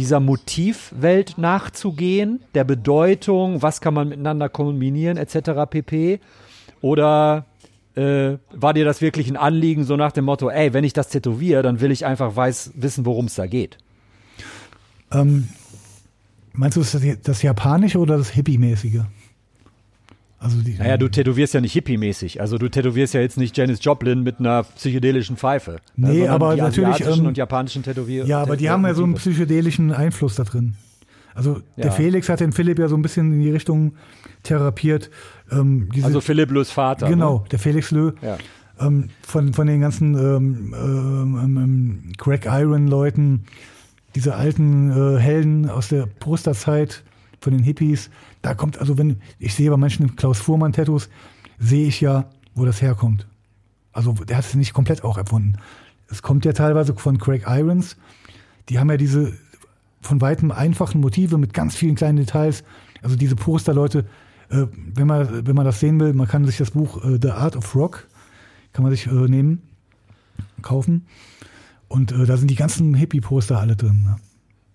dieser Motivwelt nachzugehen, der Bedeutung, was kann man miteinander kombinieren, etc. pp. Oder äh, war dir das wirklich ein Anliegen, so nach dem Motto, ey, wenn ich das tätowiere, dann will ich einfach weiß, wissen, worum es da geht? Ähm, meinst du das, das Japanische oder das Hippie-mäßige? Also die, Naja, du tätowierst ja nicht hippie-mäßig. Also du tätowierst ja jetzt nicht Janis Joplin mit einer psychedelischen Pfeife. Nee, aber die natürlich, asiatischen ähm, und japanischen Tätowier ja, aber die haben ja so einen psychedelischen Einfluss da drin. Also der Ja. Felix hat den Philipp ja so ein bisschen in die Richtung therapiert. Ähm, diese, Also Philipp Lös Vater. genau, der Felix Lö. Ne? Ja. ähm, von, von den ganzen ähm, ähm, ähm, Craig Iron Leuten, diese alten äh, Helden aus der Posterzeit von den Hippies, da kommt, also wenn, ich sehe bei manchen Klaus Fuhrmann Tattoos, sehe ich ja, wo das herkommt. Also der hat es nicht komplett auch erfunden. Es kommt ja teilweise von Craig Irons. Die haben ja diese von weitem einfachen Motive mit ganz vielen kleinen Details. Also diese Poster-Leute, äh, wenn, man, wenn man das sehen will, man kann sich das Buch äh, The Art of Rock, kann man sich äh, nehmen, kaufen. Und äh, da sind die ganzen Hippie-Poster alle drin. Ne?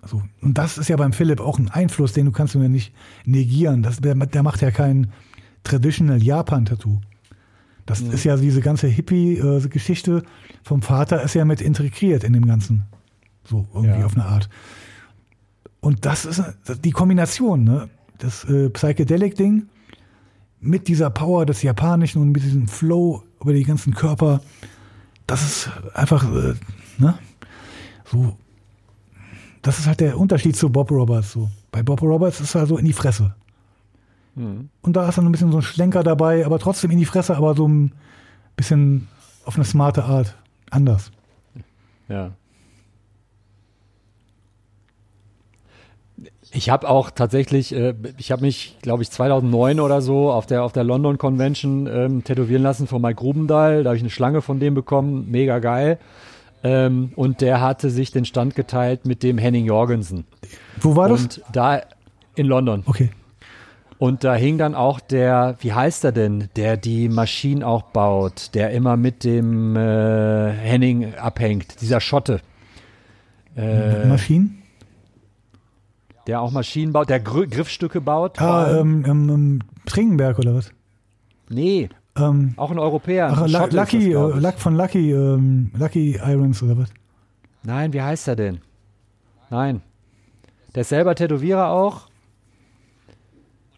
Also, und das ist ja beim Philipp auch ein Einfluss, den du kannst du ja nicht negieren. Das, der, der macht ja kein Traditional Japan-Tattoo. Das mhm. ist ja diese ganze Hippie-Geschichte vom Vater ist ja mit integriert in dem Ganzen. So irgendwie ja. auf eine Art. Und das ist die Kombination, ne? Das äh, Psychedelic-Ding mit dieser Power des Japanischen und mit diesem Flow über die ganzen Körper. Das ist einfach, äh, ne? So. Das ist halt der Unterschied zu Bob Roberts. So. Bei Bob Roberts ist er so in die Fresse. Mhm. Und da ist dann ein bisschen so ein Schlenker dabei, aber trotzdem in die Fresse, aber so ein bisschen auf eine smarte Art. Anders. Ja. Ich habe auch tatsächlich, äh, ich habe mich, glaube ich, 2009 oder so auf der, auf der London Convention ähm, tätowieren lassen von Mike Grubendahl. Da habe ich eine Schlange von dem bekommen, mega geil. Ähm, und der hatte sich den Stand geteilt mit dem Henning Jorgensen. Wo war das? Und da in London. Okay. Und da hing dann auch der, wie heißt er denn, der die Maschinen auch baut, der immer mit dem äh, Henning abhängt, dieser Schotte. Äh, Maschinen? Der auch Maschinen baut, der Gr Griffstücke baut. Ah, ähm, ähm, ähm, Tringenberg oder was? Nee, ähm, auch ein Europäer. Ach, Lucky, das, äh, Luck von Lucky, ähm, Lucky Irons oder was? Nein, wie heißt er denn? Nein. Der ist selber Tätowierer auch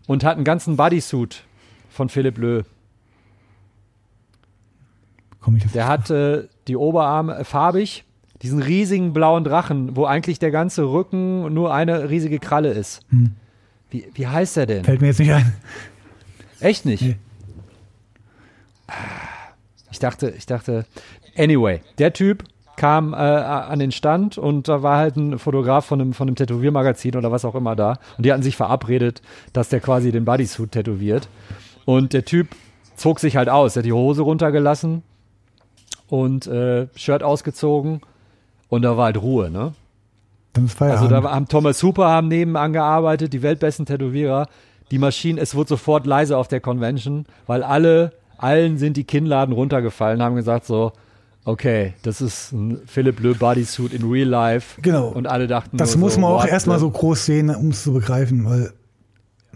und hat einen ganzen Bodysuit von Philipp Löh. Der hat äh, die Oberarme farbig, diesen riesigen blauen Drachen, wo eigentlich der ganze Rücken nur eine riesige Kralle ist. Hm. Wie, wie heißt er denn? Fällt mir jetzt nicht ein. Echt nicht? Nee. Ich dachte, ich dachte, anyway, der Typ kam äh, an den Stand und da war halt ein Fotograf von einem, von einem Tätowiermagazin oder was auch immer da. Und die hatten sich verabredet, dass der quasi den Bodysuit tätowiert. Und der Typ zog sich halt aus. Er hat die Hose runtergelassen und äh, Shirt ausgezogen und da war halt Ruhe, ne? Also da haben Thomas Hooper haben nebenan gearbeitet, die weltbesten Tätowierer. Die Maschinen, es wurde sofort leise auf der Convention, weil alle, allen sind die Kinnladen runtergefallen, haben gesagt so, okay, das ist ein Philipp Lö Bodysuit in real life. Genau. Und alle dachten, das muss so, man auch erstmal so groß sehen, um es zu begreifen, weil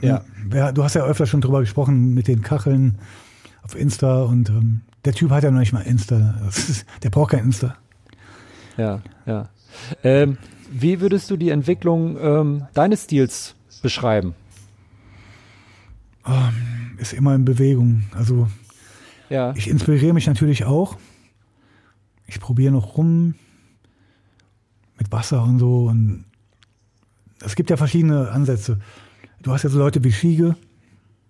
ja. Wer, du hast ja öfter schon drüber gesprochen mit den Kacheln auf Insta und ähm, der Typ hat ja noch nicht mal Insta. Ist, der braucht kein Insta. Ja, ja. Ähm, wie würdest du die Entwicklung ähm, deines Stils beschreiben? Ähm, ist immer in Bewegung. Also ja. ich inspiriere mich natürlich auch ich probiere noch rum mit Wasser und so. Und es gibt ja verschiedene Ansätze. Du hast ja so Leute wie Schiege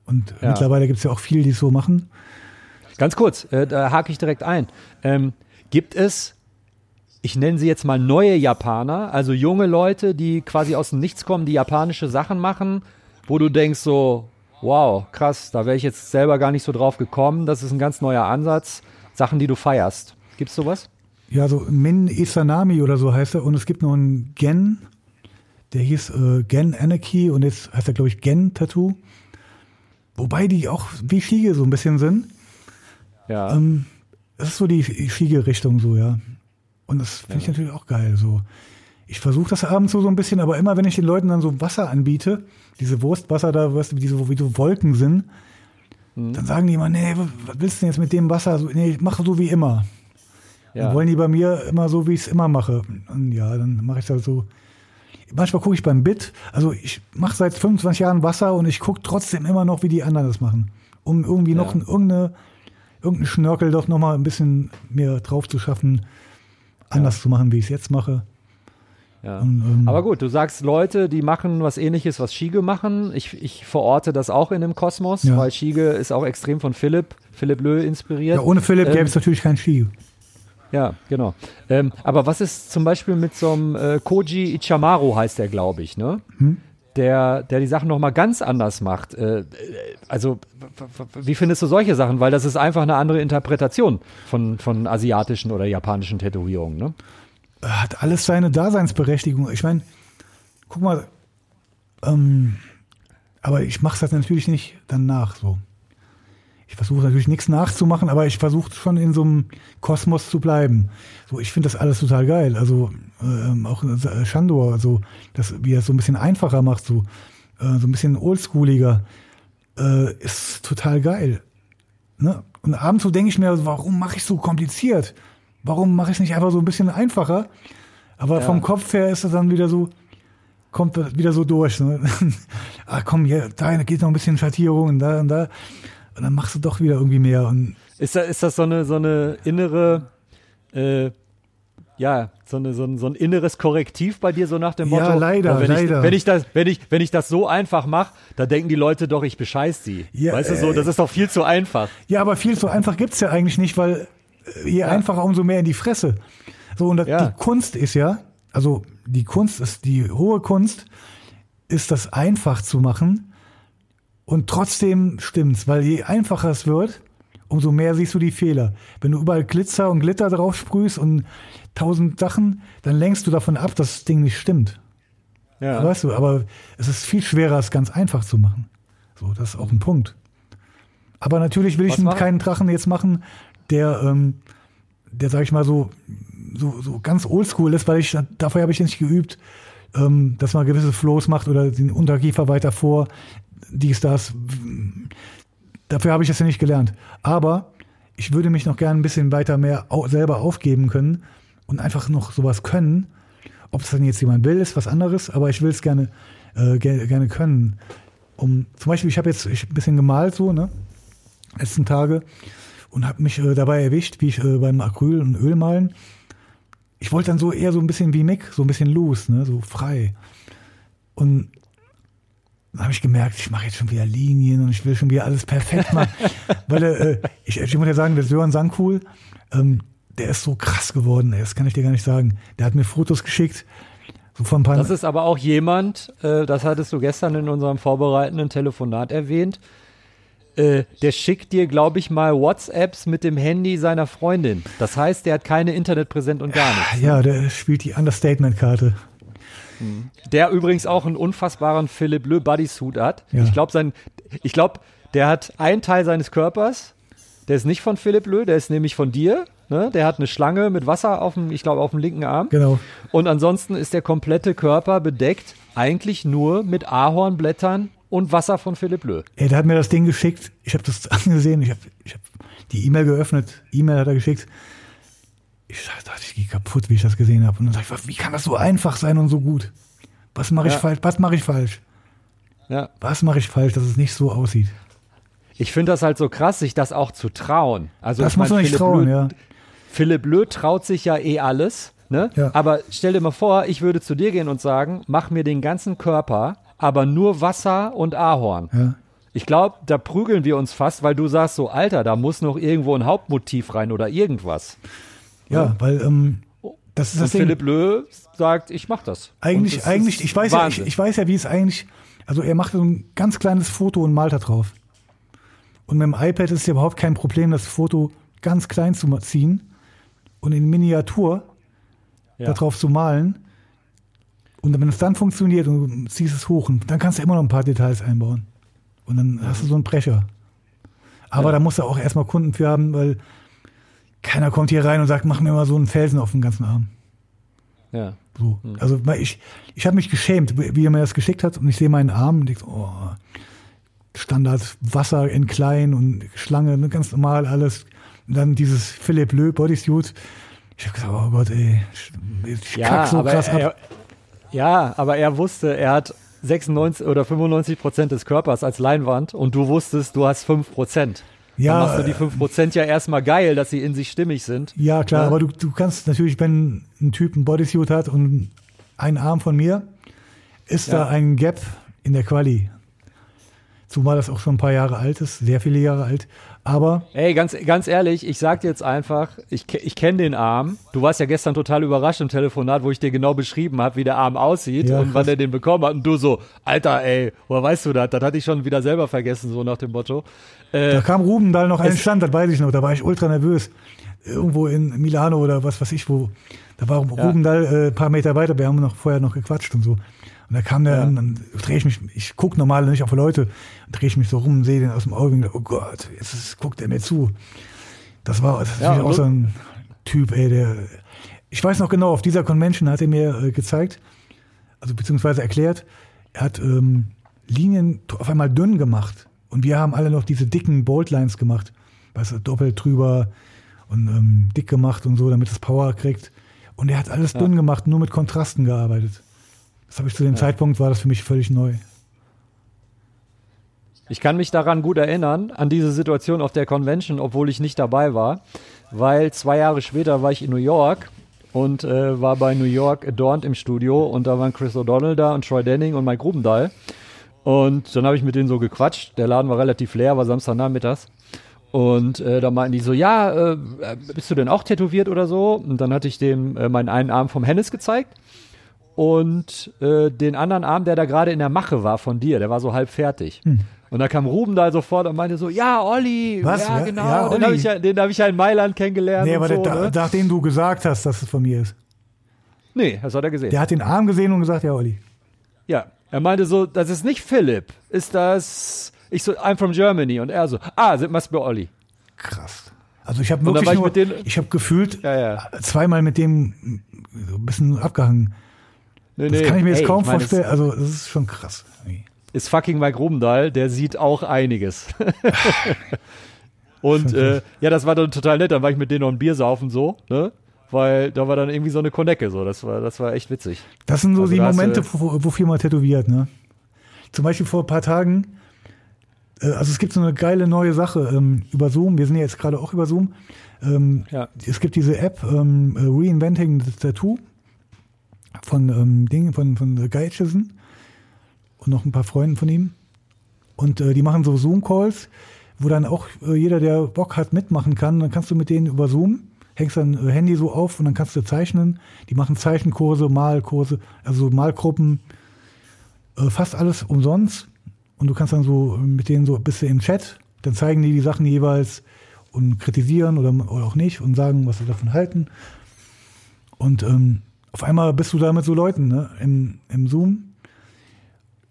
und ja. mittlerweile gibt es ja auch viele, die es so machen. Ganz kurz, äh, da hake ich direkt ein. Ähm, gibt es, ich nenne sie jetzt mal neue Japaner, also junge Leute, die quasi aus dem Nichts kommen, die japanische Sachen machen, wo du denkst so, wow, krass, da wäre ich jetzt selber gar nicht so drauf gekommen, das ist ein ganz neuer Ansatz, Sachen, die du feierst. Gibt's sowas? Ja, so Min Isanami oder so heißt er. Und es gibt noch einen Gen, der hieß äh, Gen Anarchy und jetzt heißt er, glaube ich, Gen Tattoo. Wobei die auch wie Schiege so ein bisschen sind. Ja. Ähm, das ist so die Schiege-Richtung so, ja. Und das finde ich natürlich auch geil. So. Ich versuche das abends so, so ein bisschen, aber immer wenn ich den Leuten dann so Wasser anbiete, diese Wurstwasser da, weißt du, wie so, wie so Wolken sind, mhm. dann sagen die immer, nee, was willst du denn jetzt mit dem Wasser? Nee, mach so wie immer. Ja. Dann wollen die bei mir immer so, wie ich es immer mache. Und ja, dann mache ich das so. Manchmal gucke ich beim Bit, also ich mache seit 25 Jahren Wasser und ich gucke trotzdem immer noch, wie die anderen das machen. Um irgendwie noch ja. irgendeine, irgendeinen Schnörkel doch nochmal ein bisschen mehr drauf zu schaffen, anders ja. zu machen, wie ich es jetzt mache. Ja. Und, ähm, Aber gut, du sagst Leute, die machen was ähnliches, was Schiege machen. Ich, ich verorte das auch in dem Kosmos, ja. weil Schiege ist auch extrem von Philipp, Philipp Lö inspiriert. Ja, ohne Philipp ähm, gäbe es natürlich kein Schiege. Ja, genau. Ähm, aber was ist zum Beispiel mit so einem äh, Koji Ichamaru heißt der, glaube ich, ne? Hm? Der, der die Sachen nochmal ganz anders macht. Äh, also, wie findest du solche Sachen? Weil das ist einfach eine andere Interpretation von, von asiatischen oder japanischen Tätowierungen, ne? Hat alles seine Daseinsberechtigung. Ich meine, guck mal, ähm, aber ich mache das natürlich nicht danach so ich versuche natürlich nichts nachzumachen, aber ich versuche schon in so einem Kosmos zu bleiben. So, ich finde das alles total geil. Also ähm, auch äh, Shandor, also das, wie er so ein bisschen einfacher macht, so, äh, so ein bisschen oldschooliger, äh, ist total geil. Ne? Und abends so denke ich mir, warum mache ich so kompliziert? Warum mache ich es nicht einfach so ein bisschen einfacher? Aber ja. vom Kopf her ist es dann wieder so, kommt wieder so durch. Ne? [LAUGHS] ah, komm, hier, da geht noch ein bisschen Schattierung und da und da. Und dann machst du doch wieder irgendwie mehr. Und ist, das, ist das so eine, so eine innere, äh, ja, so, eine, so, ein, so ein inneres Korrektiv bei dir, so nach dem Motto? Ja, leider, wenn leider. Ich, wenn, ich das, wenn, ich, wenn ich das so einfach mache, da denken die Leute doch, ich bescheiß sie. Ja, weißt du so, das ist doch viel zu einfach. Ja, aber viel zu einfach gibt's ja eigentlich nicht, weil äh, je ja. einfacher, umso mehr in die Fresse. So, und das, ja. die Kunst ist ja, also die Kunst ist, die hohe Kunst ist das einfach zu machen und trotzdem stimmt's, weil je einfacher es wird, umso mehr siehst du die Fehler. Wenn du überall Glitzer und Glitter drauf sprühst und tausend Sachen, dann lenkst du davon ab, dass das Ding nicht stimmt. Ja. Weißt du, aber es ist viel schwerer, es ganz einfach zu machen. So, das ist auch ein Punkt. Aber natürlich will ich keinen Drachen jetzt machen, der, ähm, der, sag ich mal, so, so, so ganz oldschool ist, weil ich, dafür habe ich nicht geübt, ähm, dass man gewisse Flows macht oder den Unterkiefer weiter vor dies, das. Dafür habe ich das ja nicht gelernt. Aber ich würde mich noch gerne ein bisschen weiter mehr selber aufgeben können und einfach noch sowas können. Ob es dann jetzt jemand will, ist was anderes, aber ich will es gerne, äh, gerne, gerne können. Um, zum Beispiel, ich habe jetzt ein bisschen gemalt so, ne? Letzten Tage und habe mich äh, dabei erwischt, wie ich äh, beim Acryl- und Ölmalen. Ich wollte dann so eher so ein bisschen wie Mick, so ein bisschen loose, ne? so frei. Und dann habe ich gemerkt, ich mache jetzt schon wieder Linien und ich will schon wieder alles perfekt machen. [LAUGHS] Weil äh, ich, ich muss ja sagen, der Sören Sankuhl, ähm, der ist so krass geworden, das kann ich dir gar nicht sagen. Der hat mir Fotos geschickt. So von ein paar das ist aber auch jemand, äh, das hattest du gestern in unserem vorbereitenden Telefonat erwähnt, äh, der schickt dir, glaube ich, mal WhatsApps mit dem Handy seiner Freundin. Das heißt, der hat keine Internetpräsent und gar nichts. Ja, der spielt die Understatement-Karte. Der übrigens auch einen unfassbaren Philipp Le Bodysuit hat. Ja. Ich glaube, sein, ich glaube, der hat einen Teil seines Körpers, der ist nicht von Philipp Lö, der ist nämlich von dir. Ne? Der hat eine Schlange mit Wasser auf dem, ich glaube, auf dem linken Arm. Genau. Und ansonsten ist der komplette Körper bedeckt eigentlich nur mit Ahornblättern und Wasser von Philipp Lö. Ja, der hat mir das Ding geschickt. Ich habe das [LAUGHS] angesehen. Ich habe ich hab die E-Mail geöffnet. E-Mail hat er geschickt ich dachte, ich gehe kaputt, wie ich das gesehen habe. Und dann dachte ich, wie kann das so einfach sein und so gut? Was mache ich ja. falsch? Was mache ich falsch? Ja. Was mache ich falsch, dass es nicht so aussieht? Ich finde das halt so krass, sich das auch zu trauen. Also das muss man nicht Philipp trauen, Blöd, ja. Philipp Blöd traut sich ja eh alles. Ne? Ja. Aber stell dir mal vor, ich würde zu dir gehen und sagen, mach mir den ganzen Körper, aber nur Wasser und Ahorn. Ja. Ich glaube, da prügeln wir uns fast, weil du sagst so, Alter, da muss noch irgendwo ein Hauptmotiv rein oder irgendwas. Ja, weil ähm, das ist das Ding. Philipp Löh sagt, ich mach das. Eigentlich, das eigentlich, ich weiß ja, ich, ich, weiß ja, wie es eigentlich, also er macht so ein ganz kleines Foto und malt da drauf. Und mit dem iPad ist es ja überhaupt kein Problem, das Foto ganz klein zu ziehen und in Miniatur ja. darauf zu malen. Und wenn es dann funktioniert und du ziehst es hoch, dann kannst du immer noch ein paar Details einbauen. Und dann ja. hast du so einen Brecher. Aber ja. da musst du auch erstmal Kunden für haben, weil keiner kommt hier rein und sagt, mach mir mal so einen Felsen auf den ganzen Arm. Ja. So. Mhm. Also ich, ich habe mich geschämt, wie er mir das geschickt hat und ich sehe meinen Arm und denke, oh, Standard Wasser in klein und Schlange, ne, ganz normal alles. Und dann dieses Philipp Löb Bodysuit. Ich habe gesagt, oh Gott, ey, ich ja, kack so krass er, ab. Ja, aber er wusste, er hat 96 oder 95 Prozent des Körpers als Leinwand und du wusstest, du hast 5 Prozent. Ja, dann machst du die 5% ja erstmal geil, dass sie in sich stimmig sind. Ja, klar, ja. aber du, du kannst natürlich, wenn ein Typ ein Bodysuit hat und ein Arm von mir, ist Ja. da ein Gap in der Quali. Zumal das auch schon ein paar Jahre alt ist, sehr viele Jahre alt. Aber Ey, ganz, ganz ehrlich, ich sag dir jetzt einfach, ich, ich kenne den Arm. Du warst ja gestern total überrascht im Telefonat, wo ich dir genau beschrieben habe, wie der Arm aussieht Ja, und wann krass. er den bekommen hat. Und du so, Alter, ey, woher weißt du das? Das hatte ich schon wieder selber vergessen, so nach dem Motto. Äh, da kam Rubendahl noch einen es- Stand, das weiß ich noch. Da war ich ultra nervös. Irgendwo in Milano oder was weiß ich wo. Da war Rubendahl äh, ein paar Meter weiter. Wir haben noch vorher noch gequatscht und so. Und da kam der Ja. an, dann drehe ich mich, ich gucke normal nicht auf Leute, drehe ich mich so rum, sehe den aus dem Auge und denke, oh Gott, jetzt ist, guckt er mir zu. Das war, das Ja, auch und- so ein Typ, ey, der, ich weiß noch genau, auf dieser Convention hat er mir äh, gezeigt, also beziehungsweise erklärt, er hat ähm, Linien auf einmal dünn gemacht und wir haben alle noch diese dicken Boltlines gemacht, weißt du, doppelt drüber und ähm, dick gemacht und so, damit es Power kriegt. Und er hat alles dünn gemacht, nur mit Kontrasten gearbeitet. Das habe ich zu dem Zeitpunkt, war das für mich völlig neu. Ich kann mich daran gut erinnern, an diese Situation auf der Convention, obwohl ich nicht dabei war, weil zwei Jahre später war ich in New York und äh, war bei New York Adorned im Studio und da waren Chris O'Donnell da und Troy Denning und Mike Grubendahl. Und dann habe ich mit denen so gequatscht. Der Laden war relativ leer, war Samstagnachmittags. Und äh, da meinten die so, ja, äh, bist du denn auch tätowiert oder so? Und dann hatte ich dem äh, meinen einen Arm vom Hennis gezeigt und äh, den anderen Arm, der da gerade in der Mache war von dir, der war so halb fertig. Und da kam Ruben da sofort und meinte so, ja, Olli, Was? ja, Ja, genau, ja, den Olli. habe ich, ja, den hab ich ja in Mailand kennengelernt Nee, aber so, der, ne? nachdem du gesagt hast, dass es von mir ist. Nee, das hat er gesehen. Der hat den Arm gesehen und gesagt, ja, Olli. Ja, er meinte so, das ist nicht Philipp, ist das, ich so, I'm from Germany und er so, ah, it must be Olli. Krass. Also ich habe wirklich ich nur, mit denen- ich habe gefühlt Ja, ja. zweimal mit dem so ein bisschen abgehangen. Nee, Das nee. kann ich mir jetzt Ey, kaum ich mein, vorstellen. Also das ist schon krass. ist fucking Mike Rubendahl, der sieht auch einiges. [LAUGHS] und äh, ja, das war dann total nett. Dann war ich mit denen noch ein Bier saufen so, ne? Weil da war dann irgendwie so eine Konecke so. Das war, das war echt witzig. Das sind so Also die Momente, du- wo, wo Firma tätowiert, ne? Zum Beispiel vor ein paar Tagen, äh, also es gibt so eine geile neue Sache ähm, über Zoom, wir sind ja jetzt gerade auch über Zoom. Ähm, Ja. Es gibt diese App ähm, äh, Reinventing the Tattoo von ähm, Ding, von, von äh, Aitchison und noch ein paar Freunden von ihm. Und äh, die machen so Zoom-Calls, wo dann auch äh, jeder, der Bock hat, mitmachen kann. Dann kannst du mit denen über Zoom, hängst dein äh, Handy so auf und dann kannst du zeichnen. Die machen Zeichenkurse, Malkurse, also Malgruppen, äh, fast alles umsonst. Und du kannst dann so mit denen so ein bisschen im Chat, dann zeigen die die Sachen jeweils und kritisieren oder, oder auch nicht und sagen, was sie davon halten. Und ähm, auf einmal bist du da mit so Leuten ne, im, im Zoom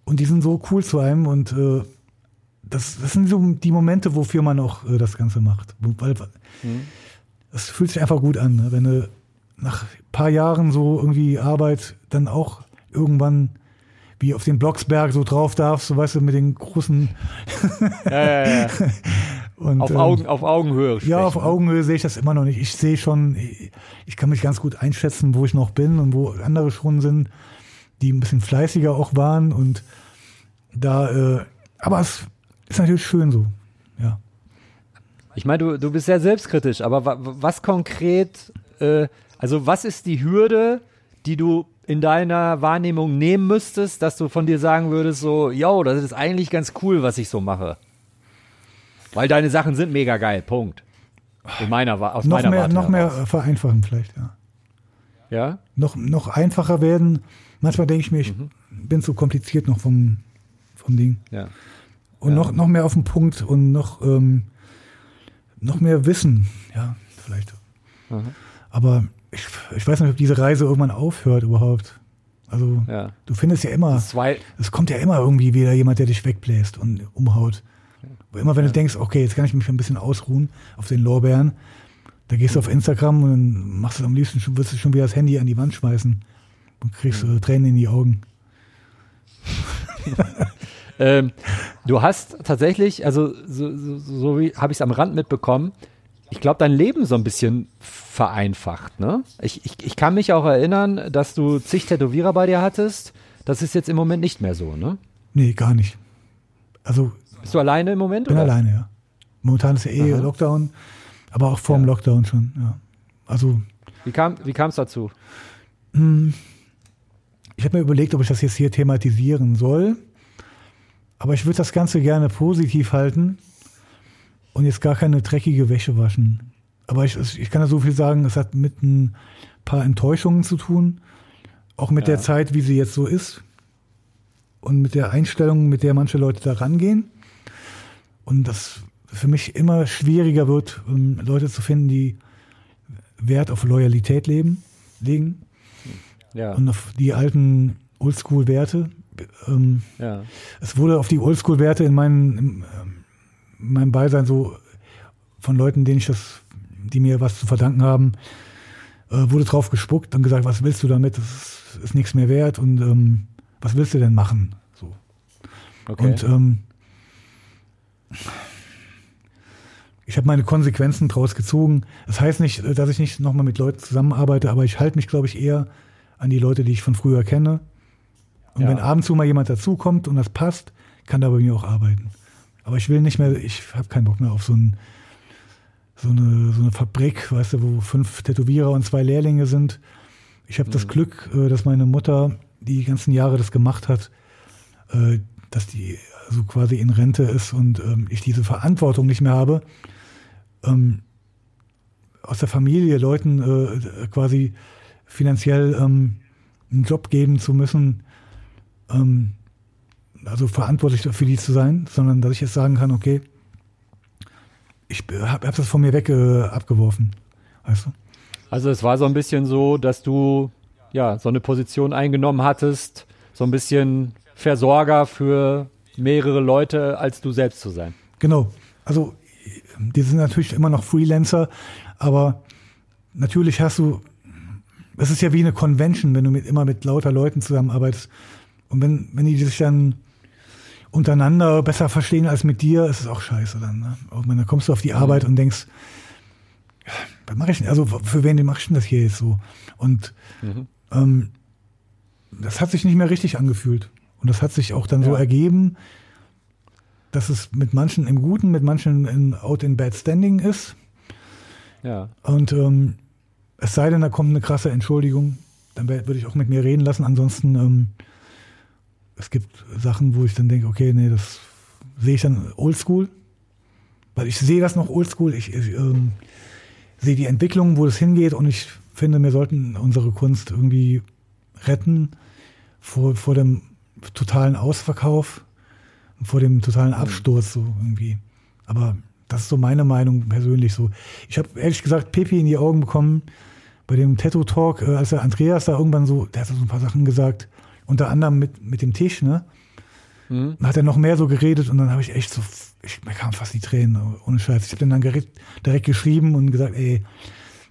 und die sind so cool zu einem und äh, das, das sind so die Momente, wofür man auch äh, das Ganze macht. Weil, Das fühlt sich einfach gut an, ne? wenn du nach ein paar Jahren so irgendwie Arbeit dann auch irgendwann wie auf den Blocksberg so drauf darfst, so weißt du, mit den großen Ja, ja, ja. [LAUGHS] und auf, ähm, Augen, auf Augenhöhe. Ja, auf sprechen. Augenhöhe sehe ich das immer noch nicht. Ich sehe schon, ich kann mich ganz gut einschätzen, wo ich noch bin und wo andere schon sind, die ein bisschen fleißiger auch waren und da, äh, aber es ist natürlich schön so, ja. Ich meine, du, du bist sehr selbstkritisch, aber wa, was konkret, äh, also was ist die Hürde, die du in deiner Wahrnehmung nehmen müsstest, dass du von dir sagen würdest, so, yo, das ist eigentlich ganz cool, was ich so mache. Weil deine Sachen sind mega geil, Punkt. In meiner, aus Noch meiner mehr, Warte noch mehr heraus. vereinfachen vielleicht, ja. Ja? Noch, noch einfacher werden. Manchmal denke ich mir, ich Mhm. bin zu kompliziert noch vom, vom Ding. Ja. Und Ja. noch, noch mehr auf den Punkt und noch, ähm, noch mehr Wissen, ja, vielleicht. Mhm. Aber ich, ich weiß nicht, ob diese Reise irgendwann aufhört überhaupt. Also, Ja. du findest ja immer, es kommt ja immer irgendwie wieder jemand, der dich wegbläst und umhaut. Aber immer wenn du denkst, okay, jetzt kann ich mich ein bisschen ausruhen auf den Lorbeeren, da gehst du auf Instagram und dann machst du am liebsten schon, wirst du schon wieder das Handy an die Wand schmeißen und kriegst äh, Tränen in die Augen. [LAUGHS] Ähm, du hast tatsächlich, also so, so, so wie habe ich es am Rand mitbekommen, ich glaube, dein Leben so ein bisschen vereinfacht. Ne? Ich, ich, ich kann mich auch erinnern, dass du zig Tätowierer bei dir hattest. Das ist jetzt im Moment nicht mehr so, ne? Nee, gar nicht. Also Bist du alleine im Moment? bin oder? alleine, ja. Momentan ist ja eh Aha. Lockdown, aber auch vor dem Ja. Lockdown schon, ja. Also Wie kam wie kam es dazu? mh, ich habe mir überlegt, ob ich das jetzt hier thematisieren soll. Aber ich würde das Ganze gerne positiv halten und jetzt gar keine dreckige Wäsche waschen. Aber ich, ich kann ja so viel sagen, es hat mit ein paar Enttäuschungen zu tun. Auch mit ja. der Zeit, wie sie jetzt so ist. Und mit der Einstellung, mit der manche Leute da rangehen. Und das für mich immer schwieriger wird, Leute zu finden, die Wert auf Loyalität leben, legen. Ja. Und auf die alten Oldschool-Werte. Ähm, ja. Es wurde auf die Oldschool-Werte in, meinen, in, ähm, in meinem Beisein so von Leuten, denen ich das, die mir was zu verdanken haben, äh, wurde drauf gespuckt und gesagt, was willst du damit? Das ist, ist nichts mehr wert und ähm, was willst du denn machen? So. Okay. Und ähm, ich habe meine Konsequenzen daraus gezogen. Das heißt nicht, dass ich nicht nochmal mit Leuten zusammenarbeite, aber ich halte mich, glaube ich, eher an die Leute, die ich von früher kenne. Und ja. wenn ab und zu mal jemand dazukommt und das passt, kann da bei mir auch arbeiten. Aber ich will nicht mehr, ich habe keinen Bock mehr auf so, ein, so, eine, so eine Fabrik, weißt du, wo fünf Tätowierer und zwei Lehrlinge sind. Ich habe mhm. das Glück, äh, dass meine Mutter die ganzen Jahre das gemacht hat, äh, dass die also quasi in Rente ist und ähm, ich diese Verantwortung nicht mehr habe, ähm, aus der Familie Leuten äh, quasi finanziell ähm, einen Job geben zu müssen, ähm, also verantwortlich für die zu sein, sondern dass ich jetzt sagen kann, okay, ich habe hab das von mir weg äh, abgeworfen. Weißt du? Also es war so ein bisschen so, dass du ja so eine Position eingenommen hattest, so ein bisschen Versorger für mehrere Leute als du selbst zu sein. Genau. Also die sind natürlich immer noch Freelancer, aber natürlich hast du es ist ja wie eine Convention, wenn du mit, immer mit lauter Leuten zusammenarbeitest. Und wenn, wenn die sich dann untereinander besser verstehen als mit dir, ist es auch scheiße dann. Ne? Wenn, dann kommst du auf die Arbeit und denkst, was mache ich denn? Also für wen mache ich denn das hier jetzt so? Und mhm. ähm, das hat sich nicht mehr richtig angefühlt. Und das hat sich auch dann ja. so ergeben, dass es mit manchen im Guten, mit manchen in, out in bad standing ist. Ja. Und ähm, es sei denn, da kommt eine krasse Entschuldigung, dann würde ich auch mit mir reden lassen. Ansonsten, ähm, es gibt Sachen, wo ich dann denke, okay, nee, das sehe ich dann oldschool. Weil ich sehe das noch oldschool. Ich, ich ähm, sehe die Entwicklung, wo es hingeht und ich finde, wir sollten unsere Kunst irgendwie retten vor, vor dem totalen Ausverkauf, vor dem totalen Absturz so irgendwie. Aber das ist so meine Meinung persönlich so. Ich habe ehrlich gesagt Pepi in die Augen bekommen, bei dem Tattoo Talk, äh, als der Andreas da irgendwann so, der hat so ein paar Sachen gesagt, unter anderem mit, mit dem Tisch, ne? Mhm. Dann hat er noch mehr so geredet und dann habe ich echt so, ich, mir kamen fast die Tränen, ohne Scheiß. Ich habe dann direkt, direkt geschrieben und gesagt, ey,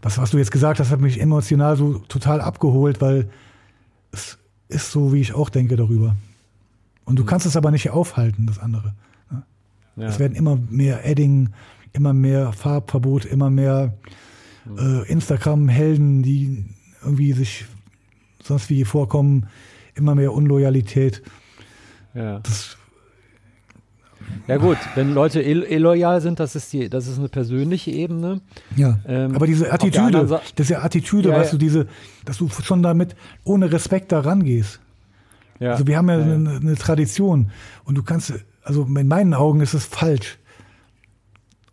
was, was du jetzt gesagt hast, hat mich emotional so total abgeholt, weil es ist so, wie ich auch denke darüber. Und du mhm. kannst es aber nicht aufhalten, das andere. Ne? Ja. Es werden immer mehr Adding, immer mehr Farbverbot, immer mehr äh, Instagram-Helden, die irgendwie sich sonst wie vorkommen, immer mehr Unloyalität. Ja. Das, ja gut, wenn Leute illoyal sind, das ist die, das ist eine persönliche Ebene. Ja. Ähm, aber diese Attitüde, das ist ja Attitüde, ja, weißt ja. du, diese, dass du schon damit ohne Respekt da rangehst. Ja. Also wir haben ja, ja. Eine, eine, Tradition und du kannst, also in meinen Augen ist es falsch.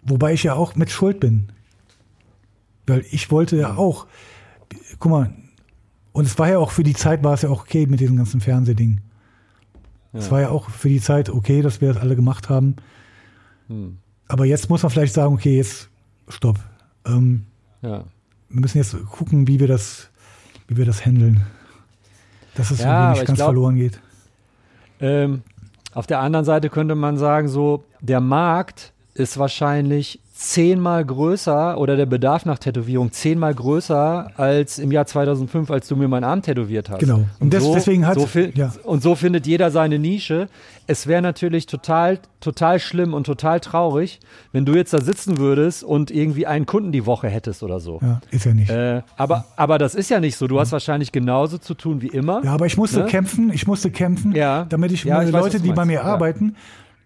Wobei ich ja auch mit Schuld bin. Weil ich wollte ja auch, guck mal, und es war ja auch für die Zeit, war es ja auch okay mit diesem ganzen Fernsehding. Ja. Es war ja auch für die Zeit okay, dass wir das alle gemacht haben. Hm. Aber jetzt muss man vielleicht sagen, okay, jetzt stopp. Ähm, ja. Wir müssen jetzt gucken, wie wir das, wie wir das handeln. Dass es ja, nicht ganz glaub, verloren geht. Ähm, auf der anderen Seite könnte man sagen, so, der Markt ist wahrscheinlich zehnmal größer oder der Bedarf nach Tätowierung zehnmal größer als im Jahr 2005, als du mir meinen Arm tätowiert hast. Genau. Und, und das, so, deswegen hat so ja. und so findet jeder seine Nische. Es wäre natürlich total, total schlimm und total traurig, wenn du jetzt da sitzen würdest und irgendwie einen Kunden die Woche hättest oder so. Ja, ist ja nicht. Äh, aber, aber das ist ja nicht so. Du ja. hast wahrscheinlich genauso zu tun wie immer. Ja, aber ich musste ne? kämpfen. Ich musste kämpfen, ja. damit ich, ja, ich Leute, weiß, die bei mir arbeiten,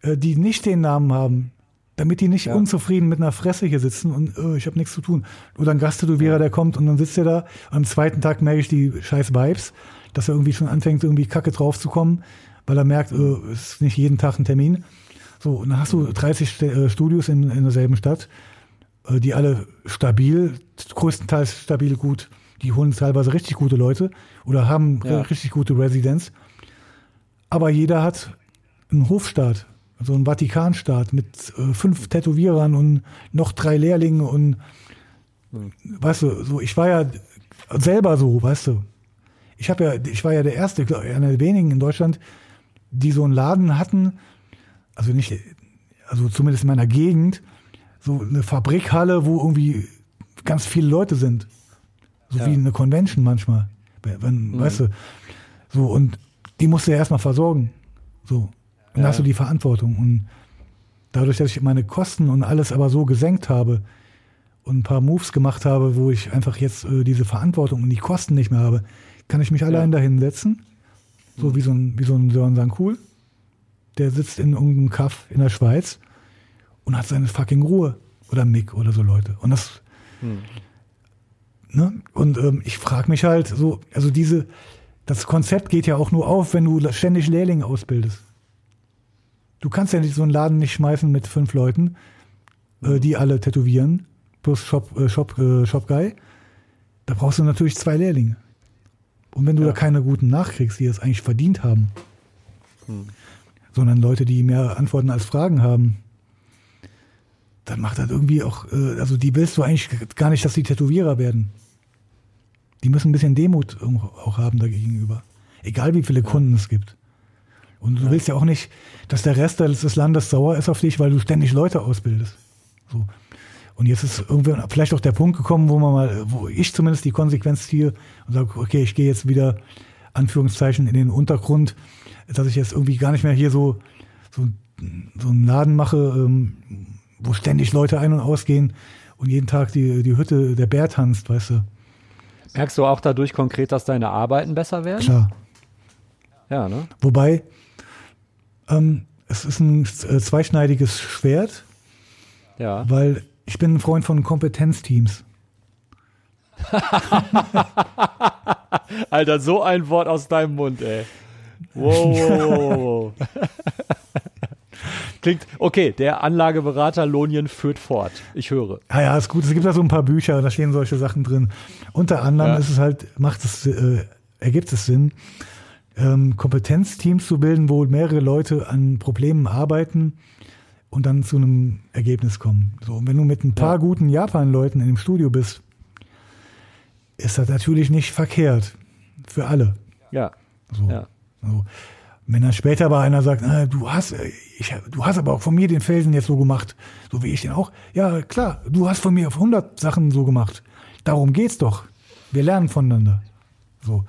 äh, die nicht den Namen haben, damit die nicht ja. unzufrieden mit einer Fresse hier sitzen und oh, ich habe nichts zu tun. Oder ein Gasttätowierer, der kommt und dann sitzt er da. Am zweiten Tag merke ich die scheiß Vibes. dass er irgendwie schon anfängt, irgendwie Kacke drauf zu kommen, weil er merkt, es ist nicht jeden Tag ein Termin. So, und dann hast du 30 St äh, Studios in, in derselben Stadt, äh, die alle stabil, größtenteils stabil gut, die holen teilweise richtig gute Leute oder haben Ja. richtig gute Residenz. Aber jeder hat einen Hofstaat, also einen Vatikanstaat mit äh, fünf Tätowierern und noch drei Lehrlingen und weißt du, so ich war ja selber so, weißt du. Ich habe ja, ich war ja der erste, einer der wenigen in Deutschland, die so einen Laden hatten, also nicht, also zumindest in meiner Gegend, so eine Fabrikhalle, wo irgendwie ganz viele Leute sind. So Ja. wie eine Convention manchmal. Wenn, wenn, Weißt du, so und die musst du ja erstmal versorgen. So. Und Ja. hast du die Verantwortung. Und dadurch, dass ich meine Kosten und alles aber so gesenkt habe und ein paar Moves gemacht habe, wo ich einfach jetzt äh, diese Verantwortung und die Kosten nicht mehr habe, kann ich mich allein dahin setzen. So wie so ein, wie so ein Sören Sankul. Der sitzt in irgendeinem Kaff in der Schweiz und hat seine fucking Ruhe. Oder Mick oder so Leute. Und das. Ne? Und ähm, ich frage mich halt so, also diese, das Konzept geht ja auch nur auf, wenn du ständig Lehrlinge ausbildest. Du kannst ja nicht so einen Laden nicht schmeißen mit fünf Leuten, äh, die alle tätowieren, plus Shop, äh, Shop, äh, Shop Guy. Da brauchst du natürlich zwei Lehrlinge. Und wenn du da keine guten nachkriegst, die das eigentlich verdient haben, sondern Leute, die mehr Antworten als Fragen haben, dann macht das irgendwie auch, äh, also die willst du eigentlich gar nicht, dass die Tätowierer werden. Die müssen ein bisschen Demut auch haben dagegenüber. Egal wie viele Kunden es gibt. Und du willst ja auch nicht, dass der Rest des des Landes sauer ist auf dich, weil du ständig Leute ausbildest. So. Und jetzt ist irgendwann vielleicht auch der Punkt gekommen, wo man mal, wo ich zumindest die Konsequenz ziehe und sage, okay, ich gehe jetzt wieder, Anführungszeichen, in den Untergrund, dass ich jetzt irgendwie gar nicht mehr hier so, so, so einen Laden mache, ähm, wo ständig Leute ein- und ausgehen und jeden Tag die, die Hütte der Bär tanzt, weißt du. Merkst du auch dadurch konkret, dass deine Arbeiten besser werden? Klar. Ja, ne? Wobei, ähm, es ist ein äh, zweischneidiges Schwert, Ja. weil ich bin ein Freund von Kompetenzteams. [LAUGHS] Alter, so ein Wort aus deinem Mund, ey. Wow, wow, wow, wow. [LAUGHS] Klingt, okay, der Anlageberater Lonien führt fort. Ich höre. Ja, ja, ist gut. Es gibt da so ein paar Bücher, da stehen solche Sachen drin. Unter anderem Ja. ist es halt, macht es, äh, ergibt es Sinn, ähm, Kompetenzteams zu bilden, wo mehrere Leute an Problemen arbeiten und dann zu einem Ergebnis kommen. So, und wenn du mit ein paar Ja. guten Japan-Leuten in dem Studio bist, ist das natürlich nicht verkehrt. Für alle. Ja. So. Ja. So. Wenn dann später aber einer sagt, ah, du hast, äh, ich, du hast aber auch von mir den Felsen jetzt so gemacht, so wie ich den auch. Ja, klar, du hast von mir auf 100 Sachen so gemacht. Darum geht's doch. Wir lernen voneinander. So.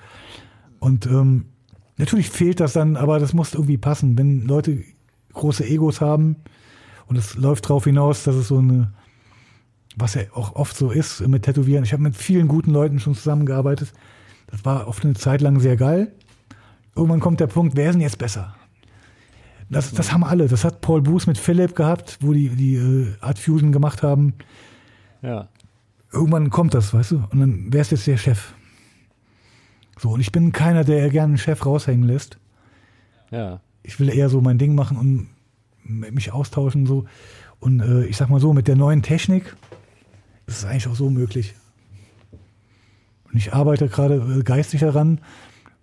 Und ähm, natürlich fehlt das dann, aber das muss irgendwie passen. Wenn Leute große Egos haben und es läuft darauf hinaus, dass es so eine, was ja auch oft so ist mit Tätowieren. Ich habe mit vielen guten Leuten schon zusammengearbeitet. Das war oft eine Zeit lang sehr geil. Irgendwann kommt der Punkt, wer ist denn jetzt besser? Das, das haben alle. Das hat Paul Booth mit Philipp gehabt, wo die, die äh, Art Fusion gemacht haben. Ja. Irgendwann kommt das, weißt du? Und dann, wer ist jetzt der Chef? So, und ich bin keiner, der gerne einen Chef raushängen lässt. Ja. Ich will eher so mein Ding machen und mich austauschen so. Und äh, ich sag mal so, mit der neuen Technik ist es eigentlich auch so möglich. Und ich arbeite gerade äh, geistig daran,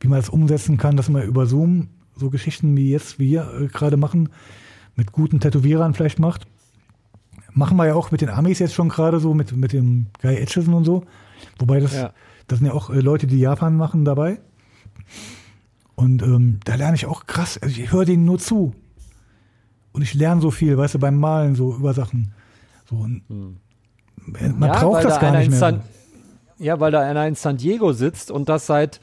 wie man das umsetzen kann, dass man über Zoom so Geschichten wie jetzt wir äh, gerade machen, mit guten Tätowierern vielleicht macht. Machen wir ja auch mit den Amis jetzt schon gerade so, mit, mit dem Guy Etchison und so. Wobei das, Ja. Das sind ja auch äh, Leute, die Japan machen dabei. Und ähm, da lerne ich auch krass, also ich höre denen nur zu. Und ich lerne so viel, weißt du, beim Malen so über Sachen. So, und äh, man Hm. ja, braucht das da gar nicht mehr. San, ja, weil da einer in San Diego sitzt und das seit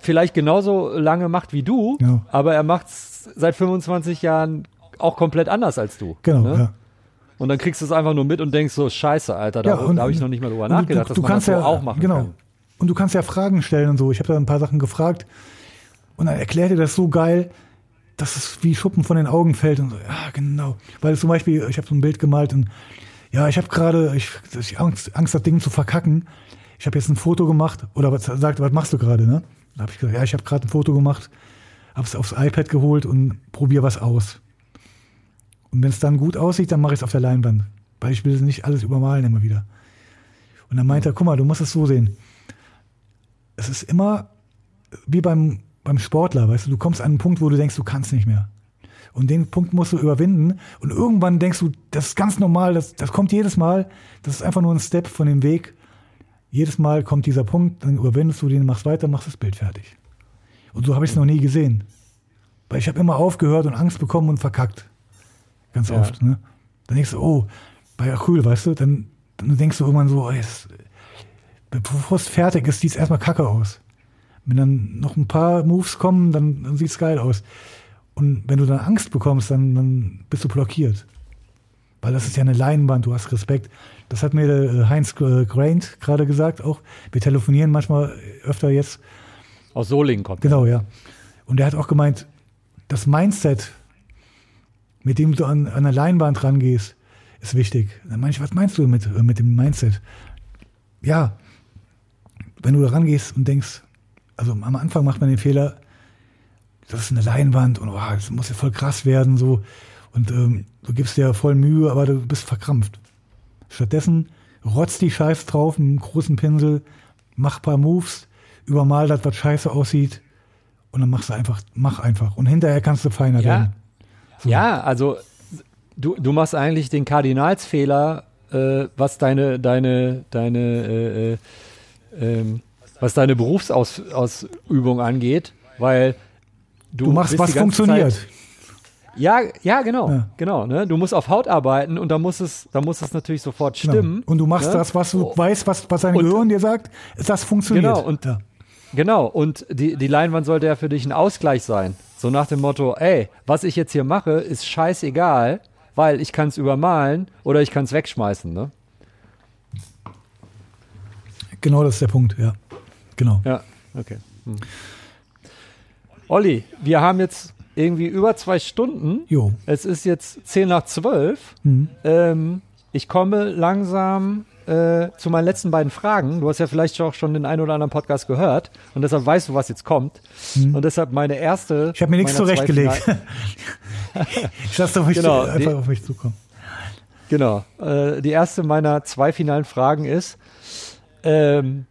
vielleicht genauso lange macht wie du, Ja. aber er macht es seit 25 Jahren auch komplett anders als du. genau, ne? ja. Und dann kriegst du es einfach nur mit und denkst so, scheiße, Alter, da, da habe ich noch nicht mal drüber nachgedacht, dass man das so ja, auch machen genau. kann. Und du kannst ja Fragen stellen und so. Ich habe da ein paar Sachen gefragt und dann erklärt er das so geil, dass es wie Schuppen von den Augen fällt und so. Ja, genau. Weil zum Beispiel, ich habe so ein Bild gemalt und ja, ich habe gerade, ich, ich Angst, Angst, das Ding zu verkacken. Ich habe jetzt ein Foto gemacht oder was sagt, was machst du gerade, ne? Dann habe ich gesagt, ja, ich habe gerade ein Foto gemacht, habe es aufs iPad geholt und probiere was aus. Und wenn es dann gut aussieht, dann mache ich es auf der Leinwand. Weil ich will nicht alles übermalen immer wieder. Und dann meinte er, guck mal, du musst es so sehen. Es ist immer wie beim, beim Sportler, weißt du, du kommst an einen Punkt, wo du denkst, du kannst nicht mehr. Und den Punkt musst du überwinden. Und irgendwann denkst du, das ist ganz normal, das, das kommt jedes Mal. Das ist einfach nur ein Step von dem Weg. Jedes Mal kommt dieser Punkt, dann überwindest du den, machst weiter, machst das Bild fertig. Und so habe ich es noch nie gesehen. Weil ich habe immer aufgehört und Angst bekommen und verkackt. Ganz ja. oft. Ne? Dann denkst du, oh, bei Acryl, weißt du, dann, dann denkst du irgendwann so, oh, jetzt, bevor es fertig ist, sieht es erstmal kacke aus. Wenn dann noch ein paar Moves kommen, dann, dann sieht es geil aus. Und wenn du dann Angst bekommst, dann, dann bist du blockiert. Weil das ist ja eine Leinwand, du hast Respekt. Das hat mir äh, Heinz äh, Graint gerade gesagt auch. Wir telefonieren manchmal öfter jetzt. Aus Solingen kommt. Genau, ja. Und er hat auch gemeint, das Mindset, mit dem du an, an eine Leinwand rangehst, ist wichtig. Dann meine ich, was meinst du mit, äh, mit dem Mindset? Ja, wenn du da rangehst und denkst, also am Anfang macht man den Fehler, das ist eine Leinwand und oh, das muss ja voll krass werden, so. Und ähm, du gibst dir voll Mühe, aber du bist verkrampft. Stattdessen rotzt die Scheiße drauf mit einem großen Pinsel, mach paar Moves, übermal das, was scheiße aussieht und dann machst du einfach, mach einfach. Und hinterher kannst du feiner ja. werden. So. Ja, also du, du machst eigentlich den Kardinalsfehler, äh, was deine, deine, deine, äh, äh, ähm, was deine Berufsausübung angeht, weil du, du machst, was funktioniert. Zeit, ja, ja, genau, ja. genau. Ne? Du musst auf Haut arbeiten und da muss es, da muss es natürlich sofort genau. stimmen. Genau. Und du machst ne? das, was du oh. weißt, was, was dein und, Gehirn dir sagt, das funktioniert. Genau, und, ja. genau. und die, die Leinwand sollte ja für dich ein Ausgleich sein. So nach dem Motto, ey, was ich jetzt hier mache, ist scheißegal, weil ich kann es übermalen oder ich kann es wegschmeißen. Ne? Genau, das ist der Punkt, ja. Genau. Ja, okay. Hm. Olli, wir haben jetzt irgendwie über zwei Stunden. Jo. Es ist jetzt zehn nach zwölf. Mhm. Ähm, ich komme langsam äh, zu meinen letzten beiden Fragen. Du hast ja vielleicht auch schon den einen oder anderen Podcast gehört und deshalb weißt du, was jetzt kommt. Mhm. Und deshalb meine erste. Ich habe mir nichts zurechtgelegt. [LAUGHS] ich lasse auf genau, einfach die, auf mich zukommen. Genau. Äh, die erste meiner zwei finalen Fragen ist: ähm,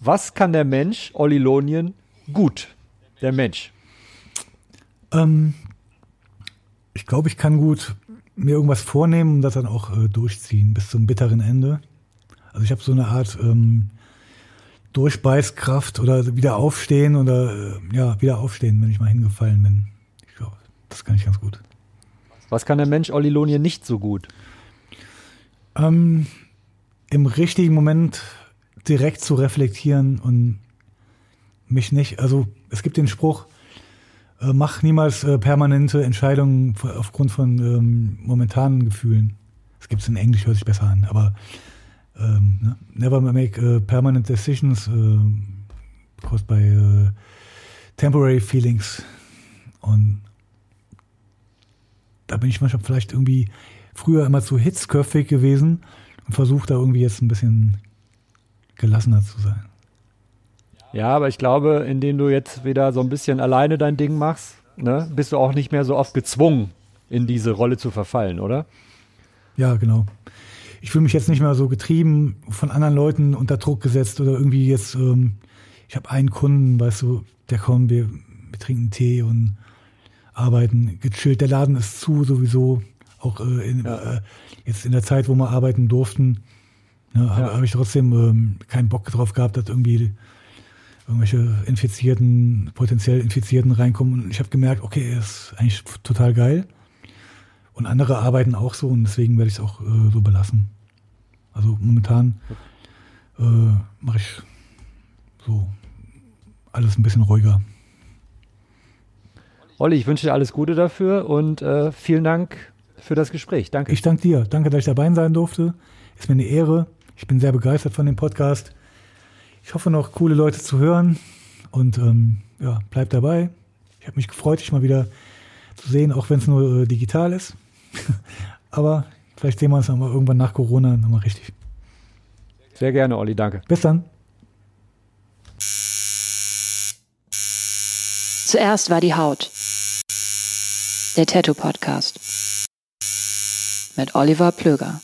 Was kann der Mensch, Olli Lonien, gut? Der Mensch. Ähm, ich glaube, ich kann gut mir irgendwas vornehmen und das dann auch äh, durchziehen bis zum bitteren Ende. Also ich habe so eine Art ähm, Durchbeißkraft oder wieder aufstehen oder äh, ja, wieder aufstehen, wenn ich mal hingefallen bin. Ich glaube, das kann ich ganz gut. Was kann der Mensch Olli Lohn nicht so gut? Ähm, Im richtigen Moment direkt zu reflektieren und mich nicht, also es gibt den Spruch, äh, mach niemals äh, permanente Entscheidungen aufgrund von ähm, momentanen Gefühlen. Das gibt es in Englisch, hört sich besser an, aber ähm, ne? never make uh, permanent decisions uh, caused by uh, temporary feelings. Und da bin ich manchmal vielleicht irgendwie früher immer zu hitzköpfig gewesen und versuche da irgendwie jetzt ein bisschen gelassener zu sein. Ja, aber ich glaube, indem du jetzt wieder so ein bisschen alleine dein Ding machst, ne, bist du auch nicht mehr so oft gezwungen, in diese Rolle zu verfallen, oder? Ja, genau. Ich fühle mich jetzt nicht mehr so getrieben, von anderen Leuten unter Druck gesetzt oder irgendwie jetzt, ähm, ich habe einen Kunden, weißt du, der kommt, wir, wir trinken Tee und arbeiten gechillt. Der Laden ist zu sowieso, auch äh, in, ja. äh, jetzt in der Zeit, wo wir arbeiten durften, ne, habe ja. hab ich trotzdem ähm, keinen Bock drauf gehabt, dass irgendwie irgendwelche Infizierten, potenziell Infizierten reinkommen. Und ich habe gemerkt, okay, ist eigentlich total geil. Und andere arbeiten auch so und deswegen werde ich es auch äh, so belassen. Also momentan äh, mache ich so alles ein bisschen ruhiger. Olli, ich wünsche dir alles Gute dafür und äh, vielen Dank für das Gespräch. Danke. Ich danke dir. Danke, dass ich dabei sein durfte. Ist mir eine Ehre. Ich bin sehr begeistert von dem Podcast. Ich hoffe noch coole Leute zu hören und ähm, ja, bleibt dabei. Ich habe mich gefreut, dich mal wieder zu sehen, auch wenn es nur äh, digital ist. [LAUGHS] Aber vielleicht sehen wir uns nochmal irgendwann nach Corona nochmal richtig. Sehr gerne, Olli, danke. Bis dann. Zuerst war die Haut. Der Tattoo Podcast. Mit Oliver Plöger.